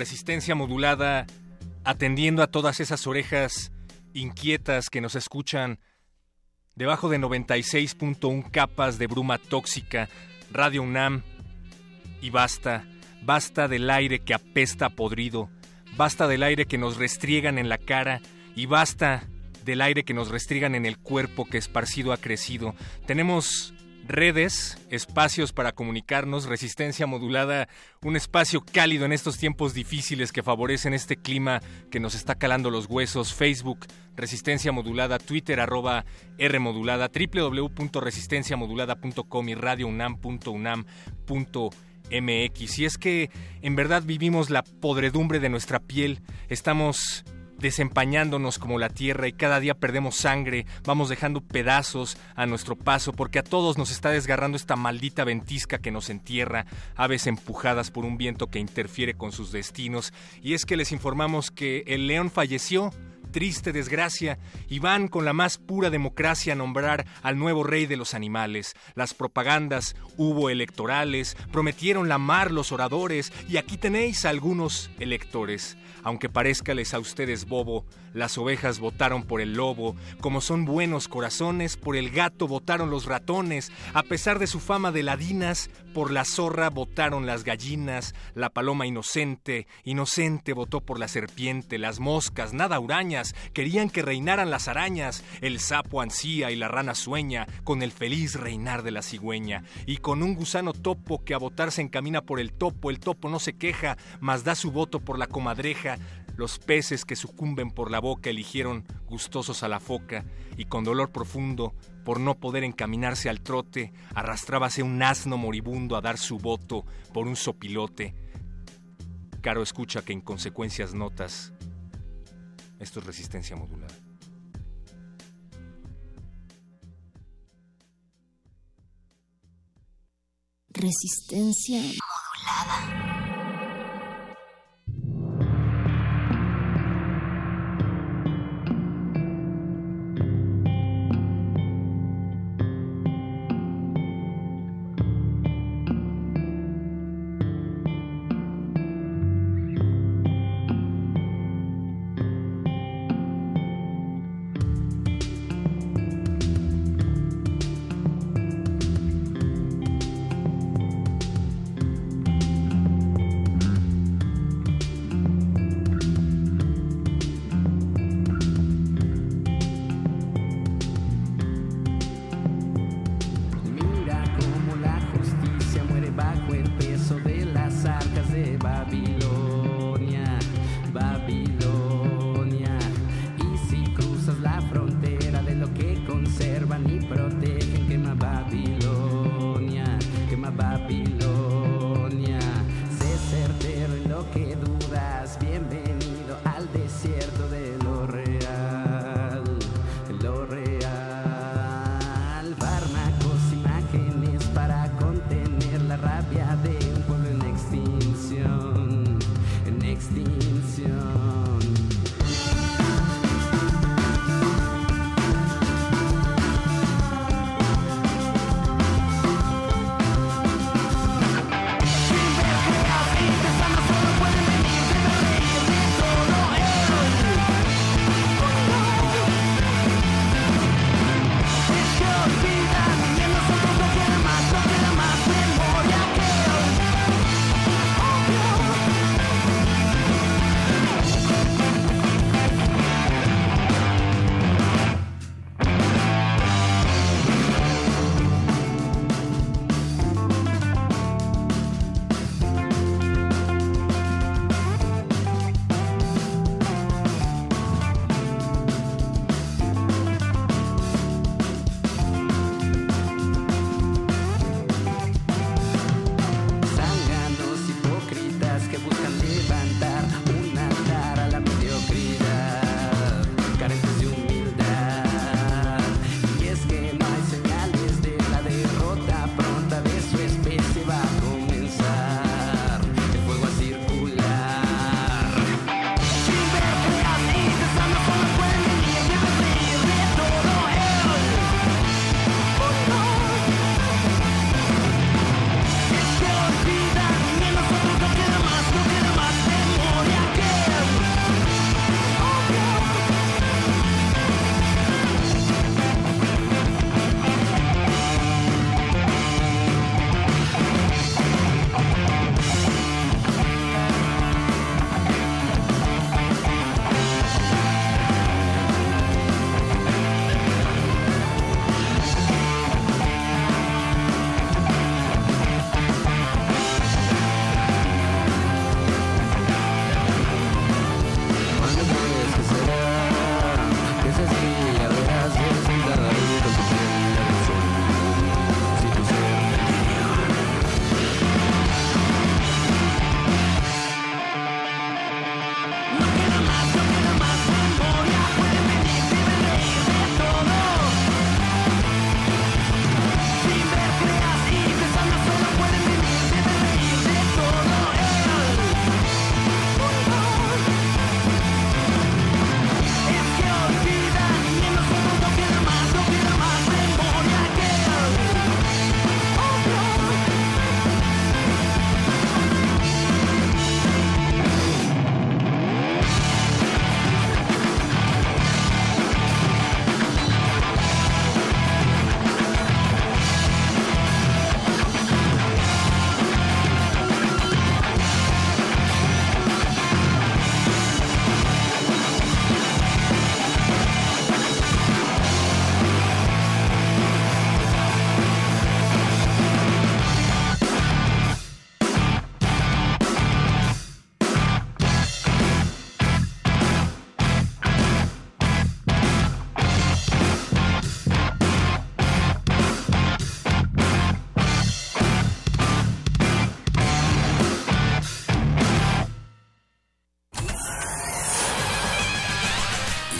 Resistencia modulada, atendiendo a todas esas orejas inquietas que nos escuchan debajo de 96.1 capas de bruma tóxica, Radio UNAM y basta, basta del aire que apesta podrido, basta del aire que nos restriegan en la cara y basta del aire que nos restriegan en el cuerpo que esparcido ha crecido. Tenemos redes, espacios para comunicarnos, resistencia modulada, un espacio cálido en estos tiempos difíciles que favorecen este clima que nos está calando los huesos, Facebook, resistencia modulada, Twitter arroba R modulada, www.resistenciamodulada.com y radiounam.unam.mx. Y es que en verdad vivimos la podredumbre de nuestra piel, estamos desempañándonos como la tierra y cada día perdemos sangre, vamos dejando pedazos a nuestro paso porque a todos nos está desgarrando esta maldita ventisca que nos entierra, aves empujadas por un viento que interfiere con sus destinos. Y es que les informamos que el león falleció triste desgracia, y van con la más pura democracia a nombrar al nuevo rey de los animales. Las propagandas hubo electorales, prometieron la mar los oradores, y aquí tenéis algunos electores. Aunque parezcales a ustedes bobo, las ovejas votaron por el lobo, como son buenos corazones, por el gato votaron los ratones, a pesar de su fama de ladinas, por la zorra votaron las gallinas, la paloma inocente, inocente votó por la serpiente, las moscas, nada hurañas, querían que reinaran las arañas, el sapo ansía y la rana sueña, con el feliz reinar de la cigüeña, y con un gusano topo que a votar se encamina por el topo, el topo no se queja, mas da su voto por la comadreja, los peces que sucumben por la boca eligieron gustosos a la foca, y con dolor profundo, por no poder encaminarse al trote, arrastrábase un asno moribundo a dar su voto por un sopilote. Caro escucha que en consecuencias notas. Esto es resistencia modular. Resistencia modulada.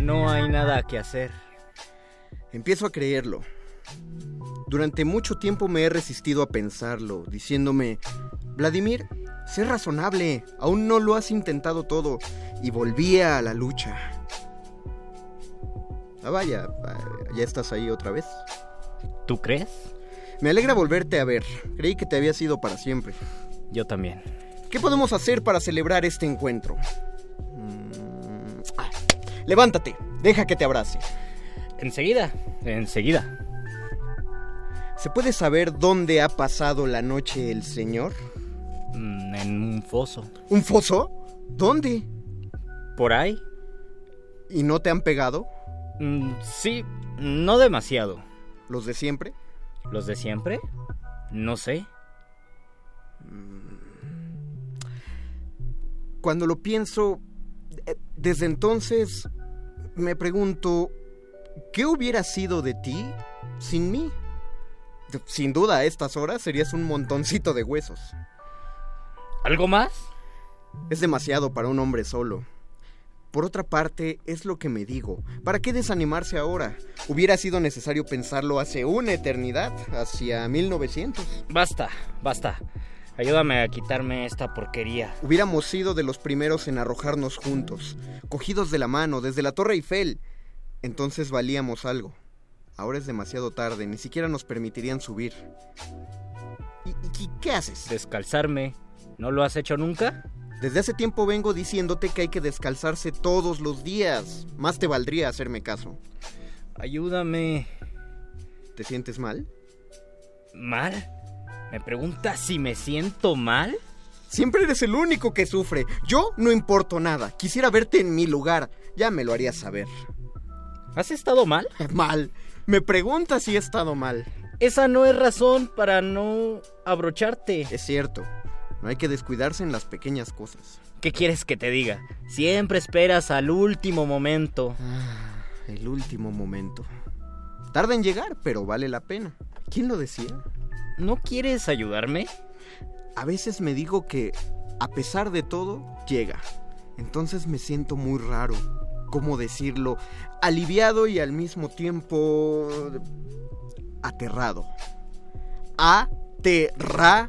No hay nada que hacer. Empiezo a creerlo. Durante mucho tiempo me he resistido a pensarlo, diciéndome, Vladimir, sé razonable, aún no lo has intentado todo, y volvía a la lucha. Ah, vaya, ya estás ahí otra vez. ¿Tú crees? Me alegra volverte a ver, creí que te habías ido para siempre. Yo también. ¿Qué podemos hacer para celebrar este encuentro? Mm, ah, levántate, deja que te abrace. Enseguida, enseguida. ¿Se puede saber dónde ha pasado la noche el señor? Mm, en un foso. ¿Un foso? ¿Dónde? ¿Por ahí? ¿Y no te han pegado? Mm, sí, no demasiado. ¿Los de siempre? ¿Los de siempre? No sé. Cuando lo pienso, eh, desde entonces me pregunto, ¿qué hubiera sido de ti sin mí? Sin duda, a estas horas serías un montoncito de huesos. ¿Algo más? Es demasiado para un hombre solo. Por otra parte, es lo que me digo. ¿Para qué desanimarse ahora? Hubiera sido necesario pensarlo hace una eternidad, hacia 1900. Basta, basta. Ayúdame a quitarme esta porquería. Hubiéramos sido de los primeros en arrojarnos juntos, cogidos de la mano desde la Torre Eiffel. Entonces valíamos algo. Ahora es demasiado tarde, ni siquiera nos permitirían subir. ¿Y, y qué haces? Descalzarme. ¿No lo has hecho nunca? Desde hace tiempo vengo diciéndote que hay que descalzarse todos los días. Más te valdría hacerme caso. Ayúdame. ¿Te sientes mal? ¿Mal? ¿Me preguntas si me siento mal? Siempre eres el único que sufre. Yo no importo nada. Quisiera verte en mi lugar. Ya me lo harías saber. ¿Has estado mal? Mal. Me preguntas si he estado mal. Esa no es razón para no abrocharte. Es cierto. No hay que descuidarse en las pequeñas cosas. ¿Qué quieres que te diga? Siempre esperas al último momento. Ah, el último momento. Tarda en llegar, pero vale la pena. ¿Quién lo decía? ¿No quieres ayudarme? A veces me digo que, a pesar de todo, llega. Entonces me siento muy raro. ¿Cómo decirlo? Aliviado y al mismo tiempo... aterrado. Aterrado.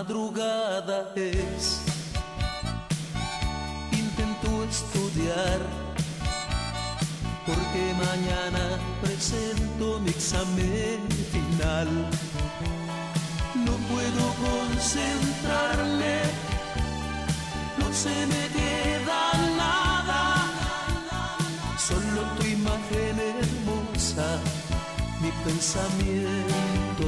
Madrugada es. Intento estudiar porque mañana presento mi examen final. No puedo concentrarme, no se me queda nada, solo tu imagen hermosa, mi pensamiento.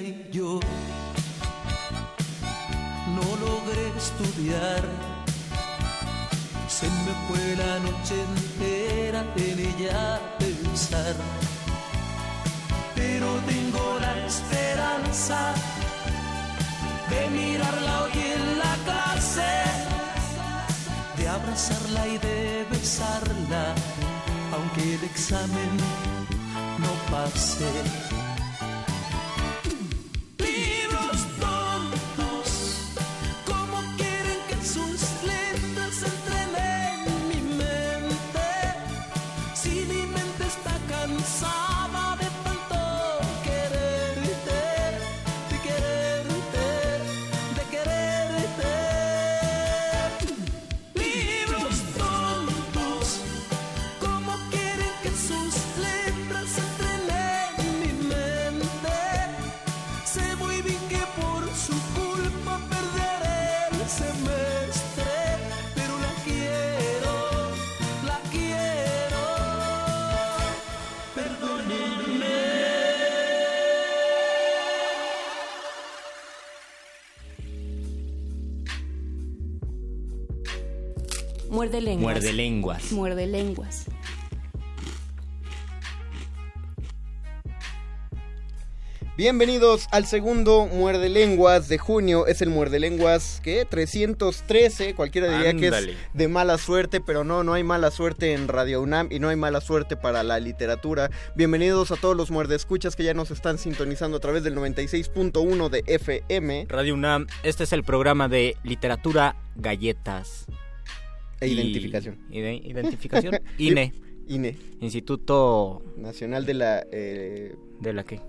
Y yo no logré estudiar. Se me fue la noche entera en ella pensar. Pero tengo la esperanza de mirarla hoy en la clase, de abrazarla y de besarla, aunque el examen no pase. Muerde lenguas. Muerde lenguas. Muerde lenguas. Bienvenidos al segundo Muerde Lenguas de junio. Es el Muerde Lenguas que 313. Cualquiera diría que es de mala suerte, pero no, no hay mala suerte en Radio UNAM y no hay mala suerte para la literatura. Bienvenidos a todos los Muerde Escuchas que ya nos están sintonizando a través del 96.1 de FM Radio UNAM, este es el programa de literatura, galletas. E identificación. y identificación. INE, INE, Instituto Nacional de la. eh, de la que.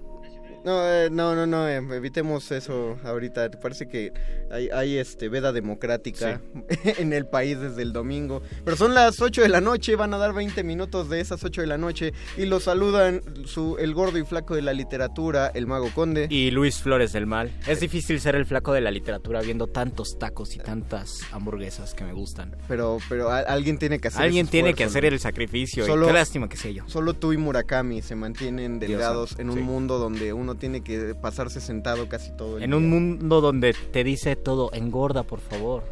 No, eh, no, no, no, eh, evitemos eso ahorita. Parece que hay, hay este veda democrática en el país desde el domingo. Pero son las 8 de la noche, van a dar 20 minutos de esas 8 de la noche y los saludan su, el gordo y flaco de la literatura, el mago conde. Y Luis Flores del Mal. Es difícil ser el flaco de la literatura viendo tantos tacos y tantas hamburguesas que me gustan. Pero, pero a- alguien tiene que hacer Alguien tiene que esfuerzo, hacer ¿no? el sacrificio. Solo- y qué lástima que sea yo. Solo tú y Murakami se mantienen delgados santo, en un sí. mundo donde uno tiene que pasarse sentado casi todo el En día. un mundo donde te dice todo, engorda por favor.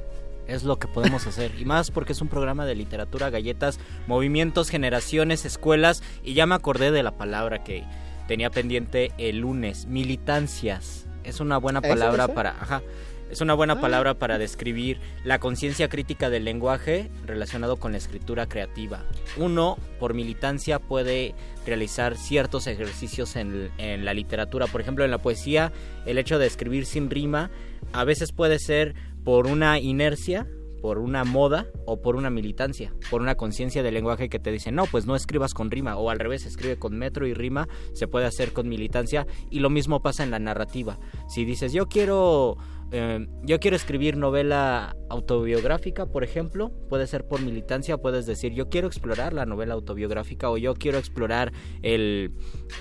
Es lo que podemos hacer. Y más porque es un programa de literatura, galletas, movimientos, generaciones, escuelas. Y ya me acordé de la palabra que tenía pendiente el lunes. Militancias. Es una buena ¿Esa, palabra para... Ajá. Es una buena Ah. palabra para describir la conciencia crítica del lenguaje relacionado con la escritura creativa. Uno, por militancia, puede realizar ciertos ejercicios en, en la literatura. Por ejemplo, en la poesía, el hecho de escribir sin rima a veces puede ser por una inercia, por una moda o por una militancia, por una conciencia del lenguaje que te dice, no, pues no escribas con rima, o al revés, escribe con metro y rima, se puede hacer con militancia, y lo mismo pasa en la narrativa. Si dices, yo quiero, eh, yo quiero escribir novela autobiográfica, por ejemplo, puede ser por militancia, puedes decir, yo quiero explorar la novela autobiográfica, o yo quiero explorar el,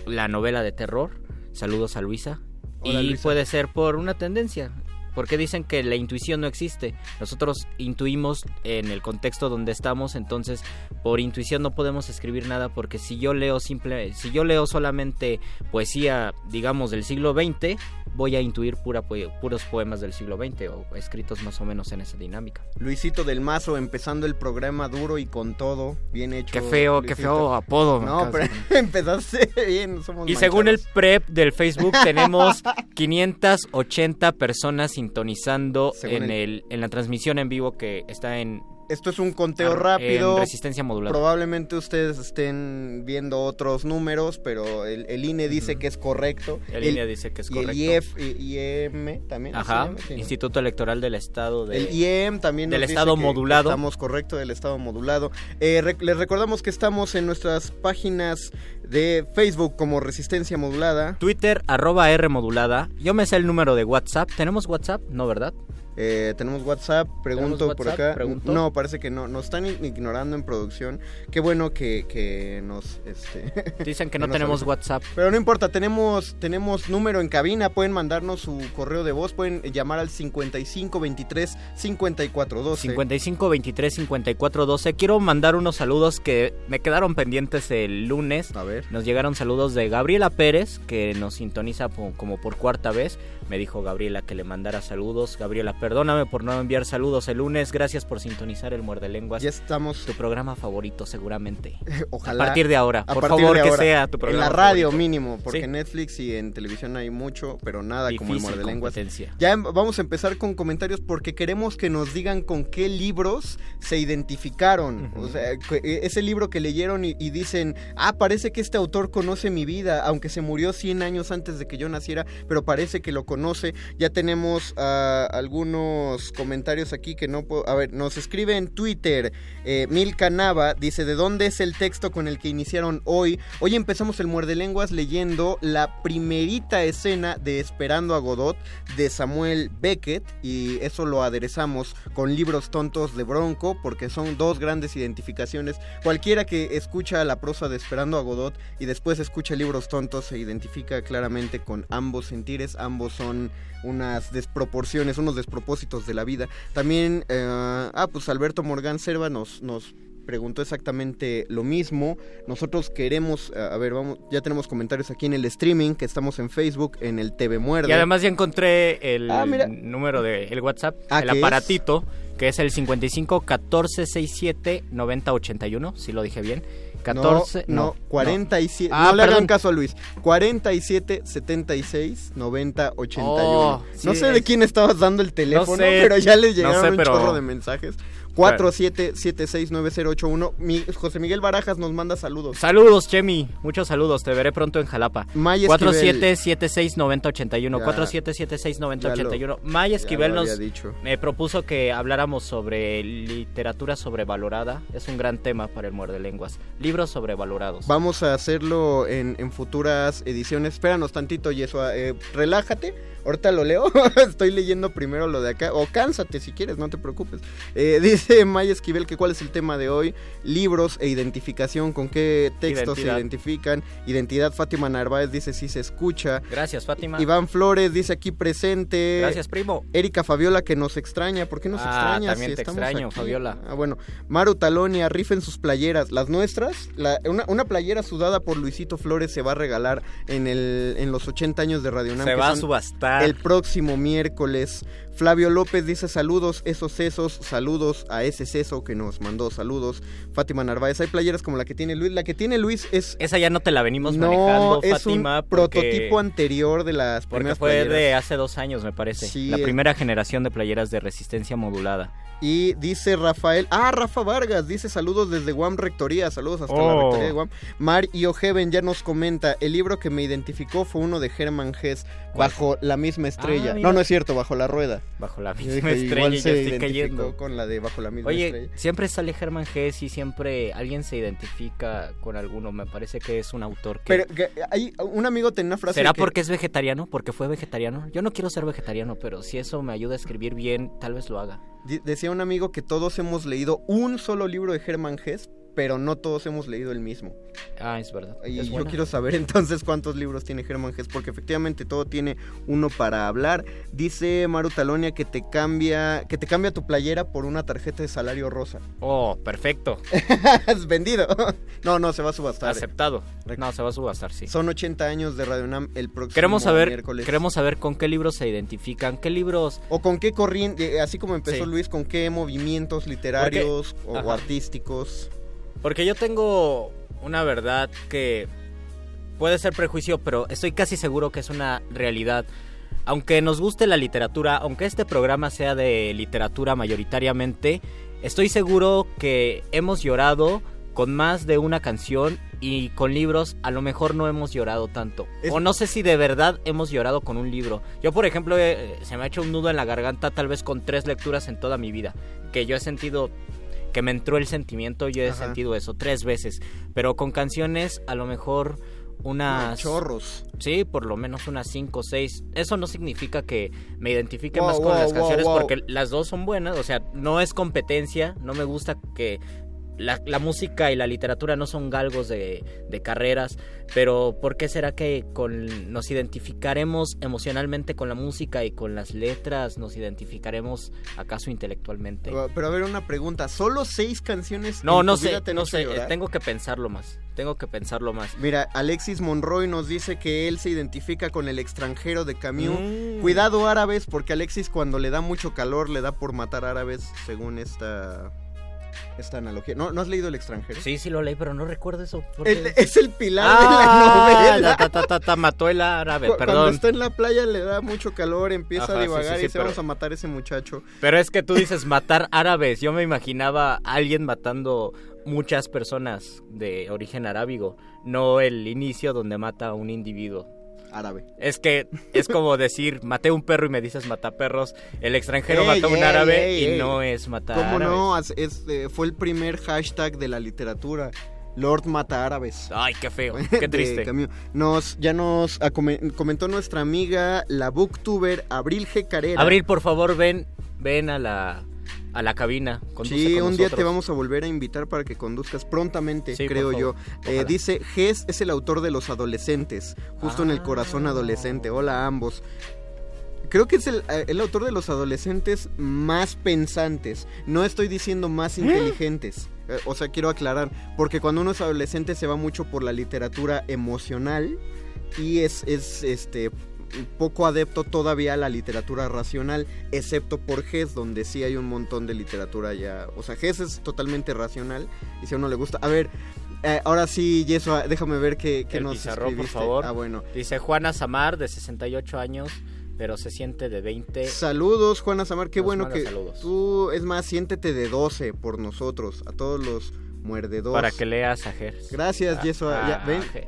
la novela de terror, saludos a Luisa, Hola, y Luisa. puede ser por una tendencia. Porque dicen que la intuición no existe. Nosotros intuimos en el contexto donde estamos, entonces por intuición no podemos escribir nada porque si yo leo simple, si yo leo solamente poesía, digamos del siglo XX, voy a intuir pura puros poemas del siglo XX o escritos más o menos en esa dinámica. Luisito del Mazo empezando el programa duro y con todo, bien hecho. Qué feo, qué feo apodo. No, pero empezaste bien, somos Y según el prep del Facebook tenemos 580 personas sintonizando Según en, el- el, en la transmisión en vivo que está en, Esto es un conteo rápido. resistencia modulada. Probablemente ustedes estén viendo otros números, pero el, el INE dice que es correcto. El INE dice que es y correcto. el y- IEM también. ¿así se Ajá. Instituto Electoral del Estado de... El IEM también del nos estado modulado. que estamos correcto del estado modulado. Eh, rec- les recordamos que estamos en nuestras páginas de Facebook como Resistencia Modulada. Twitter, arroba R modulada. Yo me sé el número de WhatsApp. ¿Tenemos WhatsApp? No, ¿verdad? Eh, tenemos WhatsApp, pregunto ¿Tenemos por acá. Pregunto. No, parece que no. Nos están ig- ignorando en producción. Qué bueno que, que nos... Este, Dicen que no tenemos. WhatsApp. Pero no importa, tenemos, tenemos número en cabina, pueden mandarnos su correo de voz, pueden llamar al 55 23 54 12. 55 23 54 12. Quiero mandar unos saludos que me quedaron pendientes el lunes. A ver. Nos llegaron saludos de Gabriela Pérez, que nos sintoniza como por cuarta vez. Me dijo Gabriela que le mandara saludos. Gabriela, perdóname por no enviar saludos el lunes. Gracias por sintonizar el Muerde Lenguas. Ya estamos, Tu programa favorito, seguramente. ojalá. A partir de ahora, a por favor, que ahora. sea tu En programa la radio favorito. mínimo, porque Sí. en Netflix y en televisión hay mucho, pero nada como el muerde lenguas. Ya em- vamos a empezar con comentarios porque queremos que nos digan con qué libros se identificaron. O sea, e- ese libro que leyeron y, y dicen, ah, parece que este autor conoce mi vida, aunque se murió 100 años antes de que yo naciera, pero parece que lo conoce. Ya tenemos ah, algunos comentarios aquí que no puedo... A ver, nos escribe en Twitter eh, Milka Nava, dice, ¿de dónde es el texto con el que iniciaron hoy? Hoy empezamos el Muerde Lenguas leyendo la primerita escena de Esperando a Godot de Samuel Beckett y eso lo aderezamos con libros tontos de Bronco porque son dos grandes identificaciones. Cualquiera que escucha la prosa de Esperando a Godot y después escucha libros tontos se identifica claramente con ambos sentires, ambos son unas desproporciones, unos de la vida. También, eh, ah, pues Alberto Morgan Serva nos, nos preguntó exactamente lo mismo. Nosotros queremos, a a ver, vamos, ya tenemos comentarios aquí en el streaming, que estamos en Facebook, en el TV Muerde. Y además ya encontré el Ah, número de el WhatsApp, Ah, el aparatito, que es el 55 14 67 90 81, si lo dije bien. 14 no, no, no, 47, Ah, no le hagan caso a Luis. 47 76 90 81. Oh, no sí, sé de es- quién estabas dando el teléfono, sé, pero ya no llegaron sé, un pero- chorro de mensajes. 47769081. Mi, José Miguel Barajas nos manda saludos. Saludos, Chemi. Muchos saludos. Te veré pronto en Jalapa. Maya Esquivel. 47769081. Ya. 47769081. Maya Ya Esquivel nos dicho. me propuso que habláramos sobre literatura sobrevalorada. Es un gran tema para el muerde lenguas. Libros sobrevalorados. Vamos a hacerlo en, en futuras ediciones. Espéranos tantito, Yesua. Eh, relájate. Ahorita lo leo. Estoy leyendo primero lo de acá. O cánsate si quieres, no te preocupes. Eh, dice Maya Esquivel que cuál es el tema de hoy. Libros e identificación. ¿Con qué textos Identidad. se identifican? Identidad. Fátima Narváez dice si se escucha. Gracias, Fátima. Iván Flores dice aquí presente. Gracias, primo. Erika Fabiola que nos extraña. ¿Por qué nos Ah, extraña? también te estamos extraño, aquí? Fabiola. Ah, bueno. Maru Talonia, rifen sus playeras. Las nuestras, la- una, una playera sudada por Luisito Flores se va a regalar en, el, en los 80 años de Radio Nam. Se va a son El próximo miércoles. Flavio López dice saludos, esos sesos, saludos a ese seso que nos mandó saludos. Fátima Narváez, hay playeras como la que tiene Luis. La que tiene Luis es... Esa ya no te la venimos no, manejando, es Fátima. un porque- prototipo anterior de las Porque primeras fue playeras. de hace dos años, me parece. Sí, la es- primera generación de playeras de resistencia modulada. Y dice Rafael, ah, Rafa Vargas, dice saludos desde Guam Rectoría, saludos hasta la Oh. Rectoría de Guam. Mar y Ojeven ya nos comenta, el libro que me identificó fue uno de Hermann Hesse, Bajo la misma estrella. Ah, no, no es cierto, Bajo la rueda. Bajo la misma estrella, igual se estoy identificó cayendo. con la de Bajo la misma Oye, estrella. siempre sale Herman Hesse y siempre alguien se identifica con alguno. Me parece que es un autor que... Pero que hay un amigo tenía una frase ¿Será que- porque es vegetariano? ¿Porque fue vegetariano? Yo no quiero ser vegetariano, pero si eso me ayuda a escribir bien, tal vez lo haga. decía un amigo que todos hemos leído un solo libro de Hermann Hesse, pero no todos hemos leído el mismo. Ah, es verdad. Y Es yo buena. quiero saber entonces cuántos libros tiene Germán Hesse, porque efectivamente todo tiene uno para hablar. Dice Maru Talonia que te cambia, que te cambia tu playera por una tarjeta de salario rosa. Oh, perfecto. Has vendido. No, no, se va a subastar. Aceptado. No, se va a subastar, sí. Son 80 años de Radio Nam el próximo Queremos saber, miércoles. queremos saber con qué libros se identifican, qué libros... O con qué corriente, eh, así como empezó Sí. Luis, con qué movimientos literarios o, artísticos. Porque yo tengo una verdad que puede ser prejuicio, pero estoy casi seguro que es una realidad. Aunque nos guste la literatura, aunque este programa sea de literatura mayoritariamente, estoy seguro que hemos llorado con más de una canción y con libros a lo mejor no hemos llorado tanto. Es- O no sé si de verdad hemos llorado con un libro. Yo, por ejemplo, eh, se me ha hecho un nudo en la garganta tal vez con tres lecturas en toda mi vida. Que yo he sentido que me entró el sentimiento, yo he Ajá. sentido eso tres veces. Pero con canciones a lo mejor unas... Chorros. Sí, por lo menos unas 5 o 6. Eso no significa que me identifique Wow, más con wow, las canciones wow. porque las dos son buenas. O sea, no es competencia. No me gusta que la, la música y la literatura no son galgos de, de carreras. Pero ¿por qué será que con, nos identificaremos emocionalmente con la música y con las letras? ¿Nos identificaremos acaso intelectualmente? Ah, Pero a ver, una pregunta. ¿Solo seis canciones No, no sé, no sé. eh? Tengo que pensarlo más. Tengo que pensarlo más. Mira, Alexis Monroy nos dice que él se identifica con el extranjero de Camus. Mm. Cuidado árabes, porque Alexis cuando le da mucho calor le da por matar árabes, según esta esta analogía. ¿No, ¿no has leído el extranjero? Sí, sí lo leí, pero no recuerdo eso. ¿por qué? El- es el pilar Ah, de la novela. ta, ta, ta, ta, mató el árabe, Cu- Cuando perdón. está en la playa le da mucho calor, empieza Ajá, a divagar sí, sí, y se pero- vamos a matar a ese muchacho. Pero es que tú dices matar árabes. Yo me imaginaba a alguien matando muchas personas de origen arábigo, no el inicio donde mata a un individuo. Árabe. Es que es como decir, maté un perro y me dices mata perros. El extranjero Ey, mató a un árabe ey, y no es matar ¿Cómo árabes. no? Es- es, eh, fue el primer hashtag de la literatura. Lord mata árabes. Ay, qué feo, qué triste. Nos, ya nos comentó nuestra amiga, la booktuber Abril G. Carrera. Abril, por favor, ven, ven a la, a la cabina. Sí, un día te vamos a volver a invitar para que conduzcas prontamente, Sí, creo yo. Eh, dice, Gess es el autor de Los Adolescentes, justo en el Ah. corazón adolescente. Hola a ambos. Creo que es el, eh, el autor de los adolescentes más pensantes. No estoy diciendo más inteligentes. Eh, o sea, quiero aclarar. Porque cuando uno es adolescente se va mucho por la literatura emocional. Y es, es este poco adepto todavía a la literatura racional, excepto por Hess, donde sí hay un montón de literatura ya. O sea, Hess es totalmente racional y si a uno le gusta. A ver, eh, ahora sí, Yeso, déjame ver qué, qué El nos pizarrón, por favor. Ah, bueno. Dice Juana Samar, de 68 años, pero se siente de 20. Saludos, Juana Samar, qué Nos bueno que saludos. tú, es más, siéntete de 12 por nosotros, a todos los muerdedores. Para que leas a Gers. Gracias, Yeso.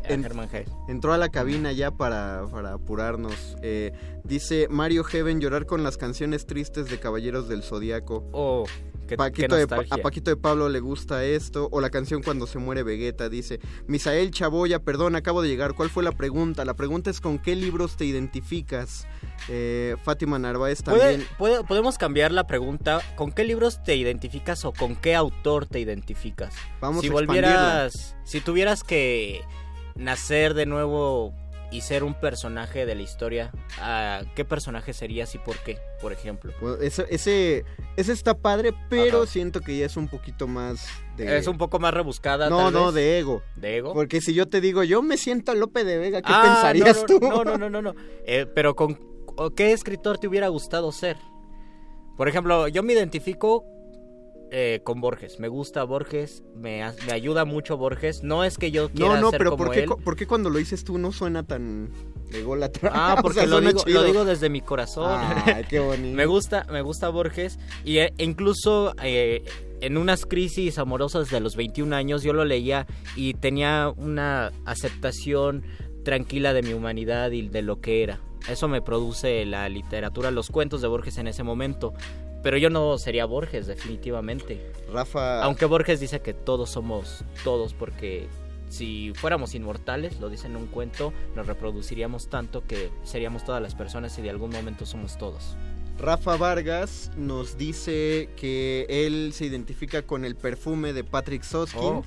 Germán Gers. entró a la cabina ya para, para apurarnos. Eh, dice Mario Heaven llorar con las canciones tristes de Caballeros del Zodíaco. Oh, qué, Paquito qué de, a Paquito de Pablo le gusta esto. O la canción Cuando se muere Vegeta. Dice Misael Chaboya, perdón, acabo de llegar. ¿Cuál fue la pregunta? La pregunta es con qué libros te identificas. Eh, Fátima Narváez ¿Puede- también. puede- podemos cambiar la pregunta. ¿Con qué libros te identificas o con qué autor te identificas? Vamos si a volvieras, si tuvieras que nacer de nuevo y ser un personaje de la historia, ¿a ¿qué personaje serías y por qué, por ejemplo? Pues, ese, ese, ese está padre, pero Ajá. siento que ya es un poquito más de... Es un poco más rebuscada. No, tal no, vez. de ego. ¿De ego? Porque si yo te digo, yo me siento Lope de Vega, ¿qué Ah, pensarías no, no, tú? No, no, no, no, no. Eh, pero con ¿qué escritor te hubiera gustado ser? Por ejemplo, yo me identifico eh, con Borges. Me gusta Borges, me, me ayuda mucho Borges. No es que yo quiera No, no, ser pero como ¿por qué, él. cu- por qué cuando lo dices tú no suena tan ególatra? Ah, O porque sea, lo, digo, lo digo desde mi corazón. Ay, qué bonito. me gusta, me gusta Borges y eh, incluso eh, en unas crisis amorosas de los 21 años yo lo leía y tenía una aceptación tranquila de mi humanidad y de lo que era. Eso me produce la literatura, los cuentos de Borges en ese momento. Pero yo no sería Borges, definitivamente. Rafa, Aunque Borges dice que todos somos todos porque si fuéramos inmortales, lo dice en un cuento, nos reproduciríamos tanto que seríamos todas las personas y de algún momento somos todos. Rafa Vargas nos dice que él se identifica con el perfume de Patrick Soskin. Oh.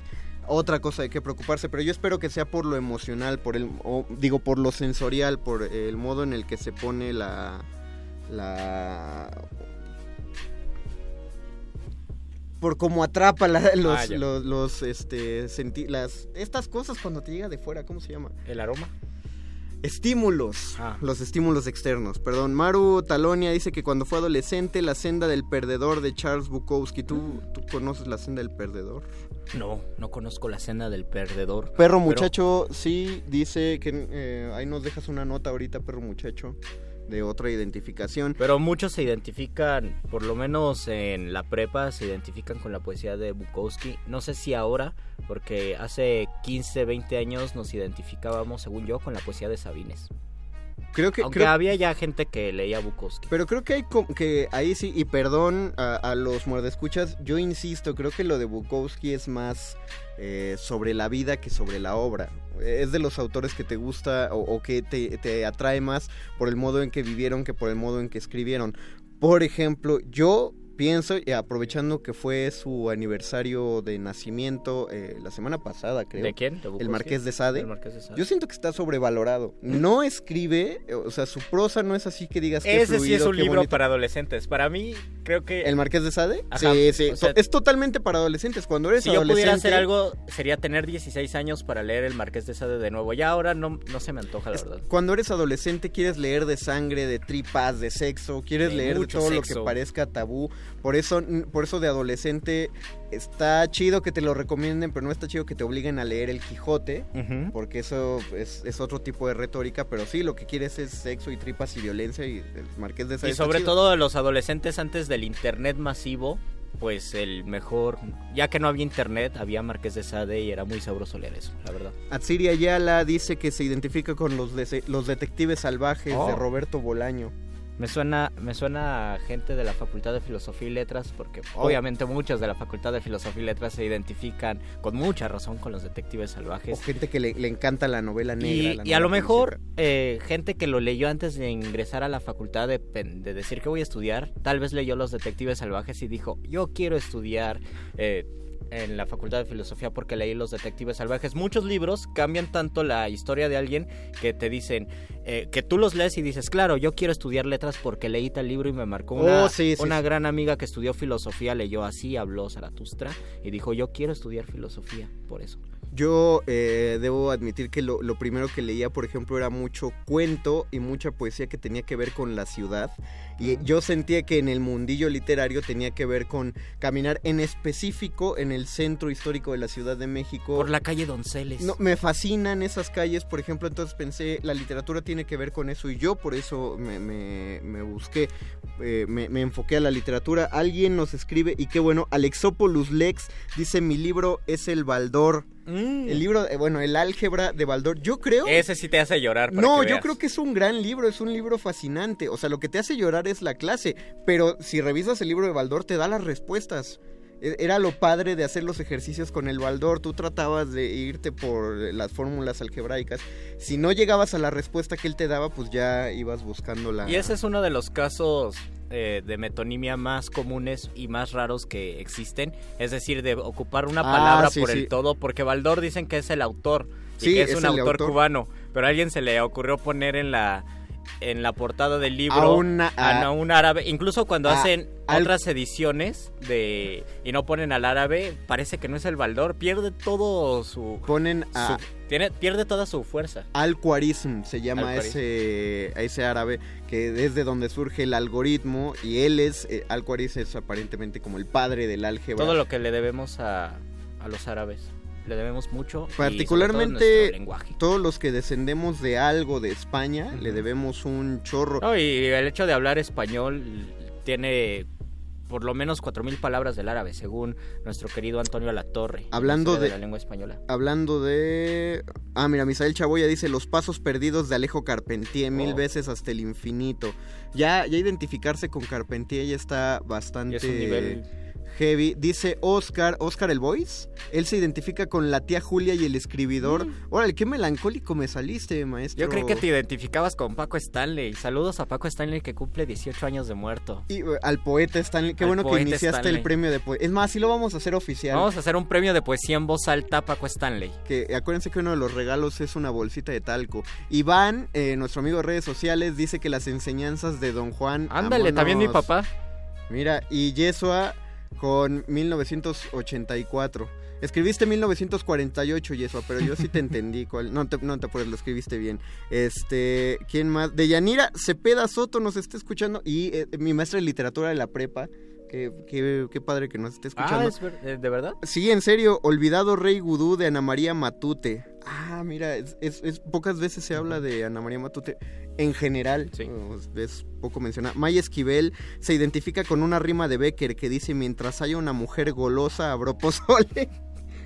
Otra cosa de que preocuparse, pero yo espero que sea por lo emocional, por el, o, digo, por lo sensorial, por el modo en el que se pone la, la, por cómo atrapa la- los, Ah, los, los, este, senti- las, estas cosas cuando te llega de fuera, ¿cómo se llama? ¿El aroma? Estímulos, Ah. los estímulos externos. Perdón, Maru Talonia dice que cuando fue adolescente, La senda del perdedor de Charles Bukowski. ¿Tú, tú conoces La senda del perdedor? No, no conozco la cena del perdedor. Perro Pero- muchacho, sí, dice que eh, ahí nos dejas una nota ahorita, perro muchacho, de otra identificación. Pero muchos se identifican, por lo menos en la prepa, se identifican con la poesía de Bukowski. No sé si ahora, porque hace 15, 20 años nos identificábamos, según yo, con la poesía de Sabines. Creo que, Aunque creo- había ya gente que leía Bukowski. Pero creo que hay que ahí sí, y perdón a, a los muerdescuchas, yo insisto, creo que lo de Bukowski es más eh, sobre la vida que sobre la obra. Es de los autores que te gusta o, o que te, te atrae más por el modo en que vivieron que por el modo en que escribieron. Por ejemplo, yo pienso, y aprovechando que fue su aniversario de nacimiento eh, la semana pasada, creo. ¿De quién? El Marqués de Sade. El Marqués de Sade. Yo siento que está sobrevalorado. No escribe, o sea, su prosa no es así que digas que Ese sí es un libro para adolescentes. Para mí, creo que ¿El Marqués de Sade? Ajá, sí, sí. o sea- To- es totalmente para adolescentes. Cuando eres si yo adolescente. pudiera hacer algo, sería tener 16 años para leer El Marqués de Sade de nuevo. Ya ahora no, no se me antoja, la verdad. Cuando eres adolescente quieres leer de sangre, de tripas, de sexo, quieres De leer de todo lo que parezca tabú. Por eso, por eso de adolescente está chido que te lo recomienden, pero no está chido que te obliguen a leer el Quijote, porque eso es, es otro tipo de retórica, pero sí, lo que quieres es sexo y tripas y violencia y el Marqués de Sade Y sobre chido. todo los adolescentes antes del internet masivo, pues el mejor, ya que no había internet, había Marqués de Sade y era muy sabroso leer eso, la verdad. Atsiri Ayala dice que se identifica con los, de- los detectives salvajes Oh. de Roberto Bolaño. Me suena, me suena a gente de la Facultad de Filosofía y Letras, porque Oh. obviamente muchos de la Facultad de Filosofía y Letras se identifican con mucha razón con los detectives salvajes. O gente que le, le encanta la novela negra. Y, la y a lo novela mejor eh, gente que lo leyó antes de ingresar a la facultad de, pen- de decir que voy a estudiar, tal vez leyó Los Detectives Salvajes y dijo, yo quiero estudiar eh, en la facultad de filosofía porque leí Los Detectives Salvajes. Muchos libros cambian tanto la historia de alguien que te dicen, eh, que tú los lees y dices, claro, yo quiero estudiar letras porque leí tal libro y me marcó una, Oh, sí, sí, una sí. gran amiga que estudió filosofía, leyó así, habló Zaratustra y dijo, yo quiero estudiar filosofía por eso. Yo eh, debo admitir que lo, lo primero que leía, por ejemplo, era mucho cuento y mucha poesía que tenía que ver con la ciudad. Y yo sentía que en el mundillo literario tenía que ver con caminar en específico en el centro histórico de la Ciudad de México. Por la calle Donceles. No, me fascinan esas calles, por ejemplo, entonces pensé, la literatura tiene que ver con eso y yo por eso me, me- me busqué, eh, me, me enfoqué a la literatura. Alguien nos escribe, y qué bueno, Alexopoulos Lex dice, mi libro es el Baldor. Mm. El libro, eh, bueno, el álgebra de Baldor. Yo creo... Ese sí te hace llorar. para No, que yo veas. creo que es un gran libro, es un libro fascinante. O sea, lo que te hace llorar es la clase, pero si revisas el libro de Baldor te da las respuestas. E- Era lo padre de hacer los ejercicios con el Baldor, tú tratabas de irte por las fórmulas algebraicas. Si no llegabas a la respuesta que él te daba, pues ya ibas buscando la... Y ese es uno de los casos eh, de metonimia más comunes y más raros que existen. Es decir, de ocupar una Ah, palabra sí, por sí. el todo. Porque Baldor dicen que es el autor. Y Sí, que es, es un autor, autor. cubano. Pero a alguien se le ocurrió poner en la en la portada del libro A una- a, a- un árabe. Incluso cuando a- hacen al- otras ediciones de y no ponen al árabe, parece que no es el Baldor. Pierde todo su... Ponen a... su- tiene, pierde toda su fuerza. Al-Khwarizm se llama Al-Khwarizm. ese, ese árabe, que es de donde surge el algoritmo, y él es, eh, Al-Khwarizm es aparentemente como el padre del álgebra. Todo lo que le debemos a, a los árabes. Le debemos mucho. todo Particularmente todos los que descendemos de algo de España, le debemos un chorro. No, y el hecho de hablar español tiene por lo menos 4.000 palabras del árabe, según nuestro querido Antonio Alatorre. Hablando de- la lengua española. Hablando de... Ah, mira, Misael Chaboya dice Los pasos perdidos de Alejo Carpentier, mil Oh. veces hasta el infinito. Ya, ya identificarse con Carpentier ya está bastante... es un nivel... Heavy. Dice Oscar, Oscar el Voice. Él se identifica con la tía Julia y el escribidor. Órale, qué melancólico me saliste, maestro. Mm. Yo creí que te identificabas con Paco Stanley. Saludos a Paco Stanley que cumple 18 años de muerto. Y, eh, al poeta Stanley. Qué Al bueno que iniciaste Stanley. el premio de poesía. Es más, sí lo vamos a hacer oficial. Vamos a hacer un premio de poesía en voz alta a Paco Stanley. Que acuérdense que uno de los regalos es una bolsita de talco. Iván, eh, nuestro amigo de redes sociales, dice que las enseñanzas de Don Juan. Ándale, también mi papá. Mira, y Yesua con 1984. Escribiste 1948, Yesua, pero yo sí te entendí. Cuál, no, te, no te apures, lo escribiste bien. Este, ¿quién más? De Yanira Cepeda Soto nos está escuchando. Y eh, mi maestra de literatura de la prepa. Qué, qué, qué padre que nos esté escuchando. Ah, ¿es ver- eh, ¿de verdad? Sí, en serio, Olvidado Rey Gudú de Ana María Matute. Ah, mira, es, es- es- pocas veces se habla de Ana María Matute en general. Sí. Oh, Es poco mencionada. Maya Esquivel se identifica con una rima de Becker que dice: Mientras haya una mujer golosa, abro pozole.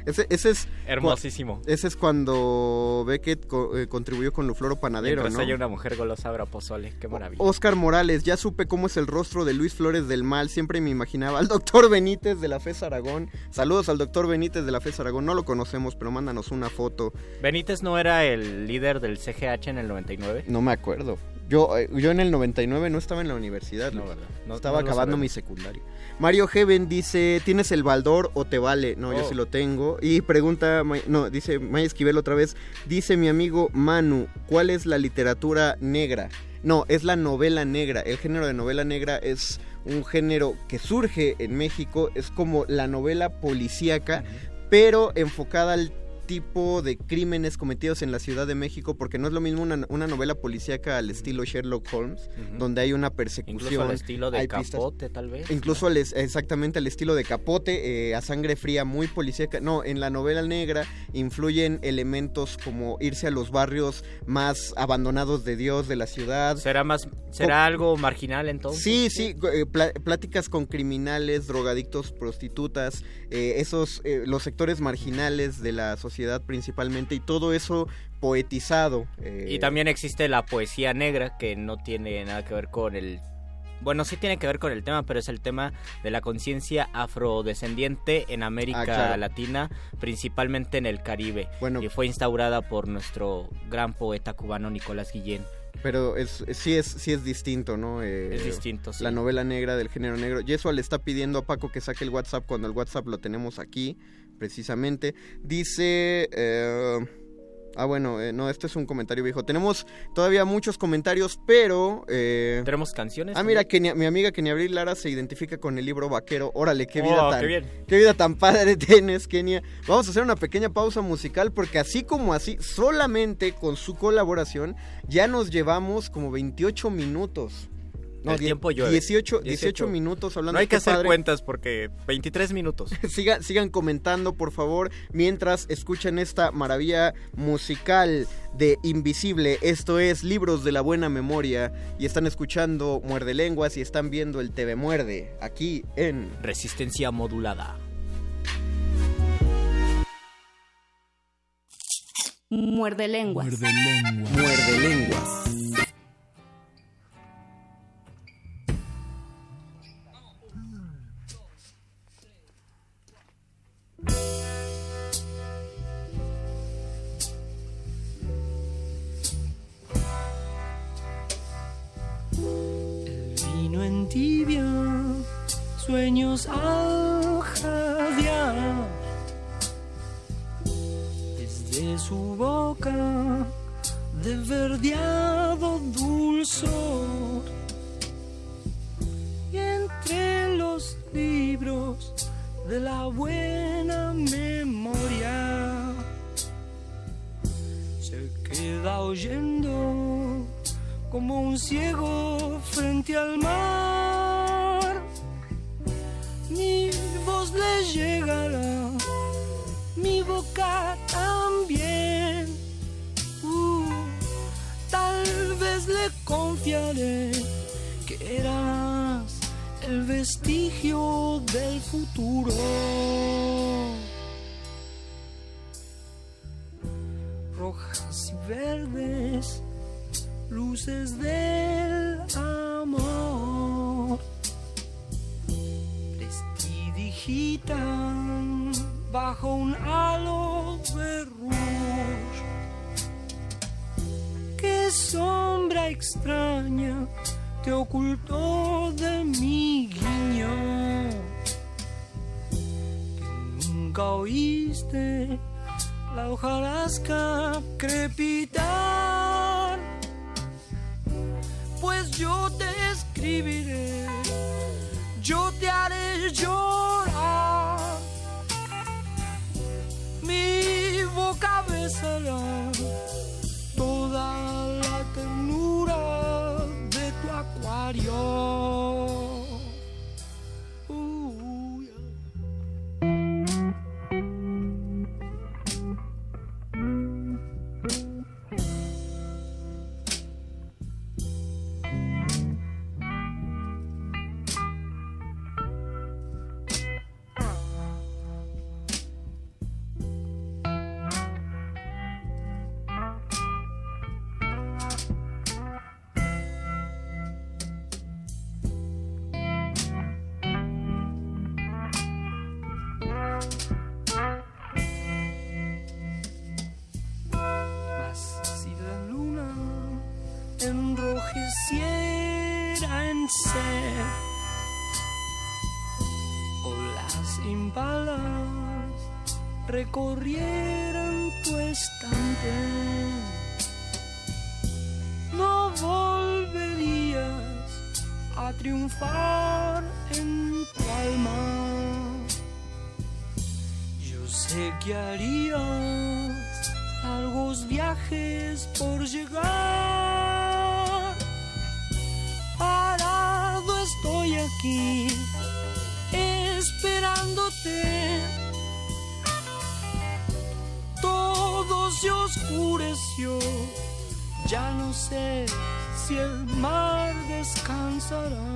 Ese, ese es Hermosísimo. ese es cuando Beckett co- eh, contribuyó con Lufloro Panadero, Mientras ¿no? haya una mujer golosa habrá pozole. Qué maravilla. Oscar Morales, ya supe cómo es el rostro de Luis Flores del Mal. Siempre me imaginaba al doctor Benítez de la FES Aragón. Saludos al doctor Benítez de la FES Aragón. No lo conocemos, pero mándanos una foto. Benítez no era el líder del CGH en el 99. No me acuerdo. Yo, eh, yo en el 99 no estaba en la universidad. No. ¿verdad? No- estaba no acabando mi secundaria. Mario Heaven dice, ¿tienes el baldor o te vale? No, yo Oh. sí lo tengo. Y pregunta, no, dice Maya Esquivel otra vez, dice mi amigo Manu, ¿cuál es la literatura negra? No, es la novela negra. El género de novela negra es un género que surge en México, es como la novela policíaca, pero enfocada al tipo de crímenes cometidos en la Ciudad de México, porque no es lo mismo una, una novela policíaca al estilo Sherlock Holmes, donde hay una persecución. Incluso al estilo de Capote, tal vez. Incluso al exactamente al estilo de Capote, eh, a sangre fría, muy policíaca. No, en la novela negra influyen elementos como irse a los barrios más abandonados de Dios, de la ciudad. ¿Será, más, será algo marginal entonces? Sí, sí, eh, pláticas con criminales, drogadictos, prostitutas, eh, esos, eh, los sectores marginales de la sociedad principalmente, y todo eso poetizado. eh, Y también existe la poesía negra que no tiene nada que ver con el... Bueno, sí tiene que ver con el tema, pero es el tema de la conciencia afrodescendiente en América Ah, claro. Latina, principalmente en el Caribe. Bueno. Y fue instaurada por nuestro gran poeta cubano Nicolás Guillén. Pero es, es- sí, es, sí es distinto, ¿no? Eh, Es distinto, sí. La novela negra del género negro. Yesua le está pidiendo a Paco que saque el WhatsApp cuando el WhatsApp lo tenemos aquí, precisamente. Dice... eh, ah, bueno, eh, no, este es un comentario viejo. Tenemos todavía muchos comentarios, pero... eh, ¿Tenemos canciones? Ah, mira, Kenia- mi amiga Kenia Abril Lara se identifica con el libro Vaquero. Órale, qué Oh, vida qué tan, bien. qué vida tan padre tienes, Kenia. Vamos a hacer una pequeña pausa musical porque así como así, solamente con su colaboración, ya nos llevamos como 28 minutos. No, El tiempo llueve. 18, 18 18 minutos hablando No hay que hacer padre. cuentas porque 23 minutos. Siga- sigan comentando, por favor, mientras escuchan esta maravilla musical de Invisible. Esto es Libros de la Buena Memoria. Y están escuchando Muerde Lenguas y están viendo el TV Muerde aquí en Resistencia modulada. Muerde lenguas. Muerde Lenguas. vino en tibia, sueños al jadear. Desde su boca, de verdeado dulzor. Y entre los libros de la buena memoria, se queda oyendo como un ciego frente al mar. Mi voz le llegará, mi boca también. Uh, tal vez le confiaré que eras el vestigio del futuro. Rojas y verdes luces del amor prestidigitan bajo un halo de. Qué sombra extraña te ocultó de mi guiño. Nunca oíste la hojarasca crepitar pues yo te escribiré, yo te haré llorar. Mi boca besará toda la ternura de tu acuario. Recorrieran tu estante. No volverías a triunfar en tu alma. Yo sé que harías largos viajes por llegar. Parado estoy aquí, esperándote. Ya no sé si el mar descansará.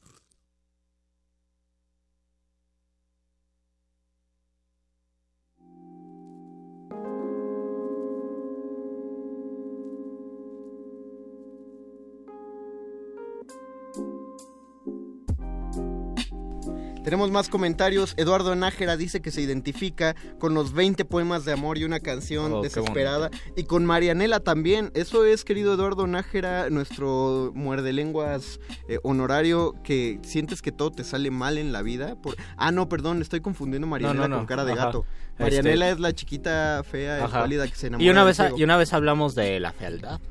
Tenemos más comentarios. Eduardo Nájera dice que se identifica con los 20 poemas de amor y una canción Oh, desesperada. Y con Marianela también. Eso es, querido Eduardo Nájera, nuestro muerde lenguas eh, honorario, que sientes que todo te sale mal en la vida. Por... Ah, no, perdón, estoy confundiendo Marianela No, no, no. con cara de Ajá. gato. Este- Marianela es la chiquita fea, Ajá. pálida que se enamora. Y una, vez, y una vez hablamos de la fealdad.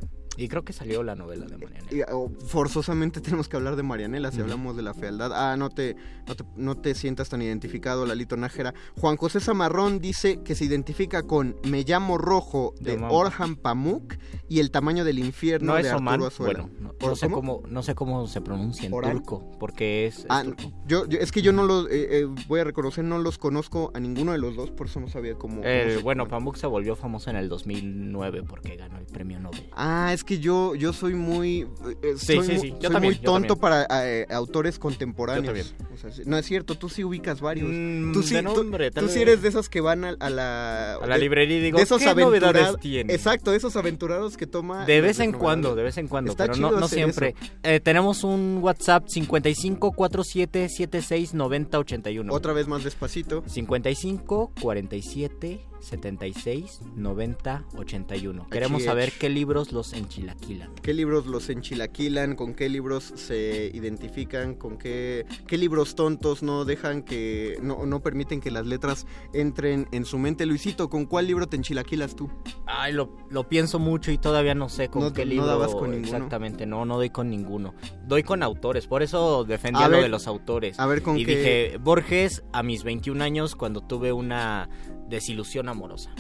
Y creo que salió la novela de Mariana. Y, oh, forzosamente tenemos que hablar de Marianela si hablamos de la fealdad. Ah, no te, no te, no te sientas tan identificado, Lalito Nájera. Juan José Zamarrón dice que se identifica con Me llamo Rojo de Orhan Pamuk y El tamaño del infierno No de es Arturo. Azuela. Bueno, no, ¿Por no sé cómo? no sé cómo se pronuncia en turco, porque es, es Ah, turco. yo, yo- es que yo no los, eh, eh, voy a reconocer, no los conozco a ninguno de los dos, por eso no sabía cómo. Eh, bueno. Pamuk se volvió famoso en el 2009 porque ganó el premio Nobel. Ah, es que yo, yo soy muy, eh, Sí, soy, sí, mu- sí, yo soy también, muy tonto para eh, autores contemporáneos. Yo también. O sea, sí- no es cierto, tú sí ubicas varios. Mm, tú sí, de tú- nombre, tú, tal sí eres de esos que van a, a la A la de- librería y digo, de esos ¿qué novedades tiene? Exacto, de esos aventurados que toma De vez en cuando, de vez en cuando, Está pero no, chido no hacer siempre. Eh, tenemos un WhatsApp 55 47 76 90 81. Otra vez más despacito. 55 47 76 90 81. Queremos saber qué libros los enchilaquilan. ¿Qué libros los enchilaquilan? ¿Con qué libros se identifican? ¿Con qué, qué libros tontos no dejan que... No, no permiten que las letras entren en su mente? Luisito, ¿con cuál libro te enchilaquilas tú? Ay, lo, lo pienso mucho y todavía no sé con No- qué no libro. dabas con ninguno. Exactamente, no, no doy con ninguno. Doy con autores, por eso defendía A lo ver, de los autores. a ver, ¿con y qué? dije, Borges a mis 21 años cuando tuve una desilusión amorosa.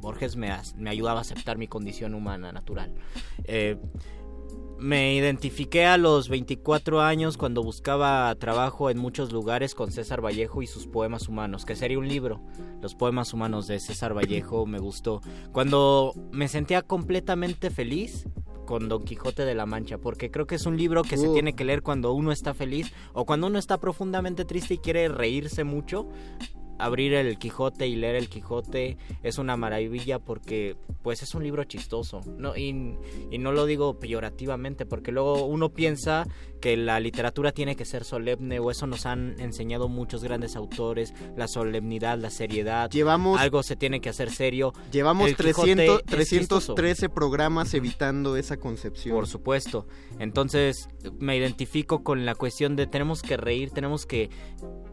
Borges me, ayudaba a aceptar mi condición humana natural. Eh, me identifiqué a los 24 años cuando buscaba trabajo en muchos lugares con César Vallejo y sus poemas humanos, que sería un libro. Los poemas humanos de César Vallejo me gustó. Cuando me sentía completamente feliz, con Don Quijote de la Mancha, porque creo que es un libro que se tiene que leer cuando uno está feliz o cuando uno está profundamente triste y quiere reírse mucho. Abrir el Quijote y leer el Quijote es una maravilla porque pues es un libro chistoso. No, y, y no lo digo peyorativamente porque luego uno piensa que la literatura tiene que ser solemne o eso nos han enseñado muchos grandes autores, la solemnidad, la seriedad. Llevamos, Algo se tiene que hacer serio. llevamos el Quijote 300, es 313 programas evitando esa concepción. Por supuesto. Entonces me identifico con la cuestión de tenemos que reír, tenemos que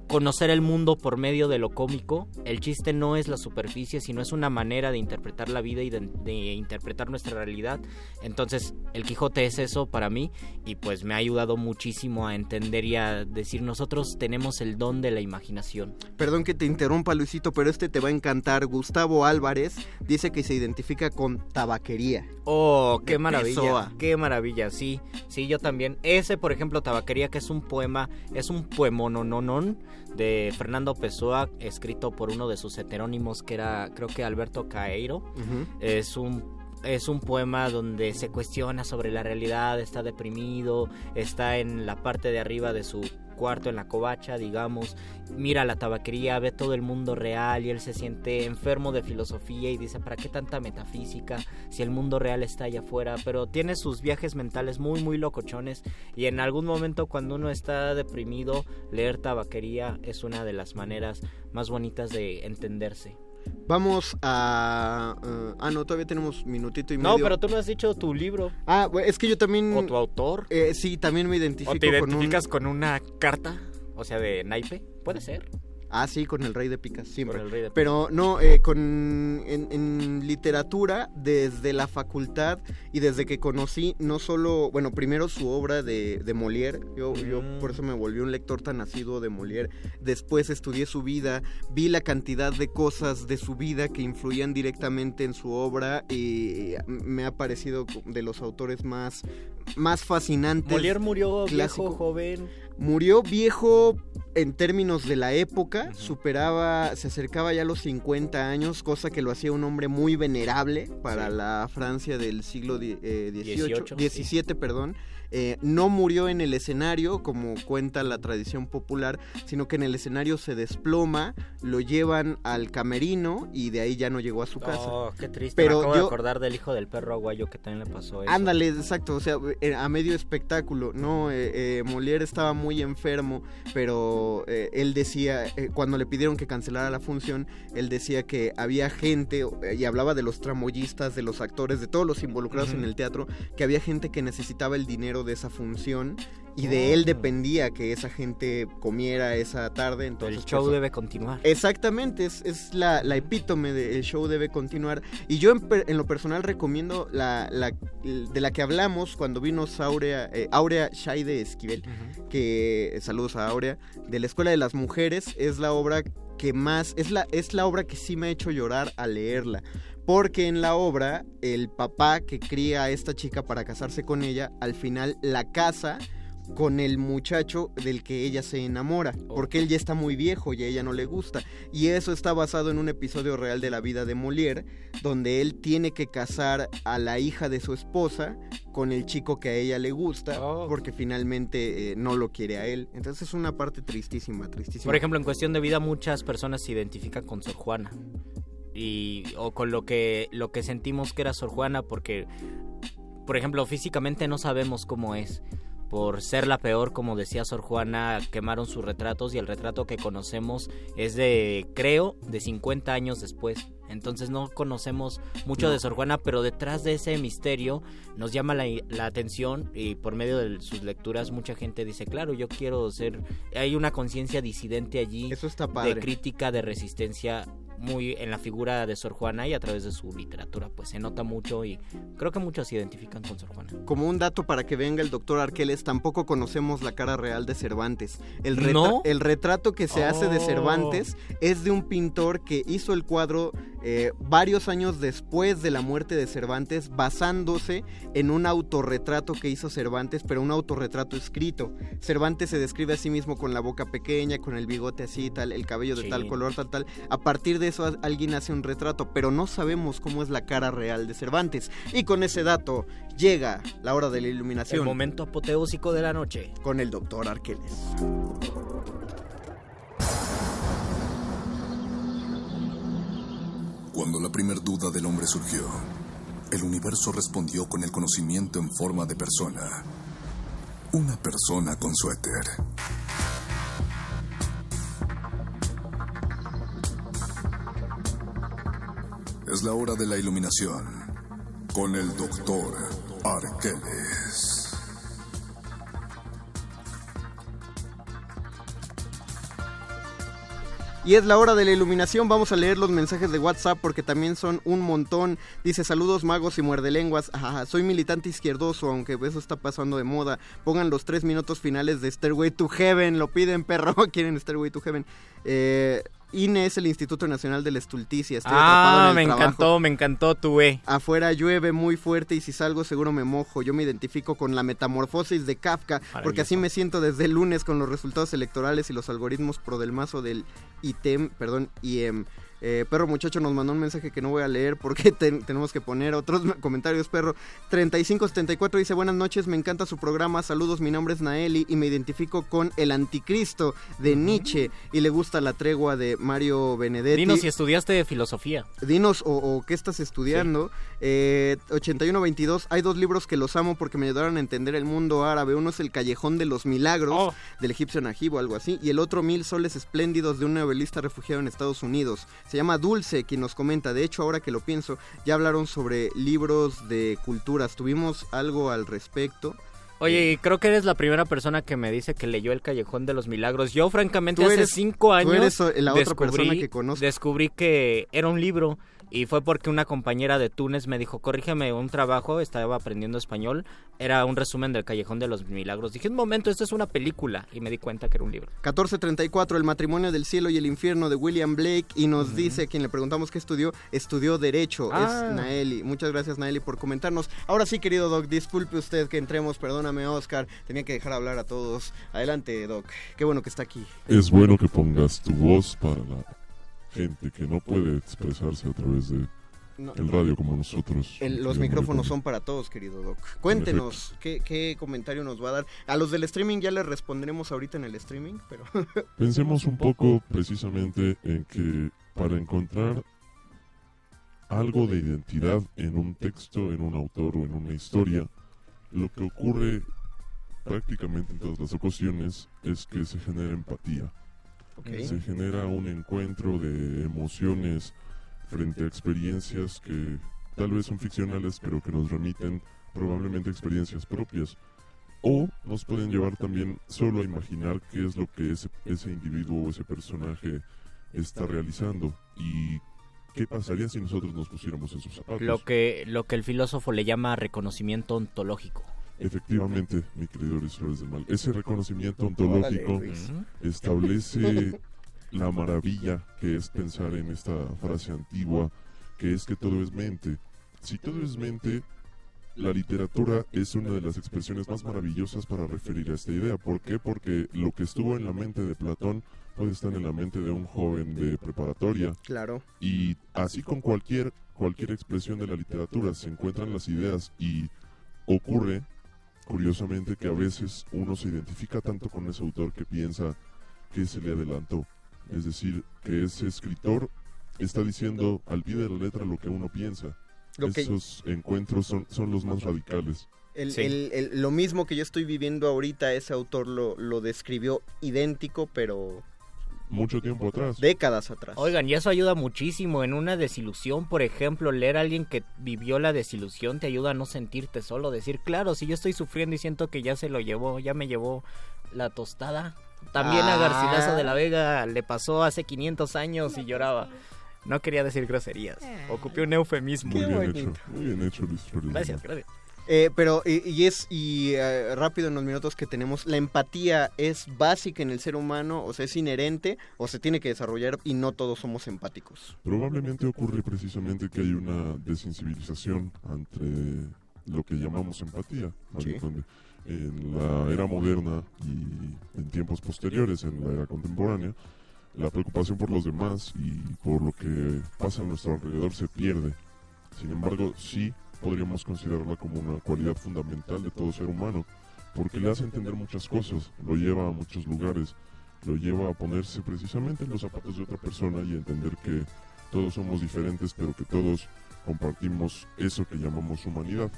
conocer el mundo por medio de lo cómico. El chiste no es la superficie, sino es una manera de interpretar la vida y de, de interpretar nuestra realidad. Entonces el Quijote es eso para mí y pues me ha ayudado muchísimo a entender y a decir nosotros tenemos el don de la imaginación. Perdón que te interrumpa, Luisito, pero este te va a encantar. Gustavo Álvarez dice que se identifica con tabaquería. Oh, qué maravilla, Pessoa. qué maravilla, sí, sí, yo también. Ese, por ejemplo, Tabaquería, que es un poema, es un poemonononón de Fernando Pessoa, escrito por uno de sus heterónimos, que era, creo que Alberto Caeiro. Es un es un poema donde se cuestiona sobre la realidad, está deprimido, está en la parte de arriba de su cuarto en la covacha, digamos, mira la tabaquería, ve todo el mundo real y él se siente enfermo de filosofía y dice, ¿para qué tanta metafísica si el mundo real está allá afuera? Pero tiene sus viajes mentales muy, muy locochones y en algún momento cuando uno está deprimido, leer tabaquería es una de las maneras más bonitas de entenderse. Vamos a... eh, ah, no, todavía tenemos minutito y medio. No, pero tú no has dicho tu libro Ah, es que yo también... o tu autor. eh, sí, también me identifico ¿O te con un... identificas con una carta? O sea, de naipe. Puede ser. Ah, sí, con el rey de picas, siempre. Con el rey de- Pero no, eh, con, en, en literatura, desde la facultad y desde que conocí, no solo, bueno, primero su obra de, de Molière, yo, yo Mm. por eso me volví un lector tan asiduo de Molière, después estudié su vida, vi la cantidad de cosas de su vida que influían directamente en su obra y me ha parecido de los autores más, más fascinantes. Molière murió clásico. viejo, joven. Murió viejo en términos de la época, superaba, se acercaba ya a los 50 años, cosa que lo hacía un hombre muy venerable para Sí. la Francia del siglo di- eh, Dieciocho, XVIII, sí. 17, perdón. Eh, no murió en el escenario, como cuenta la tradición popular, sino que en el escenario se desploma, lo llevan al camerino y de ahí ya no llegó a su casa. Oh, qué triste. Pero Me acabo yo- de acordar del hijo del perro aguayo que también le pasó eso. Ándale, exacto, o sea, eh, a medio espectáculo, ¿no? Eh, eh, Molière estaba muy enfermo, pero eh, él decía, cuando le pidieron que cancelara la función, él decía que había gente, y hablaba de los tramoyistas, de los actores, de todos los involucrados en el teatro, que había gente que necesitaba el dinero de esa función y de él Oh. dependía que esa gente comiera esa tarde, entonces... el show pues, debe continuar. Exactamente, es, es la, la epítome del show debe continuar. Y yo en, lo personal recomiendo la, la- de la que hablamos cuando vino Aurea, eh, Aurea Esquivel, que saludos a Aurea, de la Escuela de las Mujeres, es la obra que más, es la, es la obra que sí me ha hecho llorar al leerla. Porque en la obra, el papá que cría a esta chica para casarse con ella, al final la casa con el muchacho del que ella se enamora, porque él ya está muy viejo y a ella no le gusta. Y eso está basado en un episodio real de la vida de Molière, donde él tiene que casar a la hija de su esposa con el chico que a ella le gusta, Oh. porque finalmente eh, no lo quiere a él. Entonces es una parte tristísima, tristísima. Por ejemplo, en cuestión de vida, muchas personas se identifican con Sor Juana. Y, o con lo que, lo que sentimos que era Sor Juana, porque, por ejemplo, físicamente no sabemos cómo es. Por ser la peor, como decía Sor Juana, quemaron sus retratos y el retrato que conocemos es de, creo, de 50 años después. Entonces no conocemos mucho No. de Sor Juana, pero detrás de ese misterio nos llama la, la atención y por medio de sus lecturas mucha gente dice, claro, yo quiero ser... Hay una conciencia disidente allí Eso está de crítica, de resistencia muy en la figura de Sor Juana y a través de su literatura, pues se nota mucho y creo que muchos se identifican con Sor Juana. Como un dato para que venga el doctor Arqueles, tampoco conocemos la cara real de Cervantes. El, retra- ¿No? el retrato que se hace de Oh. Cervantes es de un pintor que hizo el cuadro eh, varios años después de la muerte de Cervantes, basándose en un autorretrato que hizo Cervantes, pero un autorretrato escrito. Cervantes se describe a sí mismo con la boca pequeña, con el bigote así, tal, el cabello de tal color, tal, tal. A partir de eso alguien hace un retrato, pero no sabemos cómo es la cara real de Cervantes. Y con ese dato llega la hora de la El iluminación momento apoteósico de la noche. con el doctor Arqueles. Cuando la primer duda del hombre surgió, el universo respondió con el conocimiento en forma de persona. Una persona con suéter. Es la hora de la iluminación con el doctor Arqueles. Y es la hora de la iluminación. Vamos a leer los mensajes de WhatsApp porque también son un montón. Dice saludos magos y muerde lenguas. Ajá, soy militante izquierdoso, aunque eso está pasando de moda. Pongan los tres minutos finales de Stairway to Heaven. Lo piden, perro. Quieren Stairway to Heaven. Eh, INE es el Instituto Nacional de la Estulticia. Estoy Ah, en me trabajo. encantó, me encantó tu E. Afuera llueve muy fuerte y si salgo seguro me mojo. Yo me identifico con la metamorfosis de Kafka porque así me siento desde el lunes con los resultados electorales y los algoritmos pro del mazo del ITEM, perdón, IEM. Eh, perro muchacho nos mandó un mensaje que no voy a leer porque ten- tenemos que poner otros comentarios. Perro 3574 dice buenas noches, me encanta su programa, saludos, mi nombre es Naeli y me identifico con el anticristo de Nietzsche y le gusta la tregua de Mario Benedetti. Dinos si estudiaste filosofía. Dinos o, o qué estás estudiando. Eh, 8122, hay dos libros que los amo porque me ayudaron a entender el mundo árabe. Uno es El Callejón de los Milagros, Oh. del egipcio Najib o algo así. Y el otro Mil Soles Espléndidos de un novelista refugiado en Estados Unidos. Se llama Dulce, quien nos comenta. De hecho, ahora que lo pienso, ya hablaron sobre libros de culturas. Tuvimos algo al respecto. Oye, y creo que eres la primera persona que me dice que leyó El Callejón de los Milagros. Yo, francamente, Tú hace cinco tú años eres la otra persona que conozco. descubrí que era un libro y fue porque una compañera de Túnez me dijo, corrígeme un trabajo, estaba aprendiendo español, era un resumen del Callejón de los Milagros. Dije, un momento, esto es una película y me di cuenta que era un libro. 1434, El matrimonio del cielo y el infierno de William Blake. Y nos dice, a quien le preguntamos qué estudió, estudió Derecho. Ah. Es Naeli. Muchas gracias, Naeli, por comentarnos. Ahora sí, querido Doc, disculpe usted que entremos. Perdóname, Oscar. Tenía que dejar hablar a todos. Adelante, Doc. Qué bueno que está aquí. Es bueno que pongas tu voz para la gente que no puede expresarse a través de No, el radio como nosotros. el- los micrófonos Maricón. son para todos, querido Doc. Cuéntenos, ¿qué, qué comentario nos va a dar? A los del streaming ya les responderemos ahorita en el streaming, pero... Pensemos un poco precisamente en que para encontrar algo de identidad en un texto, en un autor o en una historia, lo que ocurre prácticamente en todas las ocasiones es que se genera empatía. Se genera un encuentro de emociones frente a experiencias que tal vez son ficcionales, pero que nos remiten probablemente a experiencias propias. O nos pueden llevar también solo a imaginar qué es lo que ese, ese individuo o ese personaje está realizando y qué pasaría si nosotros nos pusiéramos en sus zapatos. Lo que, lo que el filósofo le llama reconocimiento ontológico. Efectivamente, mi querido Luis Flores del Mal, ese reconocimiento ontológico establece la maravilla que es pensar en esta frase antigua, que es que todo es mente. Si todo es mente, la literatura es una de las expresiones más maravillosas para referir a esta idea. ¿Por qué? Porque lo que estuvo en la mente de Platón puede estar en la mente de un joven de preparatoria. Claro. Y así con cualquier, cualquier expresión de la literatura se encuentran las ideas y ocurre, curiosamente, que a veces uno se identifica tanto con ese autor que piensa que se le adelantó. Es decir, que ese escritor está diciendo al pie de la letra lo que uno piensa. Lo que- Esos encuentros son, son los más radicales. El- Sí. el- el- lo mismo que yo estoy viviendo ahorita, ese autor lo, lo describió idéntico, pero Mucho tiempo atrás. décadas atrás. Oigan, y eso ayuda muchísimo en una desilusión, por ejemplo, leer a alguien que vivió la desilusión te ayuda a no sentirte solo, decir, claro, si yo estoy sufriendo y siento que ya se lo llevó, ya me llevó la tostada. También a Ah. Garcilaso de la Vega le pasó hace 500 años y lloraba. No quería decir groserías, ocupé un eufemismo. Muy bien hecho, muy bien hecho, Luis Gracias, gracias. Eh, pero, y, y es, y eh, rápido en los minutos que tenemos, ¿la empatía es básica en el ser humano? O sea, ¿es inherente o se tiene que desarrollar y no todos somos empáticos? Probablemente ocurre precisamente que hay una desensibilización ante lo que llamamos empatía, Sí. En la era moderna y en tiempos posteriores, en la era contemporánea, la preocupación por los demás y por lo que pasa a nuestro alrededor se pierde. Sin embargo, sí podríamos considerarla como una cualidad fundamental de todo ser humano, porque le hace entender muchas cosas, lo lleva a muchos lugares, lo lleva a ponerse precisamente en los zapatos de otra persona y entender que todos somos diferentes, pero que todos compartimos eso que llamamos humanidad.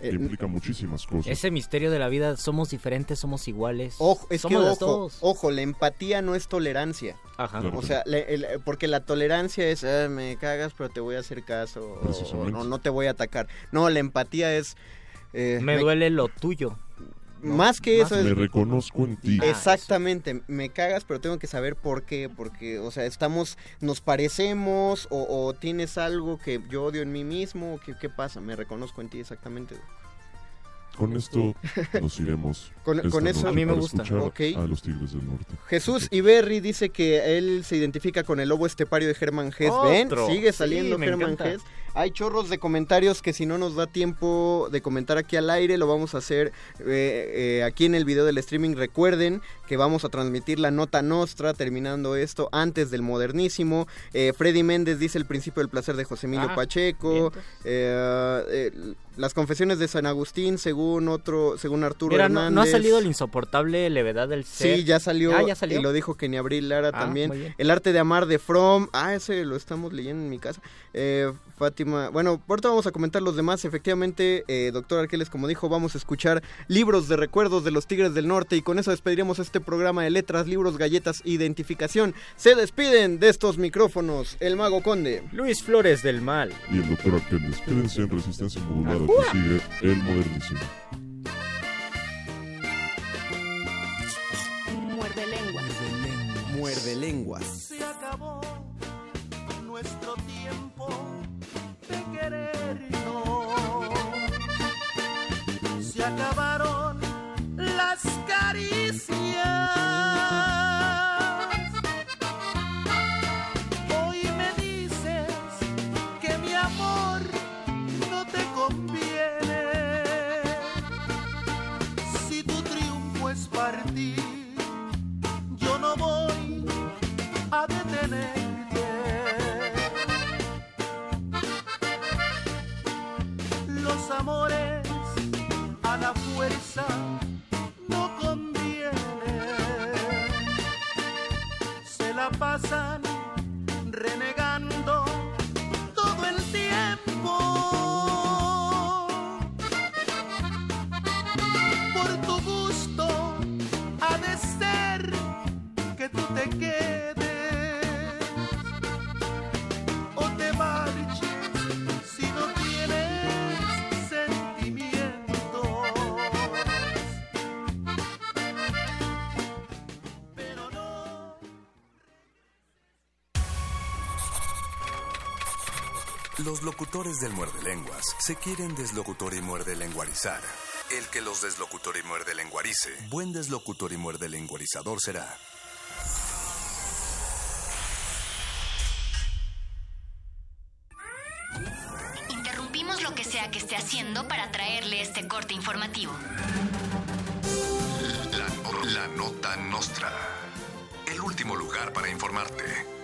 Eh, que implica muchísimas cosas. Ese misterio de la vida, somos diferentes, somos iguales. Ojo, es somos que las ojo, la empatía no es tolerancia. Ajá. Claro. O sea, le- el- porque la tolerancia es, "Ah, me cagas, pero te voy a hacer caso, o no te voy a atacar. No, la empatía es... eh, Me duele lo tuyo. Más que Más eso Me es... reconozco en ti. Exactamente, me cagas, pero tengo que saber por qué, porque, o sea, estamos, nos parecemos, o, o tienes algo que yo odio en mí mismo, o ¿qué, qué pasa? Me reconozco en ti, exactamente. Con esto nos iremos. Con- eso- A mí me gusta. escuchar Ok. A los Tigres del Norte. Jesús Iberri dice que él se identifica con el lobo estepario de Germán Hess. ¿Ven? Sigue saliendo Germán encanta. Hay chorros de comentarios que si no nos da tiempo de comentar aquí al aire, lo vamos a hacer eh, eh, aquí en el video del streaming. Recuerden que vamos a transmitir la nota nostra terminando esto antes del modernísimo. Eh, Freddy Méndez dice el principio del placer de José Emilio Ah, Pacheco. Eh, eh, las confesiones de San Agustín, según otro, según Arturo Mira, Hernández. no ha salido la insoportable levedad del ser. Sí, ya salió, Ah, ya salió. y lo dijo Kenny Abril Lara Ah, también. El arte de amar de From, ah, ese lo estamos leyendo en mi casa. Eh, Fátima, bueno, ahorita vamos a comentar los demás. Efectivamente, eh, doctor Arqueles, como dijo, vamos a escuchar libros de recuerdos de los Tigres del Norte y con eso despediremos este programa de letras, libros, galletas, identificación. Se despiden de estos micrófonos el Mago Conde. Luis Flores del Mal. Y el doctor Arqueles. Quédense en resistencia modulada que sigue el modernísimo. Muerde lenguas. Muerde lenguas. se acabó nuestro Se acabaron las caricias. Se Los locutores del muerde lenguas se quieren deslocutor y muerde lenguarizar. El que los deslocutor y muerde lenguarice, buen deslocutor y muerde lenguarizador será. Interrumpimos lo que sea que esté haciendo para traerle este corte informativo. La, la nota nostra. El último lugar para informarte.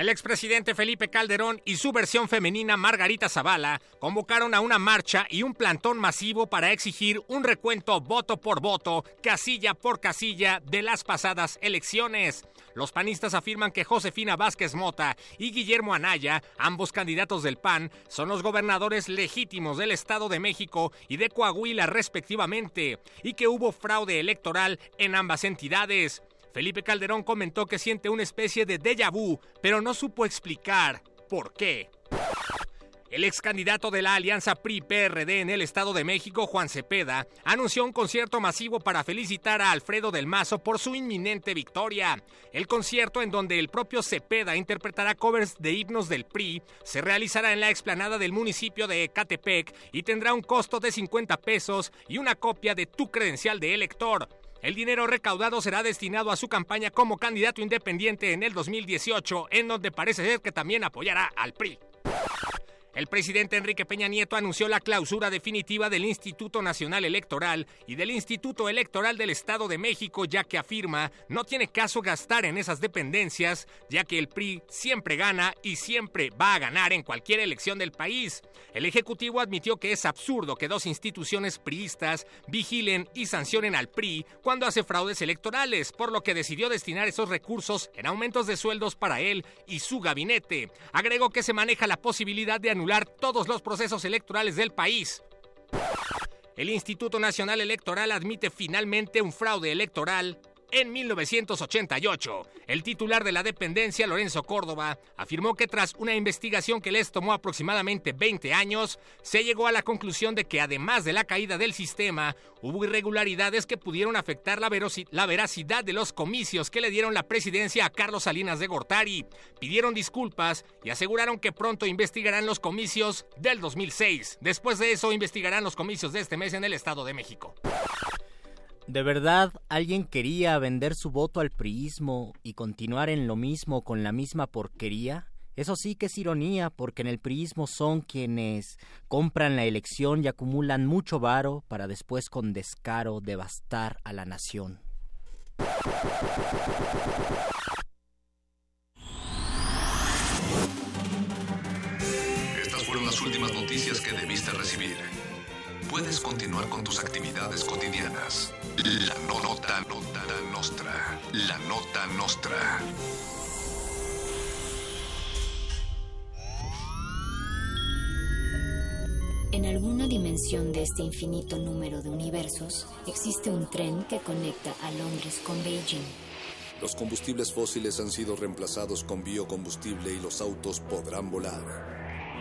El expresidente Felipe Calderón y su versión femenina Margarita Zavala convocaron a una marcha y un plantón masivo para exigir un recuento voto por voto, casilla por casilla de las pasadas elecciones. Los panistas afirman que Josefina Vázquez Mota y Guillermo Anaya, ambos candidatos del PAN, son los gobernadores legítimos del Estado de México y de Coahuila respectivamente, y que hubo fraude electoral en ambas entidades. Felipe Calderón comentó que siente una especie de déjà vu, pero no supo explicar por qué. El ex candidato de la alianza PRI-PRD en el Estado de México, Juan Cepeda, anunció un concierto masivo para felicitar a Alfredo del Mazo por su inminente victoria. El concierto, en donde el propio Cepeda interpretará covers de himnos del PRI, se realizará en la explanada del municipio de Ecatepec y tendrá un costo de 50 pesos y una copia de tu credencial de elector. El dinero recaudado será destinado a su campaña como candidato independiente en el 2018, en donde parece ser que también apoyará al PRI. El presidente Enrique Peña Nieto anunció la clausura definitiva del Instituto Nacional Electoral y del Instituto Electoral del Estado de México, ya que afirma no tiene caso gastar en esas dependencias, ya que el PRI siempre gana y siempre va a ganar en cualquier elección del país. El Ejecutivo admitió que es absurdo que dos instituciones priistas vigilen y sancionen al PRI cuando hace fraudes electorales, por lo que decidió destinar esos recursos en aumentos de sueldos para él y su gabinete. Agregó que se maneja la posibilidad de anular todos los procesos electorales del país. El Instituto Nacional Electoral admite finalmente un fraude electoral en 1988. El titular de la dependencia, Lorenzo Córdoba, afirmó que tras una investigación que les tomó aproximadamente 20 años, se llegó a la conclusión de que además de la caída del sistema, hubo irregularidades que pudieron afectar la, veracidad de los comicios que le dieron la presidencia a Carlos Salinas de Gortari. Pidieron disculpas y aseguraron que pronto investigarán los comicios del 2006. Después de eso, investigarán los comicios de este mes en el Estado de México. ¿De verdad alguien quería vender su voto al priismo y continuar en lo mismo con la misma porquería? Eso sí que es ironía, porque en el priismo son quienes compran la elección y acumulan mucho varo para después con descaro devastar a la nación. Estas fueron las últimas noticias que debiste recibir. Puedes continuar con tus actividades cotidianas. La nota, nota nostra. La nota nostra. En alguna dimensión de este infinito número de universos existe un tren que conecta a Londres con Beijing. Los combustibles fósiles han sido reemplazados con biocombustible y los autos podrán volar.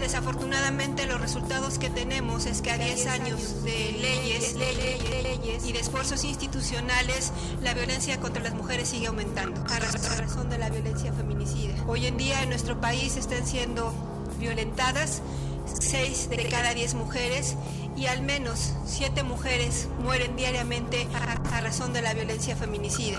Desafortunadamente los resultados que tenemos es que a 10 años de leyes, y de esfuerzos institucionales, la violencia contra las mujeres sigue aumentando a razón de la violencia feminicida. Hoy en día en nuestro país están siendo violentadas 6 de cada 10 mujeres y al menos 7 mujeres mueren diariamente a razón de la violencia feminicida.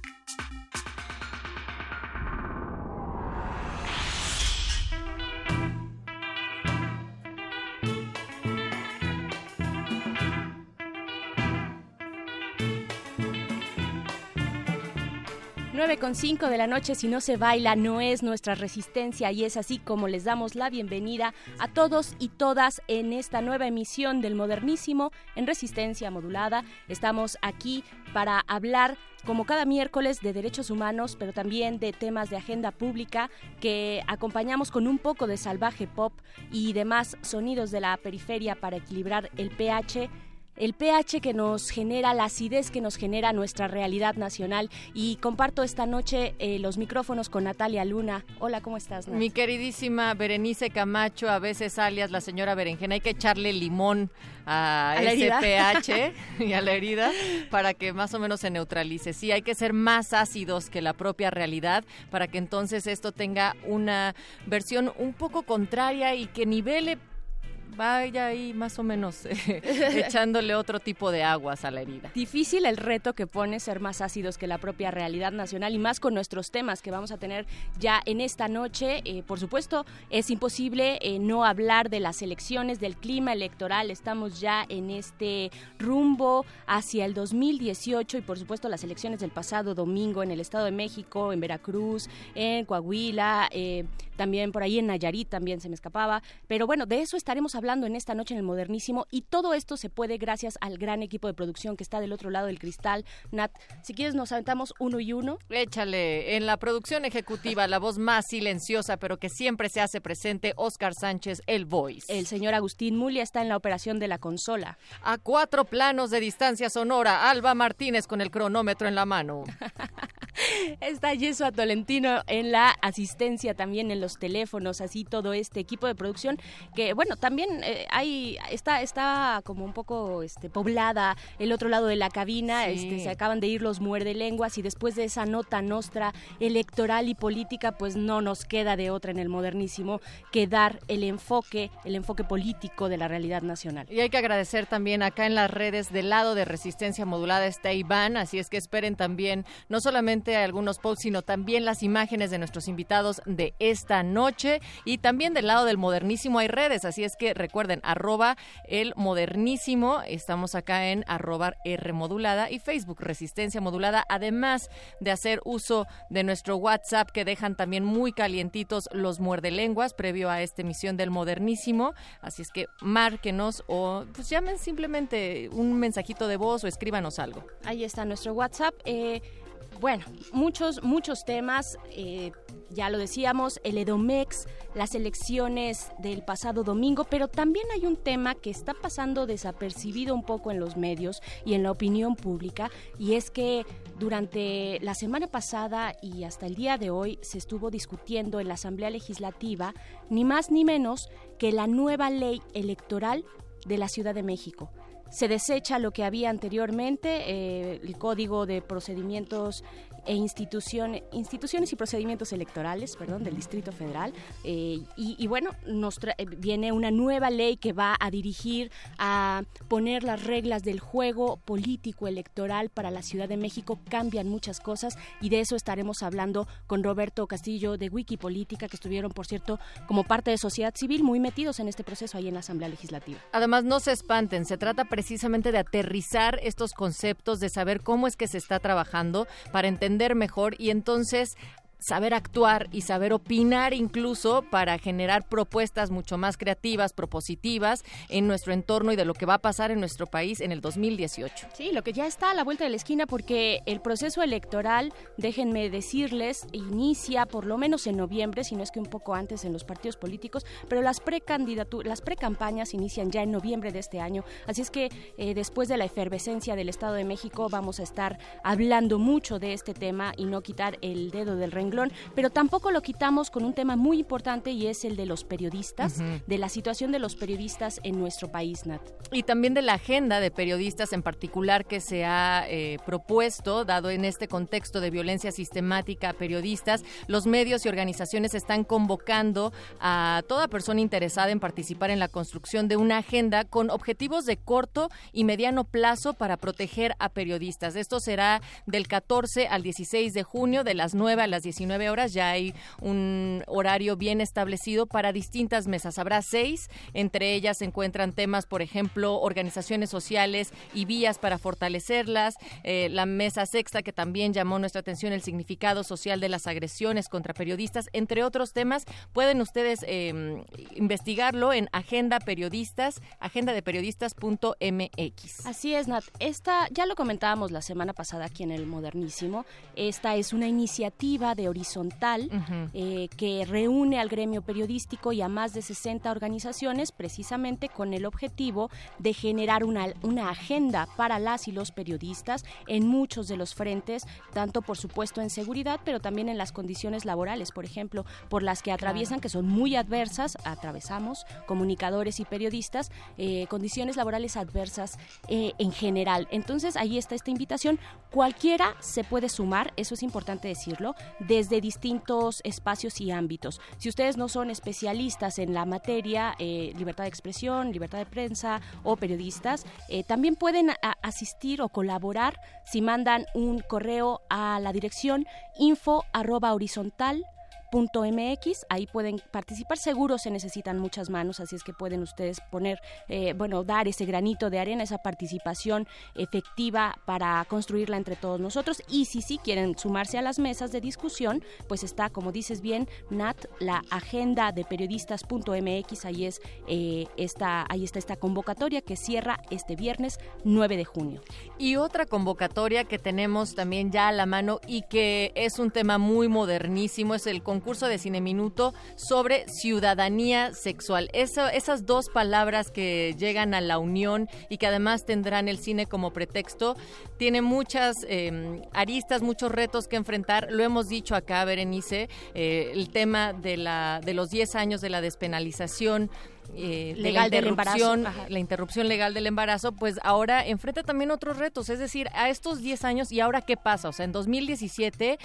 Con 5 de la noche, si no se baila, no es nuestra resistencia y es así como les damos la bienvenida a todos y todas en esta nueva emisión del Modernísimo en Resistencia Modulada. Estamos aquí para hablar como cada miércoles de derechos humanos, pero también de temas de agenda pública que acompañamos con un poco de salvaje pop y demás sonidos de la periferia para equilibrar el pH el pH que nos genera, la acidez que nos genera nuestra realidad nacional. Y comparto esta noche eh, los micrófonos con Natalia Luna. Hola, ¿cómo estás? Mi queridísima Berenice Camacho, a veces alias la señora Berenjena, hay que echarle limón a, ese pH y a la herida para que más o menos se neutralice. Sí, hay que ser más ácidos que la propia realidad para que entonces esto tenga una versión un poco contraria y que nivele vaya ahí más o menos eh, echándole otro tipo de aguas a la herida. Difícil el reto que pone ser más ácidos que la propia realidad nacional y más con nuestros temas que vamos a tener ya en esta noche. Eh, por supuesto, es imposible eh, no hablar de las elecciones, del clima electoral. Estamos ya en este rumbo hacia el 2018 y por supuesto las elecciones del pasado domingo en el Estado de México, en Veracruz, en Coahuila, también por ahí en Nayarit también se me escapaba. Pero bueno, de eso estaremos hablando en esta noche en el Modernísimo y todo esto se puede gracias al gran equipo de producción que está del otro lado del cristal. Nat, si quieres nos aventamos uno y uno. Échale, en la producción ejecutiva, la voz más silenciosa pero que siempre se hace presente, Oscar Sánchez, el voice. El señor Agustín Mulia está en la operación de la consola. A cuatro planos de distancia sonora, Alba Martínez con el cronómetro en la mano. está Yeso Tolentino en la asistencia también en los teléfonos, así todo este equipo de producción que bueno, también eh, hay está está como un poco este poblada el otro lado de la cabina, este se acaban de ir los muerde lenguas y después de esa nota nostra electoral y política, pues no nos queda de otra en el modernísimo que dar el enfoque, el enfoque político de la realidad nacional. Y hay que agradecer también acá en las redes del lado de Resistencia Modulada está Iván, así es que esperen también no solamente algunos posts, sino también las imágenes de nuestros invitados de esta noche y también del lado del modernísimo hay redes, así es que recuerden, arroba el modernísimo, estamos acá en arroba R modulada y Facebook Resistencia Modulada, además de hacer uso de nuestro WhatsApp que dejan también muy calientitos los muerde lenguas previo a esta emisión del modernísimo, así es que márquenos o pues llamen simplemente un mensajito de voz o escríbanos algo. Ahí está nuestro WhatsApp. Eh, bueno, muchos, muchos temas. Eh, ya lo decíamos, el Edomex, las elecciones del pasado domingo, pero también hay un tema que está pasando desapercibido un poco en los medios y en la opinión pública, y es que durante la semana pasada y hasta el día de hoy se estuvo discutiendo en la Asamblea Legislativa ni más ni menos que la nueva ley electoral de la Ciudad de México. Se desecha lo que había anteriormente, eh, el Código de Procedimientos e instituciones, instituciones y procedimientos electorales, perdón, del Distrito Federal. Eh, y, bueno, nos eh, viene una nueva ley que va a dirigir a poner las reglas del juego político electoral para la Ciudad de México. Cambian muchas cosas y de eso estaremos hablando con Roberto Castillo de Wikipolítica, que estuvieron, por cierto, como parte de sociedad civil, muy metidos en este proceso ahí en la Asamblea Legislativa. Además, no se espanten, se trata precisamente de aterrizar estos conceptos, de saber cómo es que se está trabajando para entender mejor y entonces saber actuar y saber opinar incluso para generar propuestas mucho más creativas, propositivas en nuestro entorno y de lo que va a pasar en nuestro país en el 2018. Sí, lo que ya está a la vuelta de la esquina porque el proceso electoral, déjenme decirles, inicia por lo menos en noviembre, si no es que un poco antes en los partidos políticos, pero las precandidaturas, las precampañas inician ya en noviembre de este año, así es que eh, después de la efervescencia del Estado de México vamos a estar hablando mucho de este tema y no quitar el dedo del renglón pero tampoco lo quitamos con un tema muy importante y es el de los periodistas, de la situación de los periodistas en nuestro país, Nat. Y también de la agenda de periodistas en particular que se ha eh, propuesto, dado en este contexto de violencia sistemática a periodistas, los medios y organizaciones están convocando a toda persona interesada en participar en la construcción de una agenda con objetivos de corto y mediano plazo para proteger a periodistas. Esto será del 14 al 16 de junio, de las 9 a las 19 horas. Ya hay un horario bien establecido para distintas mesas. Habrá seis. Entre ellas se encuentran temas, por ejemplo, organizaciones sociales y vías para fortalecerlas. Eh, la mesa sexta, que también llamó nuestra atención el significado social de las agresiones contra periodistas, entre otros temas. Pueden ustedes em, investigarlo en Agenda Periodistas, agendadeperiodistas.mx. Así es, Nat. Esta ya lo comentábamos la semana pasada aquí en el Modernísimo. Esta es una iniciativa de horizontal eh, que reúne al gremio periodístico y a más de 60 organizaciones precisamente con el objetivo de generar una, una agenda para las y los periodistas en muchos de los frentes, tanto por supuesto en seguridad, pero también en las condiciones laborales, por ejemplo, por las que atraviesan, que son muy adversas, atravesamos comunicadores y periodistas, eh, condiciones laborales adversas eh, en general. Entonces ahí está esta invitación. Cualquiera se puede sumar, eso es importante decirlo, de desde distintos espacios y ámbitos. Si ustedes no son especialistas en la materia, eh, libertad de expresión, libertad de prensa o periodistas, eh, también pueden asistir o colaborar si mandan un correo a la dirección info horizontal mx ahí pueden participar, seguro se necesitan muchas manos, así es que pueden ustedes poner, eh, bueno, dar ese granito de arena, esa participación efectiva para construirla entre todos nosotros. Y si sí quieren sumarse a las mesas de discusión, pues está, como dices bien, Nat, la agenda de periodistas.mx, ahí es eh, esta, ahí está esta convocatoria que cierra este viernes 9 de junio. Y otra convocatoria que tenemos también ya a la mano y que es un tema muy modernísimo es el concurso concurso de Cine Minuto sobre ciudadanía sexual. Esas dos palabras que llegan a la unión y que además tendrán el cine como pretexto, tiene muchas em, aristas, muchos retos que enfrentar. Lo hemos dicho acá, Berenice, eh, el tema de, la, de los 10 años de la despenalización eh, legal de la interrupción, la interrupción legal del embarazo, pues ahora enfrenta también otros retos. Es decir, a estos 10 años, ¿y ahora qué pasa? O sea, en 2017,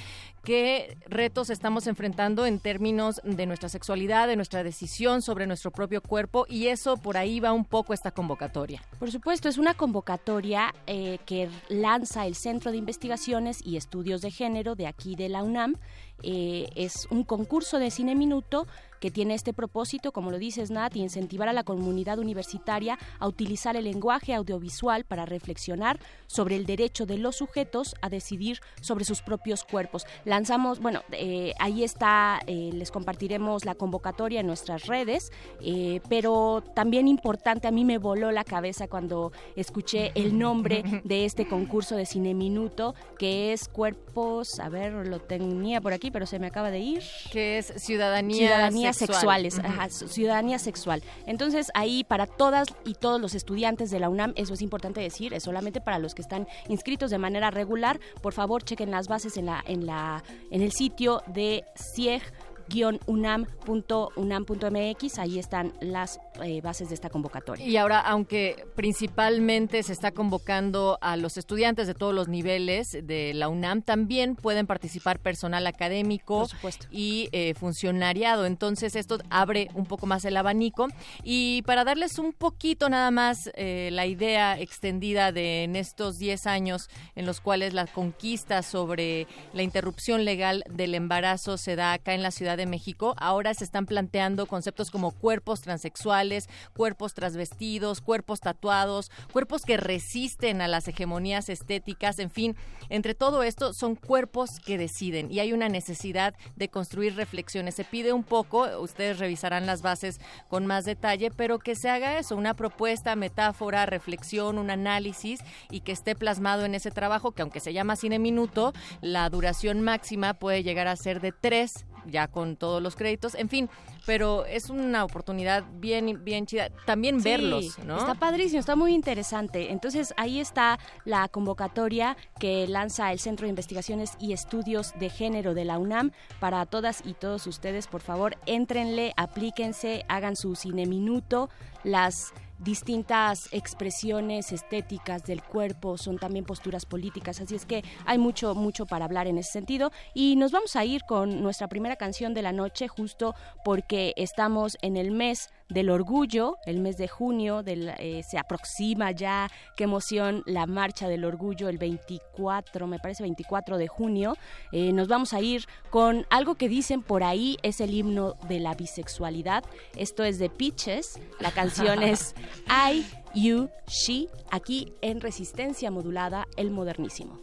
¿qué retos estamos enfrentando en términos de nuestra sexualidad, de nuestra decisión sobre nuestro propio cuerpo? Y eso por ahí va un poco esta convocatoria. Por supuesto, es una convocatoria eh, que lanza el Centro de Investigaciones y Estudios de Género de aquí de la UNAM. Eh, es un concurso de cine minuto que tiene este propósito, como lo dices Nat, incentivar a la comunidad universitaria a utilizar el lenguaje audiovisual para reflexionar sobre el derecho de los sujetos a decidir sobre sus propios cuerpos. Lanzamos, bueno, eh, ahí está, eh, les compartiremos la convocatoria en nuestras redes, eh, pero también importante, a mí me voló la cabeza cuando escuché el nombre de este concurso de Cine Minuto, que es Cuerpos, a ver, lo tenía por aquí, pero se me acaba de ir. Que es Ciudadanía sexuales, ciudadanía sexual. Entonces ahí para todas y todos los estudiantes de la UNAM, eso es importante decir, es solamente para los que están inscritos de manera regular. Por favor, chequen las bases en la en la en el sitio de CIEG unam.unam.mx, ahí están las eh, bases de esta convocatoria. Y ahora, aunque principalmente se está convocando a los estudiantes de todos los niveles de la UNAM, también pueden participar personal académico y eh, funcionariado. Entonces, esto abre un poco más el abanico. Y para darles un poquito nada más eh, la idea extendida de en estos 10 años en los cuales la conquista sobre la interrupción legal del embarazo se da acá en la ciudad de México, ahora se están planteando conceptos como cuerpos transexuales, cuerpos transvestidos, cuerpos tatuados, cuerpos que resisten a las hegemonías estéticas, en fin, entre todo esto son cuerpos que deciden y hay una necesidad de construir reflexiones. Se pide un poco, ustedes revisarán las bases con más detalle, pero que se haga eso, una propuesta, metáfora, reflexión, un análisis y que esté plasmado en ese trabajo que aunque se llama cine minuto, la duración máxima puede llegar a ser de tres ya con todos los créditos, en fin, pero es una oportunidad bien, bien chida. También verlos, ¿no? Está padrísimo, está muy interesante. Entonces ahí está la convocatoria que lanza el Centro de Investigaciones y Estudios de Género de la UNAM para todas y todos ustedes. Por favor, éntrenle, aplíquense, hagan su cine minuto. Las distintas expresiones estéticas del cuerpo, son también posturas políticas, así es que hay mucho, mucho para hablar en ese sentido. Y nos vamos a ir con nuestra primera canción de la noche, justo porque estamos en el mes del orgullo, el mes de junio, del, eh, se aproxima ya, qué emoción, la marcha del orgullo el 24, me parece 24 de junio. Eh, nos vamos a ir con algo que dicen por ahí es el himno de la bisexualidad. Esto es de Pitches, la canción es I, You, She, aquí en Resistencia Modulada, el modernísimo.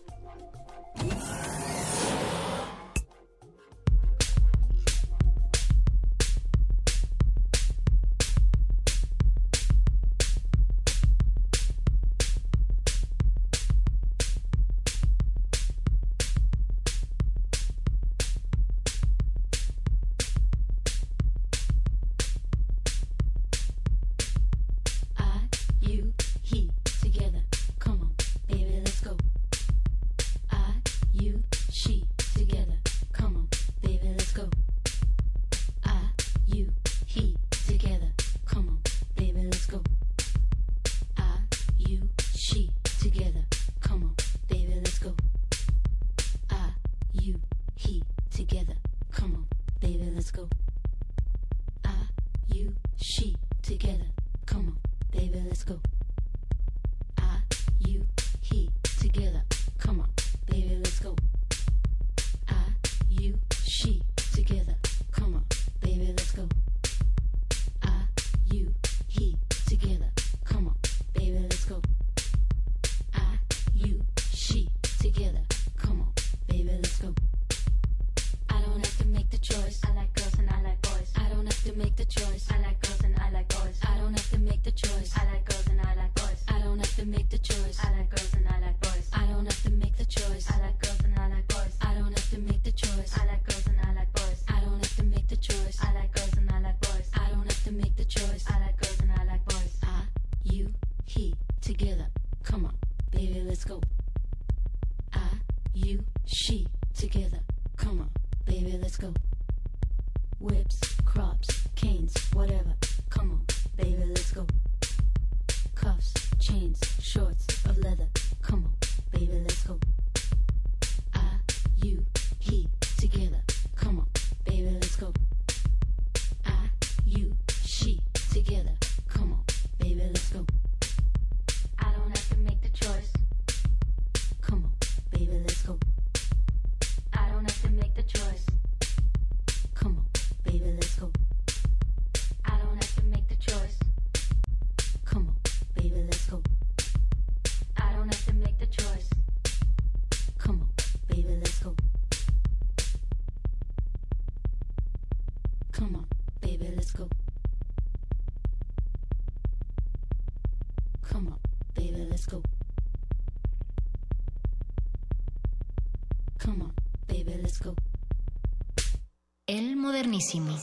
El modernísimo.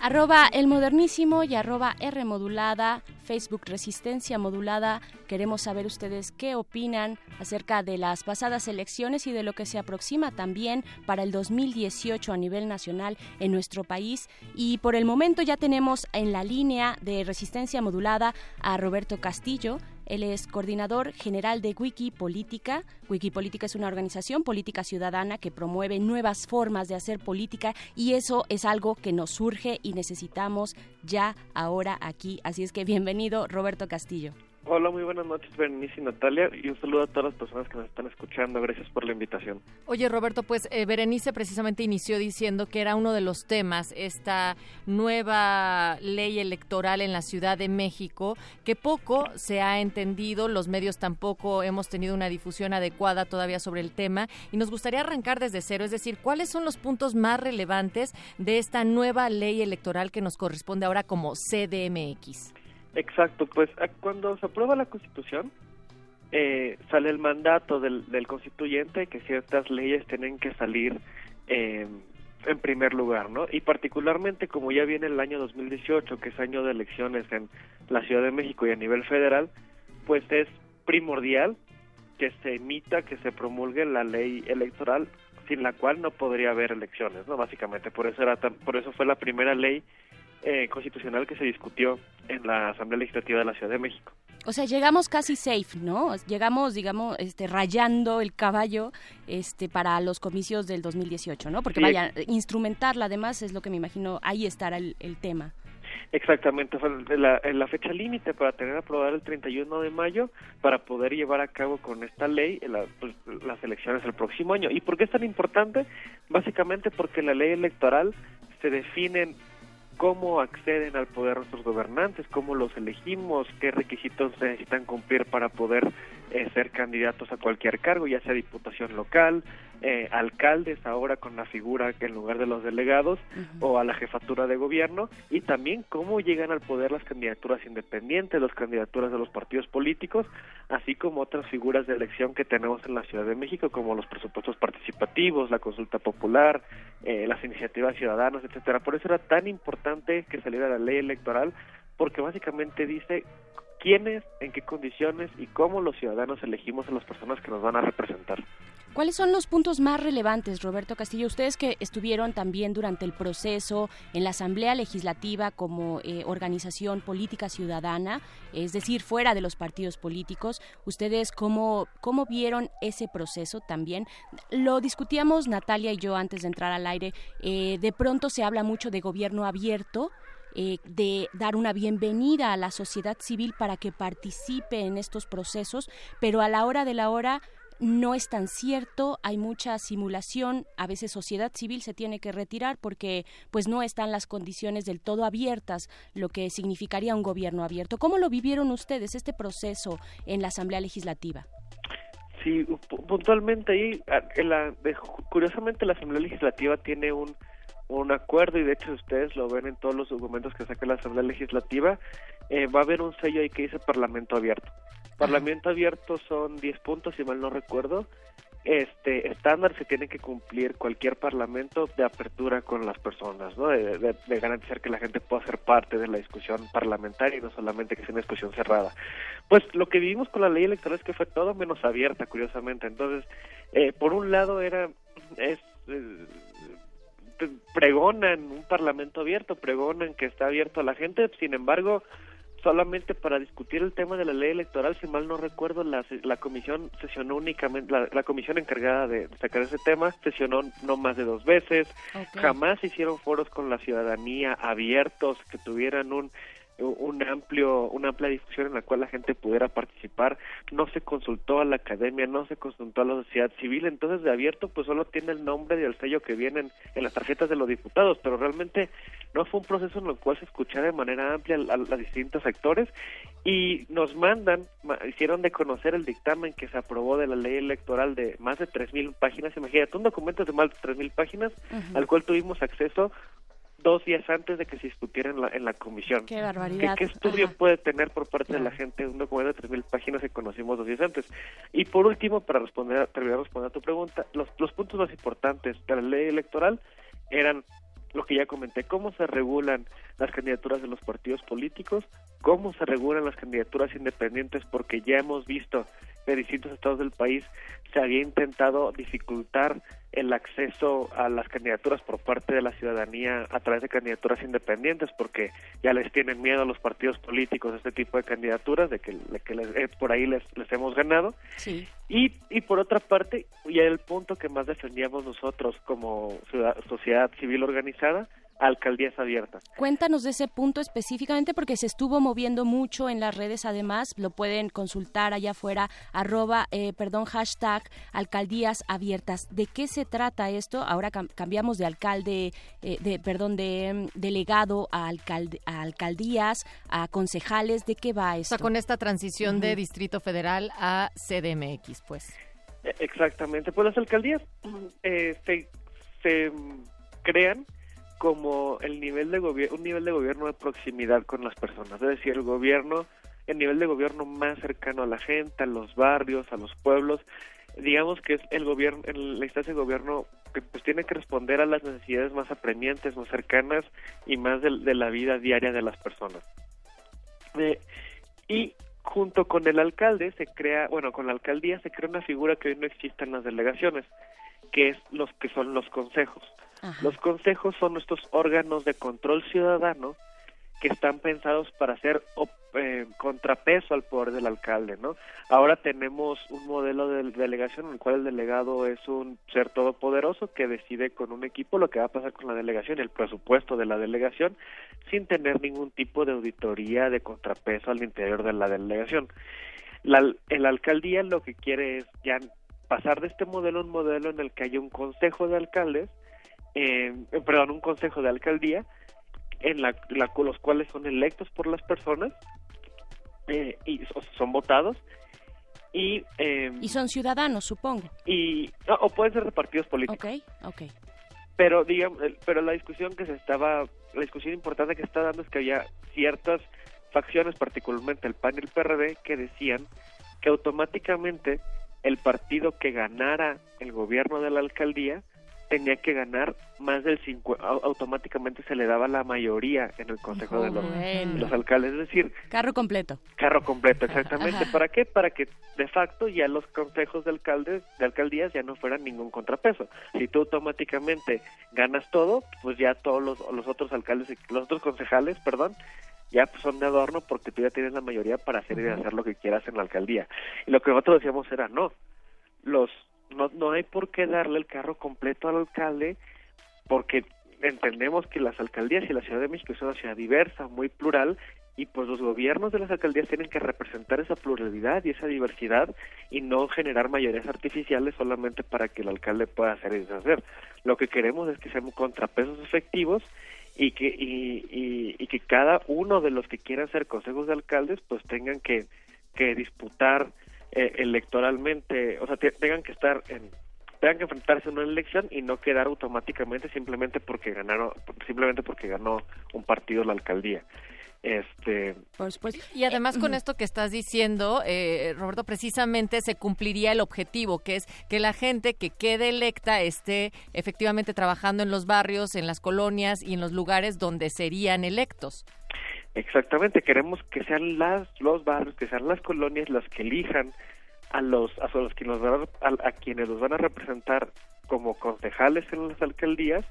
Arroba el modernísimo y arroba R modulada, Facebook Resistencia Modulada. Queremos saber ustedes qué opinan acerca de las pasadas elecciones y de lo que se aproxima también para el 2018 a nivel nacional en nuestro país. Y por el momento ya tenemos en la línea de Resistencia Modulada a Roberto Castillo. Él es coordinador general de Wikipolítica. Wikipolítica es una organización política ciudadana que promueve nuevas formas de hacer política y eso es algo que nos surge y necesitamos ya ahora aquí. Así es que bienvenido, Roberto Castillo. Hola, muy buenas noches, Berenice y Natalia, y un saludo a todas las personas que nos están escuchando. Gracias por la invitación. Oye, Roberto, pues eh, Berenice precisamente inició diciendo que era uno de los temas esta nueva ley electoral en la Ciudad de México, que poco se ha entendido, los medios tampoco hemos tenido una difusión adecuada todavía sobre el tema, y nos gustaría arrancar desde cero, es decir, ¿cuáles son los puntos más relevantes de esta nueva ley electoral que nos corresponde ahora como CDMX? Exacto, pues cuando se aprueba la Constitución, eh, sale el mandato del, del, constituyente que ciertas leyes tienen que salir eh, en primer lugar, ¿no? Y particularmente como ya viene el año 2018, que es año de elecciones en la Ciudad de México y a nivel federal, pues es primordial que se emita, que se promulgue la ley electoral sin la cual no podría haber elecciones, ¿no? Básicamente, por eso era tan, por eso fue la primera ley eh, constitucional que se discutió en la Asamblea Legislativa de la Ciudad de México. O sea, llegamos casi safe, ¿no? Llegamos, digamos, este, rayando el caballo este, para los comicios del 2018, ¿no? Porque Sí. vaya, instrumentarla además es lo que me imagino, ahí estará el, el tema. Exactamente, la, la fecha límite para tener aprobada el 31 de mayo para poder llevar a cabo con esta ley la- pues, las elecciones el próximo año. ¿Y por qué es tan importante? Básicamente porque la ley electoral se definen cómo acceden al poder nuestros gobernantes, cómo los elegimos, qué requisitos necesitan cumplir para poder eh, ser candidatos a cualquier cargo, ya sea diputación local, eh, alcaldes ahora con la figura que en lugar de los delegados o a la jefatura de gobierno y también cómo llegan al poder las candidaturas independientes, las candidaturas de los partidos políticos, así como otras figuras de elección que tenemos en la Ciudad de México como los presupuestos participativos, la consulta popular, eh, las iniciativas ciudadanas, etcétera. Por eso era tan importante que saliera la ley electoral porque básicamente dice quiénes, en qué condiciones y cómo los ciudadanos elegimos a las personas que nos van a representar. ¿Cuáles son los puntos más relevantes, Roberto Castillo? Ustedes que estuvieron también durante el proceso en la Asamblea Legislativa como eh, organización política ciudadana, es decir, fuera de los partidos políticos, ¿ustedes cómo, cómo vieron ese proceso también? Lo discutíamos Natalia y yo antes de entrar al aire. Eh, de pronto se habla mucho de gobierno abierto. Eh, de dar una bienvenida a la sociedad civil para que participe en estos procesos, pero a la hora de la hora no es tan cierto, hay mucha simulación, a veces sociedad civil se tiene que retirar porque pues no están las condiciones del todo abiertas, lo que significaría un gobierno abierto. ¿Cómo lo vivieron ustedes este proceso en la Asamblea Legislativa? Sí, puntualmente ahí, la, curiosamente la Asamblea Legislativa tiene un, un acuerdo y de hecho ustedes lo ven en todos los documentos que saca la Asamblea Legislativa, eh, va a haber un sello ahí que dice Parlamento Abierto. Parlamento abierto son 10 puntos, si mal no recuerdo. Este estándar se tiene que cumplir cualquier parlamento de apertura con las personas, ¿no? De, garantizar que la gente pueda ser parte de la discusión parlamentaria y no solamente que sea una discusión cerrada. Pues lo que vivimos con la ley electoral es que fue todo menos abierta, curiosamente. Entonces, eh, por un lado era es eh, pregonan un parlamento abierto, pregonan que está abierto a la gente, sin embargo, solamente para discutir el tema de la ley electoral, si mal no recuerdo, la, la comisión sesionó únicamente, la, comisión encargada de sacar ese tema sesionó no más de dos veces, jamás hicieron foros con la ciudadanía abiertos que tuvieran un un amplio una amplia discusión en la cual la gente pudiera participar. No se consultó a la academia no se consultó a la sociedad civil entonces de abierto pues solo tiene el nombre y el sello que vienen en las tarjetas de los diputados pero realmente no fue un proceso en el cual se escuchara de manera amplia a, los distintos sectores y nos mandan hicieron de conocer el dictamen que se aprobó de la ley electoral de más de tres mil páginas. Imagínate un documento de más de tres mil páginas al cual tuvimos acceso dos días antes de que se discutiera en la, en la comisión. Qué barbaridad. ¿Qué, estudio puede tener por parte de la gente un documento de 3.000 páginas que conocimos dos días antes? Y por último, para responder, terminar de responder a tu pregunta, los, los puntos más importantes de la ley electoral eran lo que ya comenté, cómo se regulan las candidaturas de los partidos políticos, cómo se regulan las candidaturas independientes, porque ya hemos visto de distintos estados del país se había intentado dificultar el acceso a las candidaturas por parte de la ciudadanía a través de candidaturas independientes porque ya les tienen miedo a los partidos políticos este tipo de candidaturas de que, que les, eh, por ahí les, les hemos ganado sí. y, y por otra parte y el punto que más defendíamos nosotros como sociedad civil organizada alcaldías abiertas. Cuéntanos de ese punto específicamente porque se estuvo moviendo mucho en las redes además, lo pueden consultar allá afuera, arroba, eh, perdón, hashtag alcaldías abiertas. ¿De qué se trata esto? Ahora cambiamos de alcalde, eh, de, perdón, de mm, delegado a, a, alcaldías, a concejales, ¿de qué va esto? O sea, con esta transición de Distrito Federal a CDMX, pues. E, exactamente, pues las alcaldías eh, se, se crean como el nivel de un nivel de gobierno de proximidad con las personas, es decir, el gobierno, el nivel de gobierno más cercano a la gente, a los barrios, a los pueblos, digamos que es el gobierno, la instancia de gobierno que pues tiene que responder a las necesidades más apremiantes, más cercanas y más de, la vida diaria de las personas. Eh, y junto con el alcalde se crea, bueno, con la alcaldía se crea una figura que hoy no existe en las delegaciones, que es los que son los consejos. Los consejos son estos órganos de control ciudadano que están pensados para hacer eh, contrapeso al poder del alcalde, ¿no? Ahora tenemos un modelo de delegación en el cual el delegado es un ser todopoderoso que decide con un equipo lo que va a pasar con la delegación, el presupuesto de la delegación, sin tener ningún tipo de auditoría de contrapeso al interior de la delegación. La, el alcaldía lo que quiere es ya pasar de este modelo a un modelo en el que haya un consejo de alcaldes eh, perdón, un consejo de alcaldía en la, los cuales son electos por las personas eh, y son votados y eh, y son ciudadanos supongo. y o pueden ser de partidos políticos. Okay okay pero digamos pero la discusión que se estaba la discusión importante que se está dando es que había ciertas facciones particularmente el PAN y el PRD que decían que automáticamente el partido que ganara el gobierno de la alcaldía tenía que ganar más del 5, automáticamente se le daba la mayoría en el consejo de los, alcaldes, es decir, Carro completo. carro completo, exactamente. Ajá. ¿Para qué? Para que de facto ya los consejos de alcaldes, de alcaldías ya no fueran ningún contrapeso. Si tú automáticamente ganas todo, pues ya todos los, los otros alcaldes, los otros concejales, perdón, ya pues, son de adorno porque tú ya tienes la mayoría para hacer y hacer lo que quieras en la alcaldía. Y lo que nosotros decíamos era, no, los no, no hay por qué darle el carro completo al alcalde porque entendemos que las alcaldías y la Ciudad de México es una ciudad diversa, muy plural, y pues los gobiernos de las alcaldías tienen que representar esa pluralidad y esa diversidad y no generar mayorías artificiales solamente para que el alcalde pueda hacer y deshacer. Lo que queremos es que sean contrapesos efectivos y que y, que cada uno de los que quieran ser consejos de alcaldes pues tengan que, que disputar eh, electoralmente, o sea, te- tengan que estar en tengan que enfrentarse a una elección y no quedar automáticamente simplemente porque ganaron simplemente porque ganó un partido la alcaldía. Este, Por supuesto. Y además con esto que estás diciendo, eh, Roberto, precisamente se cumpliría el objetivo, que es que la gente que quede electa esté efectivamente trabajando en los barrios, en las colonias y en los lugares donde serían electos. Exactamente, queremos que sean las los barrios, que sean las colonias las que elijan a los a los que van a, a- quienes los van a representar como concejales en las alcaldías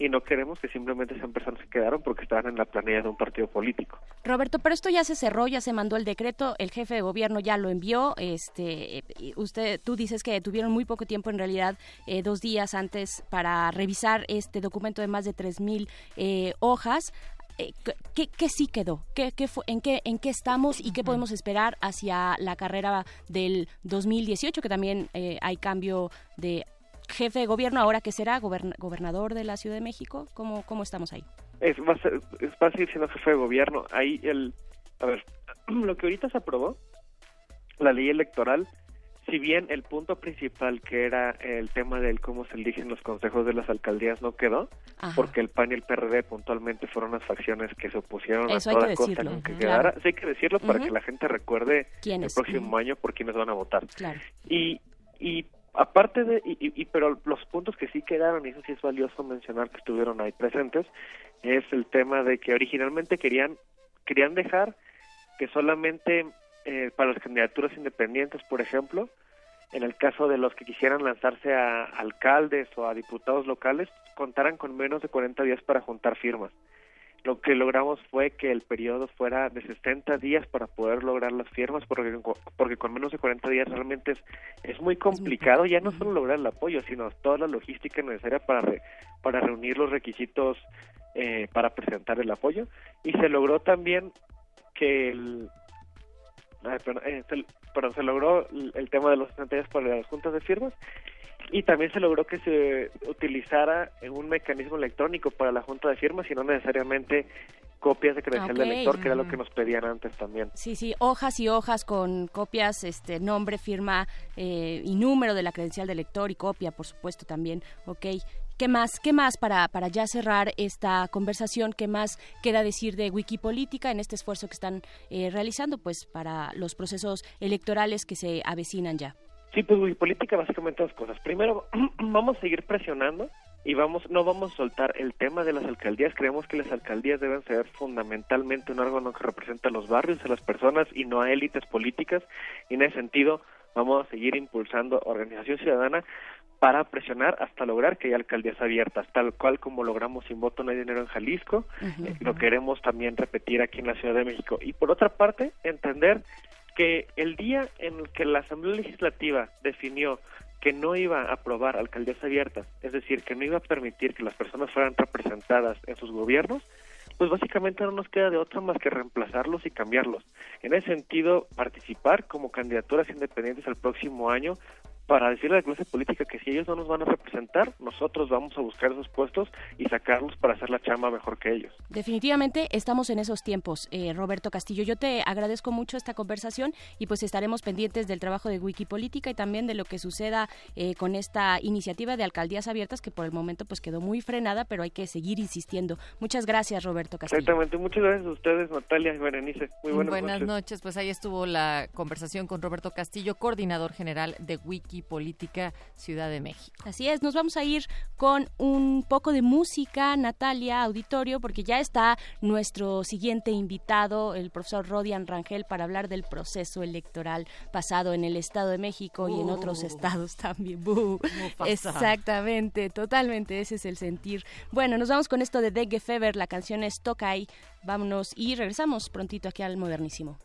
y no queremos que simplemente sean personas que quedaron porque estaban en la planilla de un partido político. Roberto, pero esto ya se cerró, ya se mandó el decreto, el jefe de gobierno ya lo envió. Este, usted, tú dices que tuvieron muy poco tiempo, en realidad, eh, dos días antes para revisar este documento de más de tres mil eh, hojas. Eh, ¿qué, qué sí quedó? ¿Qué, qué fue- en, qué, ¿En qué estamos y qué podemos esperar hacia la carrera del 2018? Que también eh, hay cambio de jefe de gobierno, ahora que será Gobern- gobernador de la Ciudad de México. ¿Cómo, cómo estamos ahí? Es, va, a ser- es- va a seguir siendo jefe de gobierno. Ahí el, a ver, lo que ahorita se aprobó, la ley electoral, si bien el punto principal que era el tema del cómo se eligen los consejos de las alcaldías no quedó, Ajá. porque el PAN y el PRD puntualmente fueron las facciones que se opusieron Eso a toda costa con que quedara. Claro. Sí hay que decirlo para que la gente recuerde el próximo año por quiénes van a votar. Claro. Y, y aparte de, y- pero los puntos que sí quedaron, y eso sí es valioso mencionar que estuvieron ahí presentes, es el tema de que originalmente querían, querían dejar que solamente eh, para las candidaturas independientes, por ejemplo, en el caso de los que quisieran lanzarse a alcaldes o a diputados locales, contaran con menos de 40 días para juntar firmas. Lo que logramos fue que el periodo fuera de 60 días para poder lograr las firmas, porque, porque con menos de 40 días realmente es, es muy complicado ya no solo lograr el apoyo, sino toda la logística necesaria para, re- para reunir los requisitos eh, para presentar el apoyo. Y se logró también que el, perdón, eh, se, perdón, se logró el, tema de los 60 días para las juntas de firmas y también se logró que se utilizara un mecanismo electrónico para la junta de firmas y no necesariamente copias de credencial Ok. del lector, que era lo que nos pedían antes también. Sí, sí, hojas y hojas con copias, este nombre, firma eh, y número de la credencial del lector y copia, por supuesto, también. Ok. ¿Qué más, qué más para, para ya cerrar esta conversación? ¿Qué más queda decir de Wikipolítica en este esfuerzo que están eh, realizando pues para los procesos electorales que se avecinan ya? Sí, pues y política básicamente dos cosas. Primero, vamos a seguir presionando y vamos no vamos a soltar el tema de las alcaldías. Creemos que las alcaldías deben ser fundamentalmente un órgano que representa a los barrios, a las personas y no a élites políticas. Y en ese sentido, vamos a seguir impulsando organización ciudadana para presionar hasta lograr que haya alcaldías abiertas, tal cual como logramos sin voto no hay dinero en Jalisco, eh, lo queremos también repetir aquí en la Ciudad de México. Y por otra parte, entender que el día en el que la Asamblea Legislativa definió que no iba a aprobar alcaldías abiertas, es decir, que no iba a permitir que las personas fueran representadas en sus gobiernos, pues básicamente no nos queda de otra más que reemplazarlos y cambiarlos. En ese sentido, participar como candidaturas independientes al próximo año para decirle a la clase política que si ellos no nos van a representar, nosotros vamos a buscar esos puestos y sacarlos para hacer la chamba mejor que ellos. Definitivamente estamos en esos tiempos, eh, Roberto Castillo. Yo te agradezco mucho esta conversación y pues estaremos pendientes del trabajo de Wikipolítica y también de lo que suceda eh, con esta iniciativa de alcaldías abiertas que por el momento pues quedó muy frenada, pero hay que seguir insistiendo. Muchas gracias, Roberto Castillo. Exactamente, muchas gracias a ustedes, Natalia y Berenice. Muy buenas, noches. Pues ahí estuvo la conversación con Roberto Castillo, coordinador general de Wiki aquí Política Ciudad de México. Así es, nos vamos a ir con un poco de música, Natalia, auditorio, porque ya está nuestro siguiente invitado, el profesor Rodian Rangel, para hablar del proceso electoral pasado en el Estado de México y en otros estados también. Exactamente, totalmente, ese es el sentir. Bueno, nos vamos con esto de Degge Fever, la canción es Tokai. Vámonos y regresamos prontito aquí al modernísimo.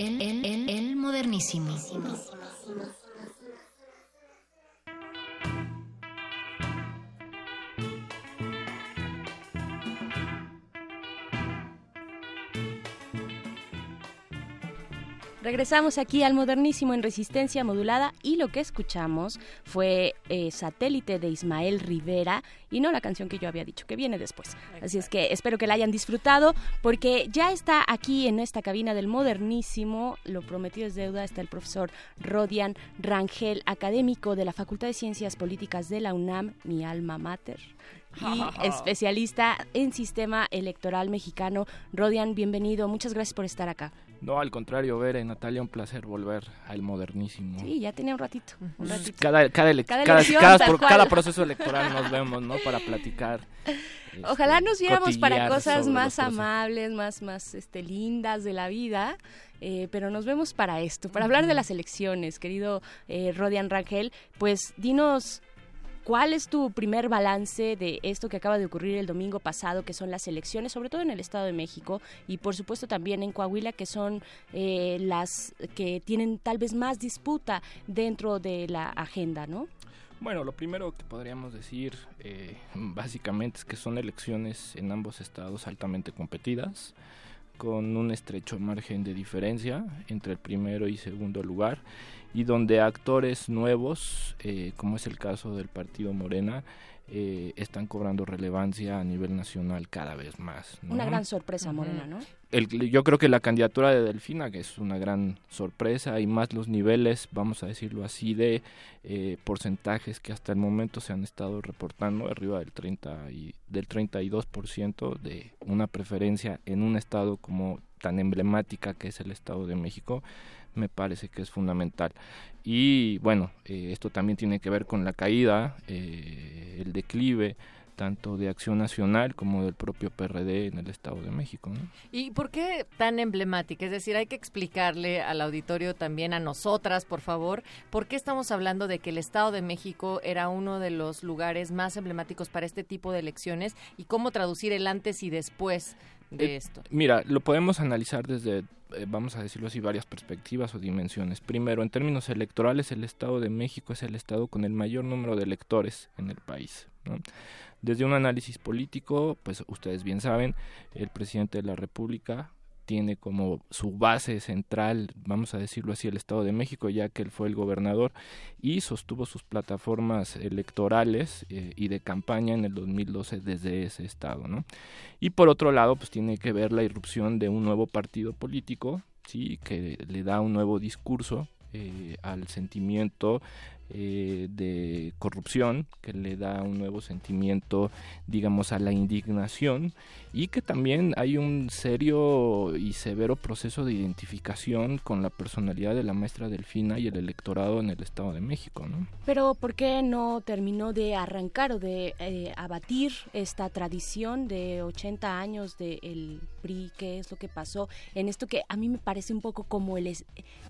el, el, el, el modernísimo. Regresamos aquí al modernísimo en resistencia modulada y lo que escuchamos fue eh, Satélite de Ismael Rivera y no la canción que yo había dicho, que viene después. Así es que espero que la hayan disfrutado porque ya está aquí en esta cabina del modernísimo, lo prometido es deuda, está el profesor Rodian Rangel, académico de la Facultad de Ciencias Políticas de la UNAM, mi alma mater y especialista en sistema electoral mexicano. Rodian, bienvenido, muchas gracias por estar acá. No, al contrario, Bere, Natalia, un placer volver al modernísimo. Sí, ya tenía un ratito. Un ratito. Cada, cada, ele- Cada cada- elección, cada tal pro- cual. cada proceso electoral nos vemos, ¿no? Para platicar. este, Ojalá nos viéramos para cosas más amables, más, más este, lindas de la vida. eh, pero nos vemos para esto, para hablar de las elecciones, querido eh, Rodian Rangel. Pues dinos ¿Cuál es tu primer balance de esto que acaba de ocurrir el domingo pasado, que son las elecciones, sobre todo en el Estado de México y por supuesto también en Coahuila, que son eh, las que tienen tal vez más disputa dentro de la agenda, ¿no? Bueno, lo primero que podríamos decir eh, básicamente es que son elecciones en ambos estados altamente competidas, con un estrecho margen de diferencia entre el primero y segundo lugar, y donde actores nuevos, eh, como es el caso del partido Morena, eh, están cobrando relevancia a nivel nacional cada vez más. ¿no? Una gran sorpresa, Morena, ¿no? el- yo creo que la candidatura de Delfina, que es una gran sorpresa, y más los niveles, vamos a decirlo así, de eh, porcentajes que hasta el momento se han estado reportando, arriba del 30 y del 32% de una preferencia en un estado como tan emblemática que es el Estado de México, me parece que es fundamental. Y bueno, eh, esto también tiene que ver con la caída, eh, el declive tanto de Acción Nacional como del propio PRD en el Estado de México. ¿no? ¿Y por qué tan emblemática? Es decir, hay que explicarle al auditorio también, a nosotras, por favor, por qué estamos hablando de que el Estado de México era uno de los lugares más emblemáticos para este tipo de elecciones y cómo traducir el antes y después de Eh, esto. Mira, lo podemos analizar desde, eh, vamos a decirlo así, varias perspectivas o dimensiones. Primero, en términos electorales, el Estado de México es el Estado con el mayor número de electores en el país. ¿no? Desde un análisis político, pues ustedes bien saben, el presidente de la República tiene como su base central, vamos a decirlo así, el Estado de México, ya que él fue el gobernador y sostuvo sus plataformas electorales eh, y de campaña en el 2012 desde ese estado, ¿no? Y por otro lado, pues tiene que ver la irrupción de un nuevo partido político, sí, que le da un nuevo discurso eh, al sentimiento eh, de corrupción, que le da un nuevo sentimiento, digamos, a la indignación y que también hay un serio y severo proceso de identificación con la personalidad de la maestra Delfina y el electorado en el Estado de México, ¿no? Pero ¿por qué no terminó de arrancar o de eh, abatir esta tradición de 80 años del PRI? ¿Qué es lo que pasó en esto que a mí me parece un poco como el, es-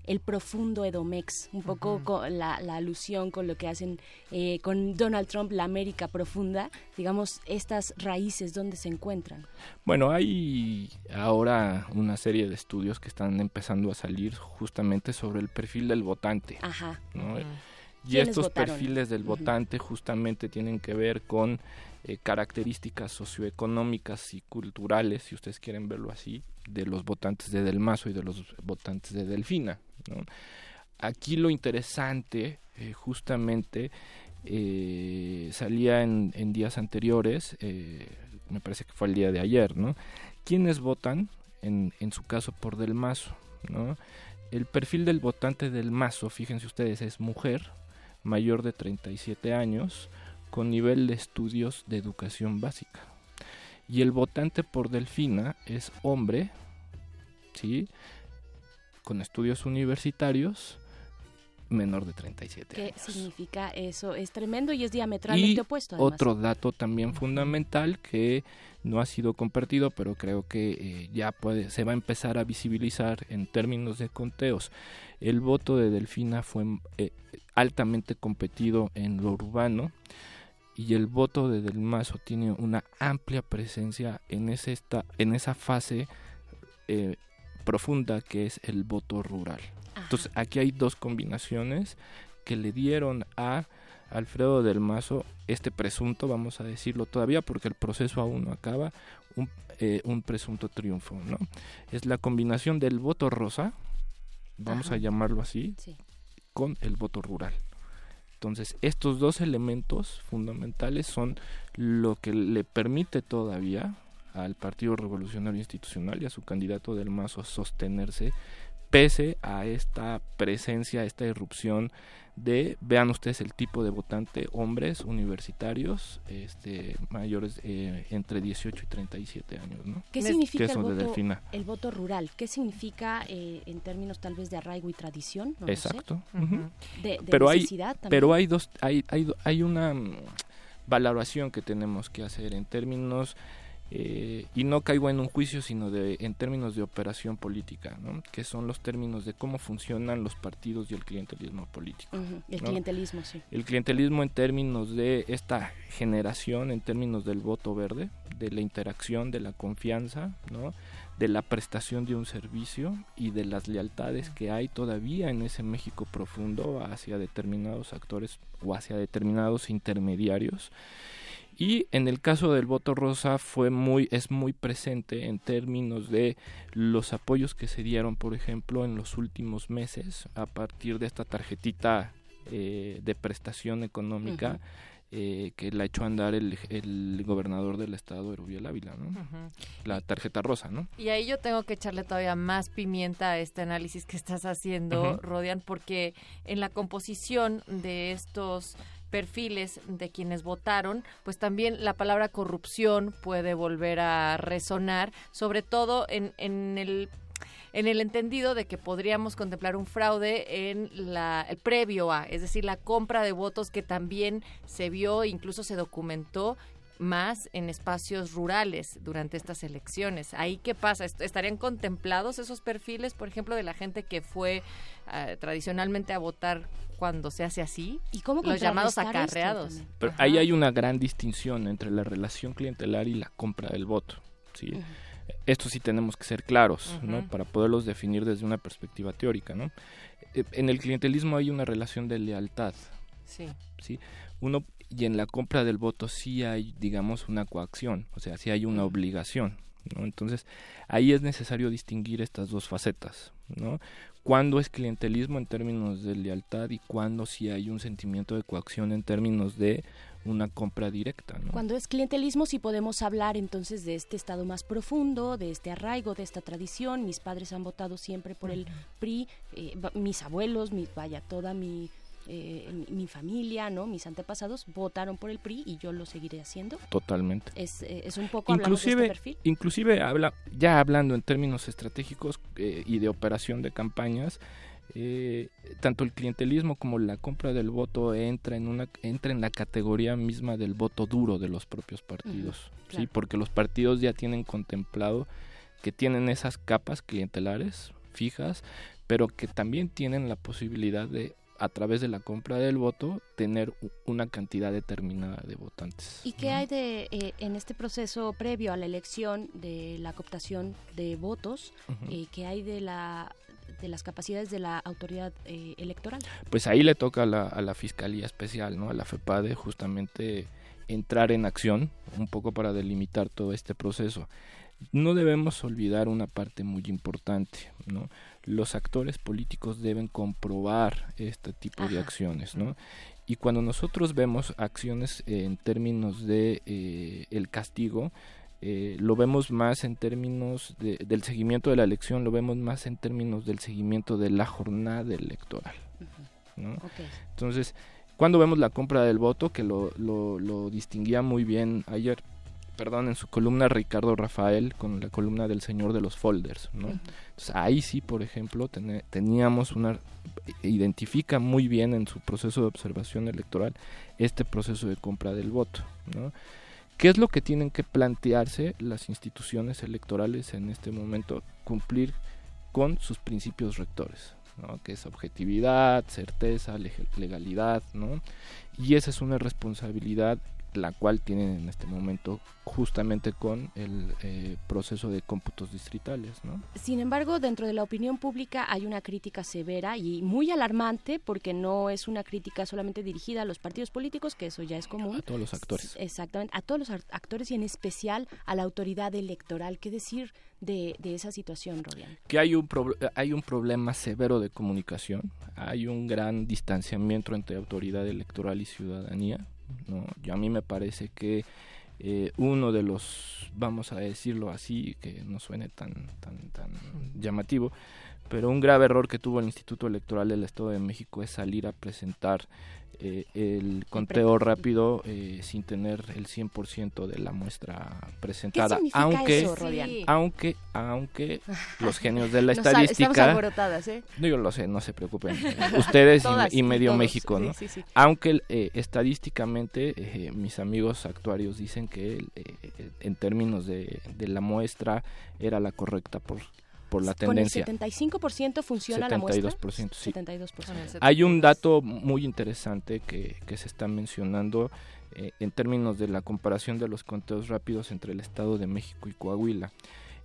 el profundo Edomex, un poco con la, la alusión con lo que hacen eh, con Donald Trump, la América profunda? Digamos, estas raíces, ¿dónde se encuentran? Bueno, hay ahora una serie de estudios que están empezando a salir justamente sobre el perfil del votante. Ajá. Y ¿Quiénes estos votaron? perfiles del votante justamente tienen que ver con eh, características socioeconómicas y culturales, si ustedes quieren verlo así, de los votantes de Del Mazo y de los votantes de Delfina. ¿no? Aquí lo interesante, eh, justamente, eh, salía en, días anteriores, eh, me parece que fue el día de ayer, ¿no? ¿Quiénes votan, en, su caso, por Del Mazo? El perfil del votante del Mazo, fíjense ustedes, es mujer, mayor de 37 años, con nivel de estudios de educación básica. Y el votante por Delfina es hombre, ¿sí? Con estudios universitarios, menor de 37 ¿Qué años. significa eso? Es tremendo y es diametralmente Y opuesto. Además. otro dato también fundamental que no ha sido compartido, pero creo que eh, ya puede, se va a empezar a visibilizar en términos de conteos. El voto de Delfina fue eh, altamente competido en lo urbano y el voto de Del Mazo tiene una amplia presencia en, ese esta, en esa fase eh, profunda que es el voto rural. Entonces aquí hay dos combinaciones que le dieron a Alfredo del Mazo este presunto, vamos a decirlo todavía porque el proceso aún no acaba, un, eh, un presunto triunfo, ¿no? Es la combinación del voto rosa, vamos Ajá. a llamarlo así, Sí. con el voto rural. Entonces, estos dos elementos fundamentales son lo que le permite todavía al Partido Revolucionario Institucional y a su candidato del Mazo sostenerse pese a esta presencia, esta irrupción de, vean ustedes el tipo de votante, hombres universitarios, este, mayores eh, entre 18 y 37 años, ¿no? ¿Qué significa el voto, Delfina. el voto rural? ¿Qué significa eh, en términos tal vez de arraigo y tradición? No lo sé. Exacto. De, de pero hay, también. pero hay dos, hay, hay, do- hay una mm, valoración que tenemos que hacer en términos eh, y no caigo en un juicio, sino de en términos de operación política, ¿no? que son los términos de cómo funcionan los partidos y el clientelismo político. El ¿no? clientelismo, sí. El clientelismo en términos de esta generación, en términos del voto verde, de la interacción, de la confianza, ¿no? de la prestación de un servicio y de las lealtades que hay todavía en ese México profundo hacia determinados actores o hacia determinados intermediarios. Y en el caso del voto rosa fue muy, es muy presente en términos de los apoyos que se dieron, por ejemplo, en los últimos meses a partir de esta tarjetita eh, de prestación económica eh, que la echó a andar el, el gobernador del estado, Erubiel Ávila, ¿no? La tarjeta rosa, ¿no? Y ahí yo tengo que echarle todavía más pimienta a este análisis que estás haciendo, Ujú. Rodian, porque en la composición de estos perfiles de quienes votaron, pues también la palabra corrupción puede volver a resonar, sobre todo en, en el en el entendido de que podríamos contemplar un fraude en la el previo a, es decir, la compra de votos que también se vio, incluso se documentó más en espacios rurales durante estas elecciones. ¿Ahí qué pasa? ¿Est- ¿Estarían contemplados esos perfiles, por ejemplo, de la gente que fue ah, tradicionalmente a votar cuando se hace así? ¿Y cómo Los llamados esto acarreados. Pero ahí hay una gran distinción entre la relación clientelar y la compra del voto. ¿sí? Esto sí tenemos que ser claros, ¿no? Para poderlos definir desde una perspectiva teórica, ¿no? Eh, En el clientelismo hay una relación de lealtad, Sí. ¿sí? Uno, y en la compra del voto sí hay, digamos, una coacción, o sea, sí hay una obligación, ¿no? Entonces, ahí es necesario distinguir estas dos facetas, ¿no? Cuándo es clientelismo en términos de lealtad y cuándo sí hay un sentimiento de coacción en términos de una compra directa, ¿no? Cuando es clientelismo sí podemos hablar entonces de este estado más profundo, de este arraigo, de esta tradición. Mis padres han votado siempre por el PRI, eh, mis abuelos, mi, vaya, toda mi, eh, mi, mi familia, ¿no? Mis antepasados votaron por el PRI y yo lo seguiré haciendo. Totalmente. Es, eh, es un poco de inclusive este perfil. inclusive habla ya hablando en términos estratégicos eh, y de operación de campañas eh, tanto el clientelismo como la compra del voto entra en una entra en la categoría misma del voto duro de los propios partidos sí claro. porque los partidos ya tienen contemplado que tienen esas capas clientelares fijas pero que también tienen la posibilidad de a través de la compra del voto tener una cantidad determinada de votantes ¿Y qué hay de eh, en este proceso previo a la elección de la cooptación de votos? Ujú. eh, ¿Qué hay de la de las capacidades de la autoridad eh, electoral? pues ahí le toca a la, a la Fiscalía Especial, ¿no? A la FEPADE justamente entrar en acción un poco para delimitar todo este proceso. No debemos olvidar una parte muy importante, ¿no? Los actores políticos deben comprobar este tipo de acciones, ¿no? Y cuando nosotros vemos acciones eh, en términos de eh, el castigo, eh, lo vemos más en términos de- del seguimiento de la elección, lo vemos más en términos del seguimiento de la jornada electoral. ¿no? Entonces, cuando vemos la compra del voto, que lo, lo, lo distinguía muy bien ayer, perdón, en su columna Ricardo Rafael, con la columna del señor de los folders, ¿no? Entonces, ahí sí, por ejemplo, teníamos una, identifica muy bien en su proceso de observación electoral este proceso de compra del voto, ¿no? ¿Qué es lo que tienen que plantearse las instituciones electorales en este momento? Cumplir con sus principios rectores, ¿no? que es objetividad, certeza, leg- legalidad, ¿no? y esa es una responsabilidad la cual tienen en este momento justamente con el eh, proceso de cómputos distritales. ¿no? Sin embargo, dentro de la opinión pública hay una crítica severa y muy alarmante porque no es una crítica solamente dirigida a los partidos políticos, que eso ya es común. A todos los actores. Exactamente, a todos los actores y en especial a la autoridad electoral. ¿Qué decir de, de esa situación, Rodian? Que hay un, hay un problema severo de comunicación, hay un gran distanciamiento entre autoridad electoral y ciudadanía. ¿No? A mí me parece que eh, uno de los, vamos a decirlo así, que no suene tan, tan, tan llamativo, pero un grave error que tuvo el Instituto Electoral del Estado de México es salir a presentar eh, el conteo rápido eh, sin tener el 100% de la muestra presentada. aunque, eso, aunque, aunque los genios de la estadística. ¿eh? No, yo lo sé, no se preocupen. Ustedes y, medio México, ¿no? aunque eh, estadísticamente mis amigos actuarios dicen que en términos de, de la muestra era la correcta por por la tendencia. Con el 75% funciona la muestra. 72%, sí. 72%. Hay un dato muy interesante que, que se está mencionando eh, en términos de la comparación de los conteos rápidos entre el Estado de México y Coahuila.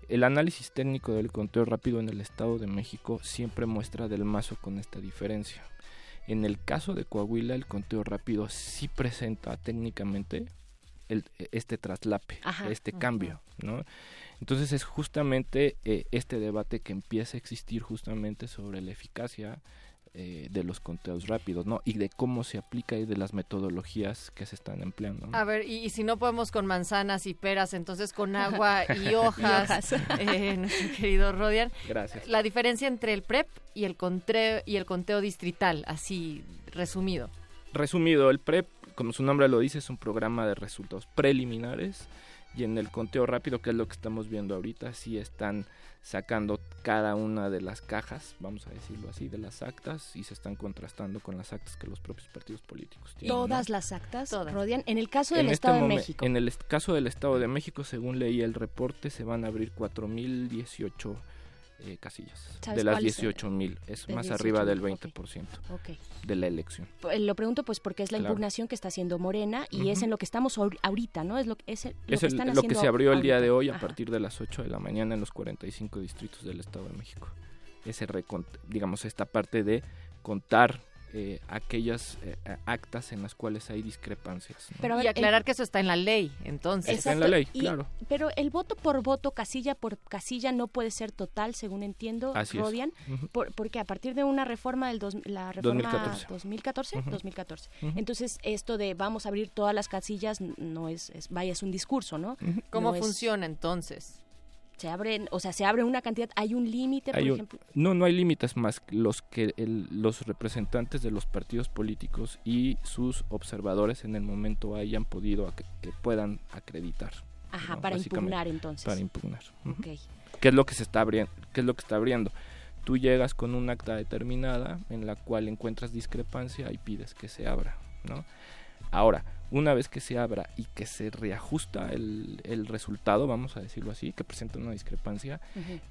El análisis técnico del conteo rápido en el Estado de México siempre muestra del mazo con esta diferencia. En el caso de Coahuila, el conteo rápido sí presenta técnicamente el, este traslape, este cambio, ¿no? Entonces es justamente eh, este debate que empieza a existir justamente sobre la eficacia eh, de los conteos rápidos, ¿no? Y de cómo se aplica y de las metodologías que se están empleando. A ver, y, si no podemos con manzanas y peras, entonces con agua y hojas, eh, nuestro querido Rodian. Gracias. La diferencia entre el PREP y el, y el conteo distrital, así resumido. Resumido, el PREP, como su nombre lo dice, es un programa de resultados preliminares y en el conteo rápido, que es lo que estamos viendo ahorita, sí están sacando cada una de las cajas, vamos a decirlo así, de las actas y se están contrastando con las actas que los propios partidos políticos tienen. ¿Todas las actas, Rodian? En el caso del este Estado de México. En el caso del Estado de México, según leí el reporte, se van a abrir 4.018 eh, casillas. De las 18 mil es más arriba del 20% de la elección. Eh, lo pregunto pues porque es la impugnación que está haciendo Morena y es en lo que estamos ahorita no es lo, es lo que están lo que se abrió el día de hoy a partir de las 8 de la mañana en los 45 distritos del Estado de México. Ese digamos esta parte de contar eh, aquellas eh, actas en las cuales hay discrepancias. Pero y aclarar que eso está en la ley, entonces. Está en la ley, claro. Pero el voto por voto, casilla por casilla, no puede ser total, según entiendo, Rodian, porque a partir de una reforma del la reforma 2014, 2014, entonces esto de vamos a abrir todas las casillas no es, vaya, es un discurso, ¿no? ¿Cómo funciona entonces? Se abren, o sea, se abre una cantidad, hay un límite, por ejemplo. No, no hay límites más los que los representantes de los partidos políticos y sus observadores en el momento hayan podido que puedan acreditar. Ajá, para impugnar entonces. Para impugnar. ¿Qué es lo que se está abriendo? ¿Qué es lo que está abriendo? Tú llegas con un acta determinada en la cual encuentras discrepancia y pides que se abra, ¿no? Ahora, una vez que se abra y que se reajusta el, el resultado, vamos a decirlo así, que presenta una discrepancia,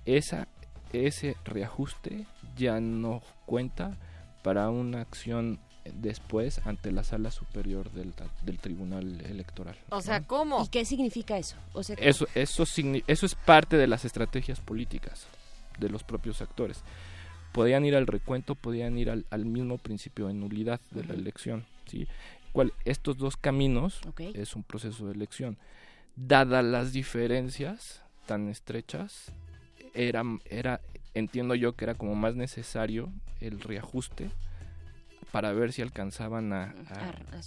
esa, ese reajuste ya no cuenta para una acción después ante la sala superior del, del tribunal electoral. O sea, ¿cómo? ¿Y qué significa eso? eso, eso, eso es parte de las estrategias políticas de los propios actores. Podían ir al recuento, podían ir al, al mismo principio de nulidad de la elección. ¿sí? Estos dos caminos es un proceso de elección. Dadas las diferencias tan estrechas, era, era, entiendo yo que era como más necesario el reajuste para ver si alcanzaban a,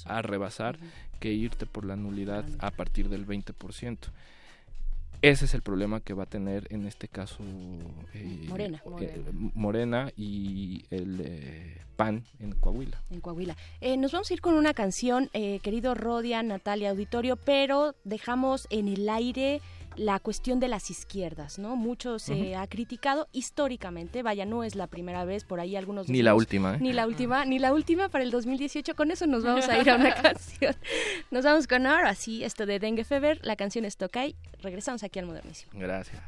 a, rebasar que irte por la nulidad a partir del 20%. Ese es el problema que va a tener en este caso eh, Morena. Eh, Morena. y el eh, PAN en Coahuila. En Coahuila. nos vamos a ir con una canción, querido Rodia, Natalia Auditorio, pero dejamos en el aire la cuestión de las izquierdas, ¿no? Mucho se ha criticado históricamente, vaya, no es la primera vez, por ahí algunos... Ni la última, ¿eh? Ni la última, ni la última para el 2018, con eso nos vamos a ir a una canción. Nos vamos con ahora, sí, esto de Dengue Fever, la canción es Tokai, regresamos aquí al Modernísimo. Gracias.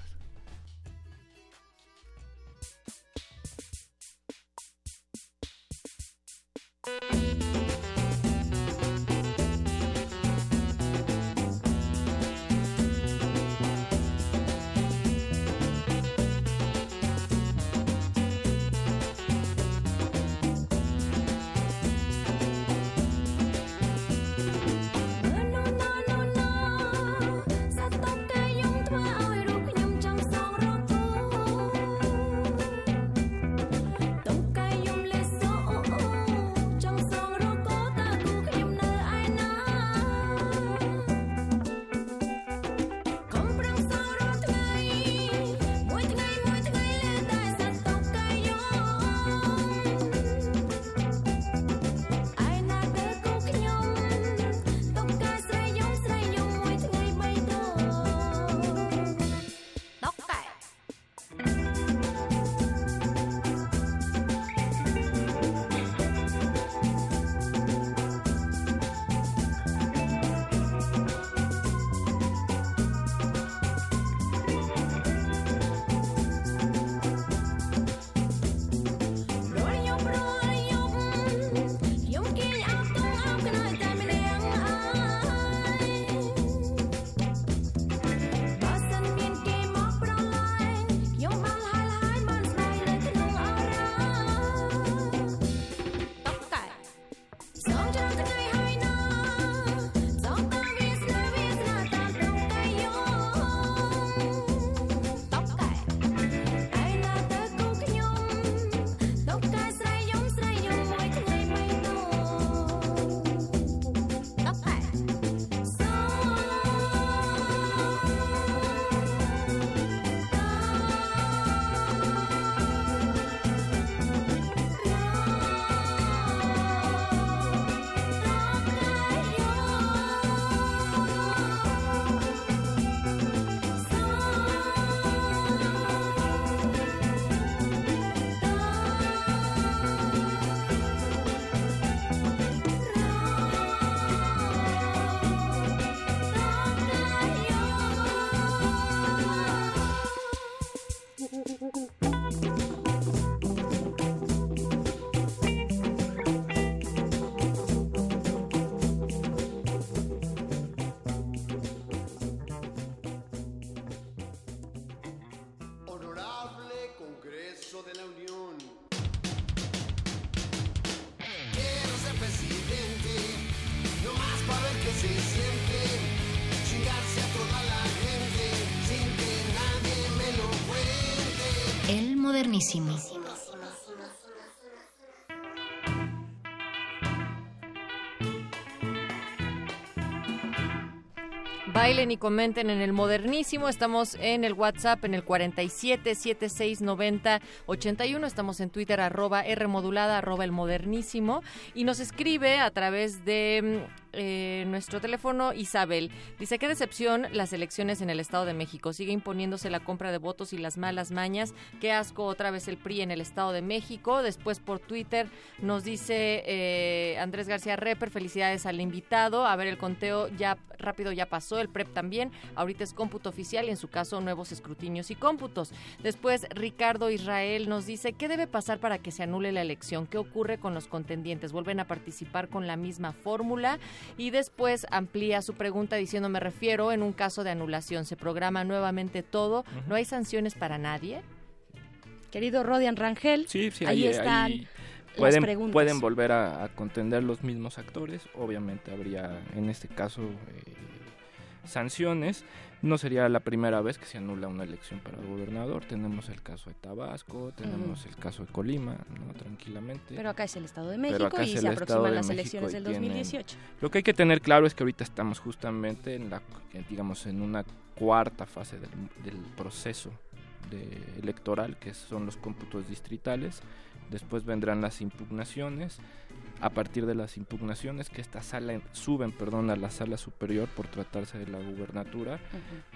Bailen y comenten en el modernísimo. Estamos en el WhatsApp en el 47 76 90 81. Estamos en Twitter arroba R modulada arroba el modernísimo. Y nos escribe a través de mm, eh, nuestro teléfono Isabel. Dice, qué decepción las elecciones en el Estado de México. Sigue imponiéndose la compra de votos y las malas mañas. Qué asco otra vez el PRI en el Estado de México. Después por Twitter nos dice eh, Andrés García Reper, felicidades al invitado. A ver, el conteo ya rápido ya pasó, el PREP también. Ahorita es cómputo oficial y en su caso nuevos escrutinios y cómputos. Después Ricardo Israel nos dice, ¿qué debe pasar para que se anule la elección? ¿Qué ocurre con los contendientes? ¿Vuelven a participar con la misma fórmula? Y después amplía su pregunta diciendo, me refiero en un caso de anulación, se programa nuevamente todo, no hay sanciones para nadie. Querido Rodian Rangel, Sí, sí, ahí, ahí- están ahí las pueden, preguntas. pueden volver a, a contender los mismos actores. Obviamente habría en este caso eh, sanciones. No sería la primera vez que se anula una elección para gobernador. Tenemos el caso de Tabasco, tenemos el caso de Colima, ¿no? tranquilamente. Pero acá es el Estado de México y se aproximan las elecciones del tienen- 2018. Lo que hay que tener claro es que ahorita estamos justamente en la, digamos, en una cuarta fase del, del proceso de- electoral, que son los cómputos distritales. Después vendrán las impugnaciones. A partir de las impugnaciones, que esta sala suben, perdón, a la sala superior por tratarse de la gubernatura,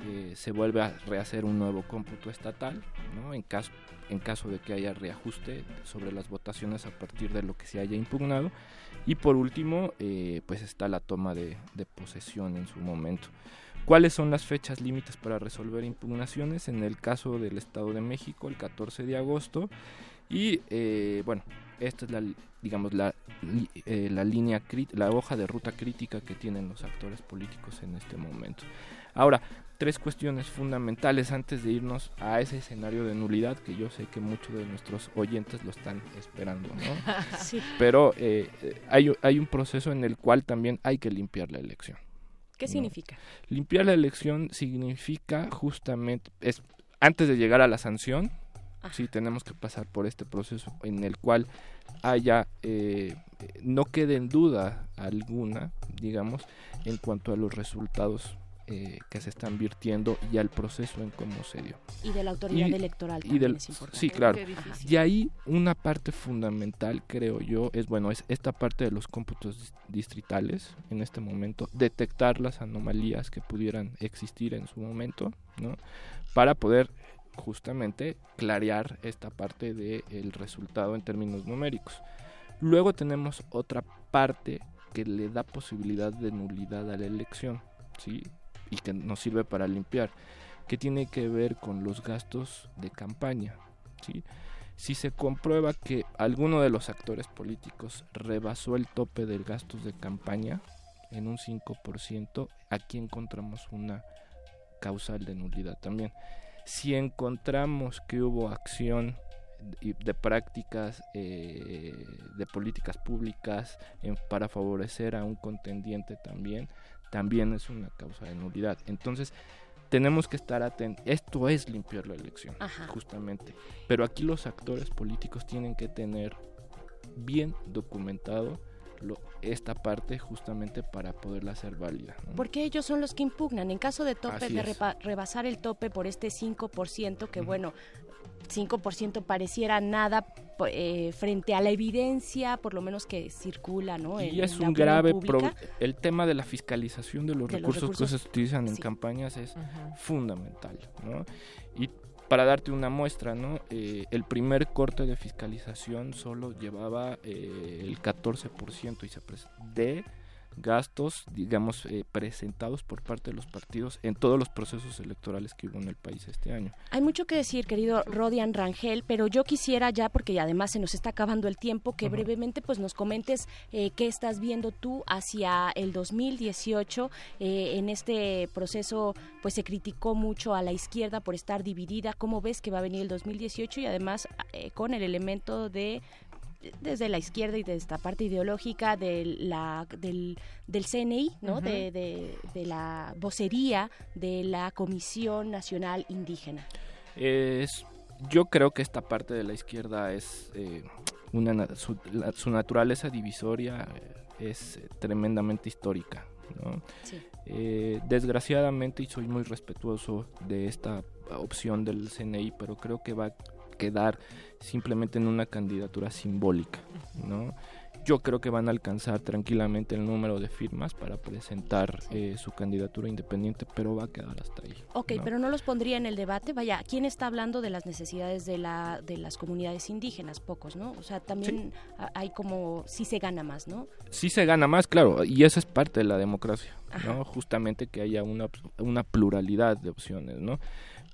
eh, se vuelve a rehacer un nuevo cómputo estatal, ¿no? En caso en caso de que haya reajuste sobre las votaciones a partir de lo que se haya impugnado. Y por último, eh, pues está la toma de, de posesión en su momento. ¿Cuáles son las fechas límites para resolver impugnaciones? En el caso del Estado de México, el 14 de agosto. Y eh, bueno, esta es la, digamos, la, eh, la línea, la hoja de ruta crítica que tienen los actores políticos en este momento. Ahora, tres cuestiones fundamentales antes de irnos a ese escenario de nulidad que yo sé que muchos de nuestros oyentes lo están esperando, ¿no? Sí. Pero eh, eh, hay, hay un proceso en el cual también hay que limpiar la elección. ¿Qué ¿no? significa? Limpiar la elección significa justamente, es antes de llegar a la sanción, sí tenemos que pasar por este proceso en el cual haya, eh, no quede en duda alguna, digamos, en cuanto a los resultados eh, que se están virtiendo y al proceso en cómo se dio. Y de la autoridad Y- electoral y también del- es importante. Sí, claro. Y ahí una parte fundamental, creo yo, es bueno, es esta parte de los cómputos dis- distritales en este momento, detectar las anomalías que pudieran existir en su momento, ¿no? Para poder justamente clarear esta parte del resultado en términos numéricos. Luego tenemos otra parte que le da posibilidad de nulidad a la elección, ¿sí? Y que nos sirve para limpiar, que tiene que ver con los gastos de campaña, ¿sí? Si se comprueba que alguno de los actores políticos rebasó el tope del gastos de campaña en un 5%, aquí encontramos una causal de nulidad también. Si encontramos que hubo acción de prácticas eh, de políticas públicas en- para favorecer a un contendiente también, también es una causa de nulidad. Entonces, tenemos que estar atentos. Esto es limpiar la elección, Ajá. justamente. Pero aquí los actores políticos tienen que tener bien documentado lo- esta parte justamente para poderla hacer válida. ¿no? Porque ellos son los que impugnan. En caso de tope, Así de es. repa- rebasar el tope por este 5%, que bueno, 5% pareciera nada eh, frente a la evidencia, por lo menos que circula, ¿no? En- Y es en un grave problema. El tema de la fiscalización de los, De los recursos, que se utilizan en campañas es Ujú. fundamental. ¿no? Y para darte una muestra, ¿no? Eh, el primer corte de fiscalización solo llevaba eh, el 14% y se de gastos, digamos, eh, presentados por parte de los partidos en todos los procesos electorales que hubo en el país este año. Hay mucho que decir, querido Rodian Rangel, pero yo quisiera ya, porque además se nos está acabando el tiempo, que brevemente pues nos comentes eh, qué estás viendo tú hacia el 2018. Eh, en este proceso pues se criticó mucho a la izquierda por estar dividida. ¿Cómo ves que va a venir el 2018 y además eh, con el elemento de desde la izquierda y de esta parte ideológica de la, del, del CNI, ¿no? De, de- de la vocería de la Comisión Nacional Indígena. Es yo creo que esta parte de la izquierda es eh, una su, su, naturaleza divisoria eh, es tremendamente histórica. ¿no? Sí. Eh, desgraciadamente, y soy muy respetuoso de esta opción del CNI, pero creo que va a quedar simplemente en una candidatura simbólica, ¿no? yo creo que van a alcanzar tranquilamente el número de firmas para presentar eh, su candidatura independiente, pero va a quedar hasta ahí. Ok, pero no los pondría en el debate. Vaya, ¿quién está hablando de las necesidades de, la, de las comunidades indígenas? Pocos, ¿no? O sea, también hay como, sí se gana más, ¿no? Sí se gana más, claro, y esa es parte de la democracia, ¿no? Justamente que haya una, una pluralidad de opciones, ¿no?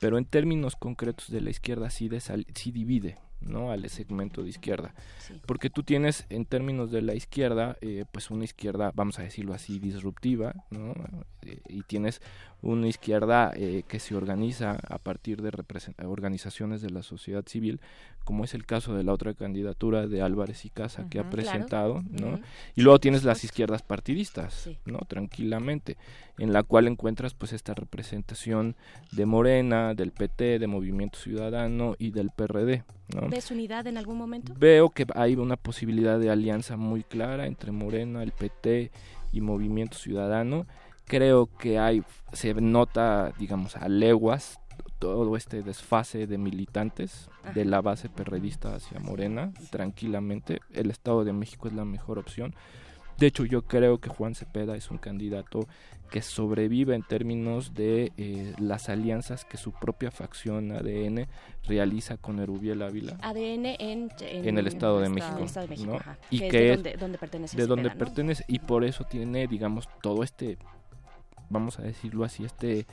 Pero en términos concretos de la izquierda sí, de sí divide, ¿no? al segmento de izquierda. Porque tú tienes en términos de la izquierda, eh, pues una izquierda, vamos a decirlo así, disruptiva, ¿no? Eh, y tienes una izquierda eh, que se organiza a partir de organizaciones de la sociedad civil, como es el caso de la otra candidatura de Álvarez y Casa que ha presentado, ¿no? Y luego tienes las izquierdas partidistas, ¿no? Tranquilamente, en la cual encuentras pues esta representación de Morena, del PT, de Movimiento Ciudadano y del PRD, ¿no? ¿Ves unidad en algún momento? Veo que hay una posibilidad de alianza muy clara entre Morena, el PT y Movimiento Ciudadano creo que hay se nota digamos a leguas todo este desfase de militantes de la base perredista hacia Morena tranquilamente. El Estado de México es la mejor opción. De hecho yo creo que Juan Cepeda es un candidato que sobrevive en términos de eh, las alianzas que su propia facción ADN realiza con Erubiel Ávila. ADN en, en, el Estado de México, ¿no? y que, de donde, donde, pertenece de donde pertenece y por eso tiene digamos todo este vamos a decirlo así, este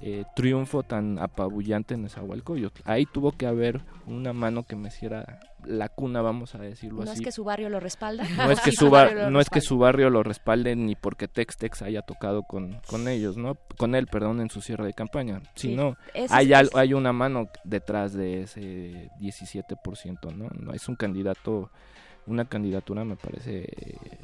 eh, triunfo tan apabullante en Nezahualcóyotl. Ahí tuvo que haber una mano que me hiciera la cuna, vamos a decirlo así. No es que su barrio lo respalda. No es que su, barrio no es que su barrio lo respalde ni porque Tex Tex haya tocado con, con ellos, ¿no? Con él, perdón, en su cierre de campaña. Sino hay, hay una mano detrás de ese 17%, ¿no? No es un candidato una candidatura me parece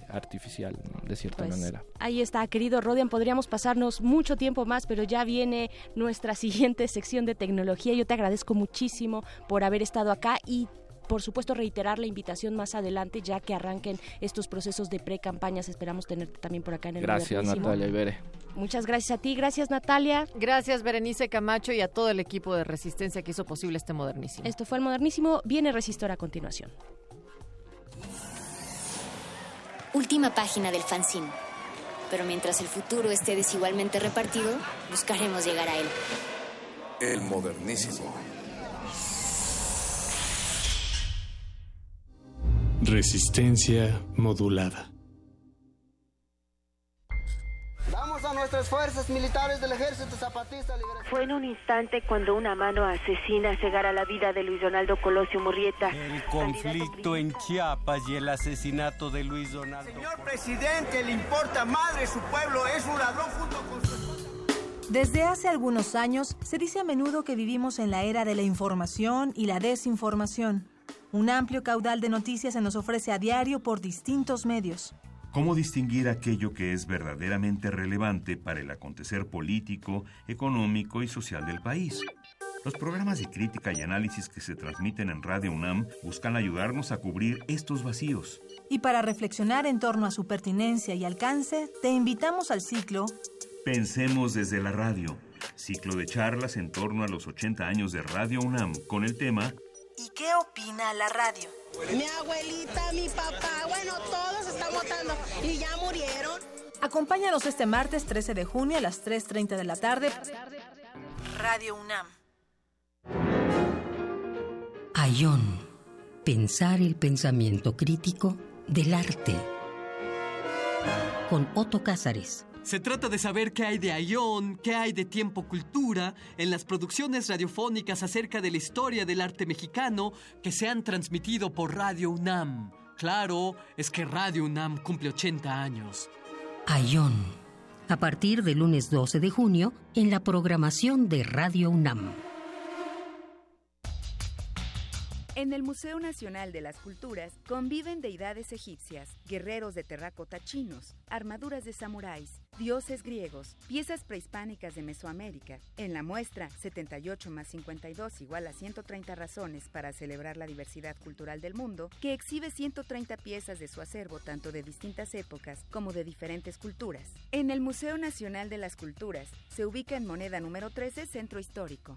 artificial, de cierta pues, manera. Ahí está, querido Rodian, podríamos pasarnos mucho tiempo más, pero ya viene nuestra siguiente sección de tecnología. Yo te agradezco muchísimo por haber estado acá y por supuesto reiterar la invitación más adelante ya que arranquen estos procesos de pre-campañas. Esperamos tenerte también por acá en el Gracias Natalia Ibere. Muchas gracias a ti, gracias Natalia. Gracias Berenice Camacho y a todo el equipo de Resistencia que hizo posible este modernísimo. Esto fue el modernísimo, viene Resistor a continuación. Última página del fanzine. Pero mientras el futuro esté desigualmente repartido, buscaremos llegar a él. El modernísimo. Resistencia modulada. A nuestras fuerzas militares del Ejército Zapatista Fue en un instante cuando una mano asesina cegara la vida de Luis Donaldo Colosio Murrieta. El conflicto en Chiapas y el asesinato de Luis Donaldo. Señor presidente, le importa madre su pueblo, es un ladrón junto con su Desde hace algunos años se dice a menudo que vivimos en la era de la información y la desinformación. Un amplio caudal de noticias se nos ofrece a diario por distintos medios. ¿Cómo distinguir aquello que es verdaderamente relevante para el acontecer político, económico y social del país? Los programas de crítica y análisis que se transmiten en Radio UNAM buscan ayudarnos a cubrir estos vacíos. Y para reflexionar en torno a su pertinencia y alcance, te invitamos al ciclo Pensemos desde la radio, ciclo de charlas en torno a los 80 años de Radio UNAM con el tema ¿Y qué opina la radio? Mi abuelita, mi papá, bueno, todos están votando y ya murieron. Acompáñanos este martes 13 de junio a las 3.30 de la tarde. Radio UNAM. Ayón. Pensar el pensamiento crítico del arte. Con Otto Cázares. Se trata de saber qué hay de Ayón, qué hay de Tiempo Cultura en las producciones radiofónicas acerca de la historia del arte mexicano que se han transmitido por Radio UNAM. Claro, es que Radio UNAM cumple 80 años. Ayón. A partir del lunes 12 de junio en la programación de Radio UNAM. En el Museo Nacional de las Culturas conviven deidades egipcias, guerreros de terracota chinos, armaduras de samuráis, dioses griegos, piezas prehispánicas de Mesoamérica. En la muestra 78 más 52 igual a 130 razones para celebrar la diversidad cultural del mundo, que exhibe 130 piezas de su acervo tanto de distintas épocas como de diferentes culturas. En el Museo Nacional de las Culturas se ubica en moneda número 13 Centro Histórico.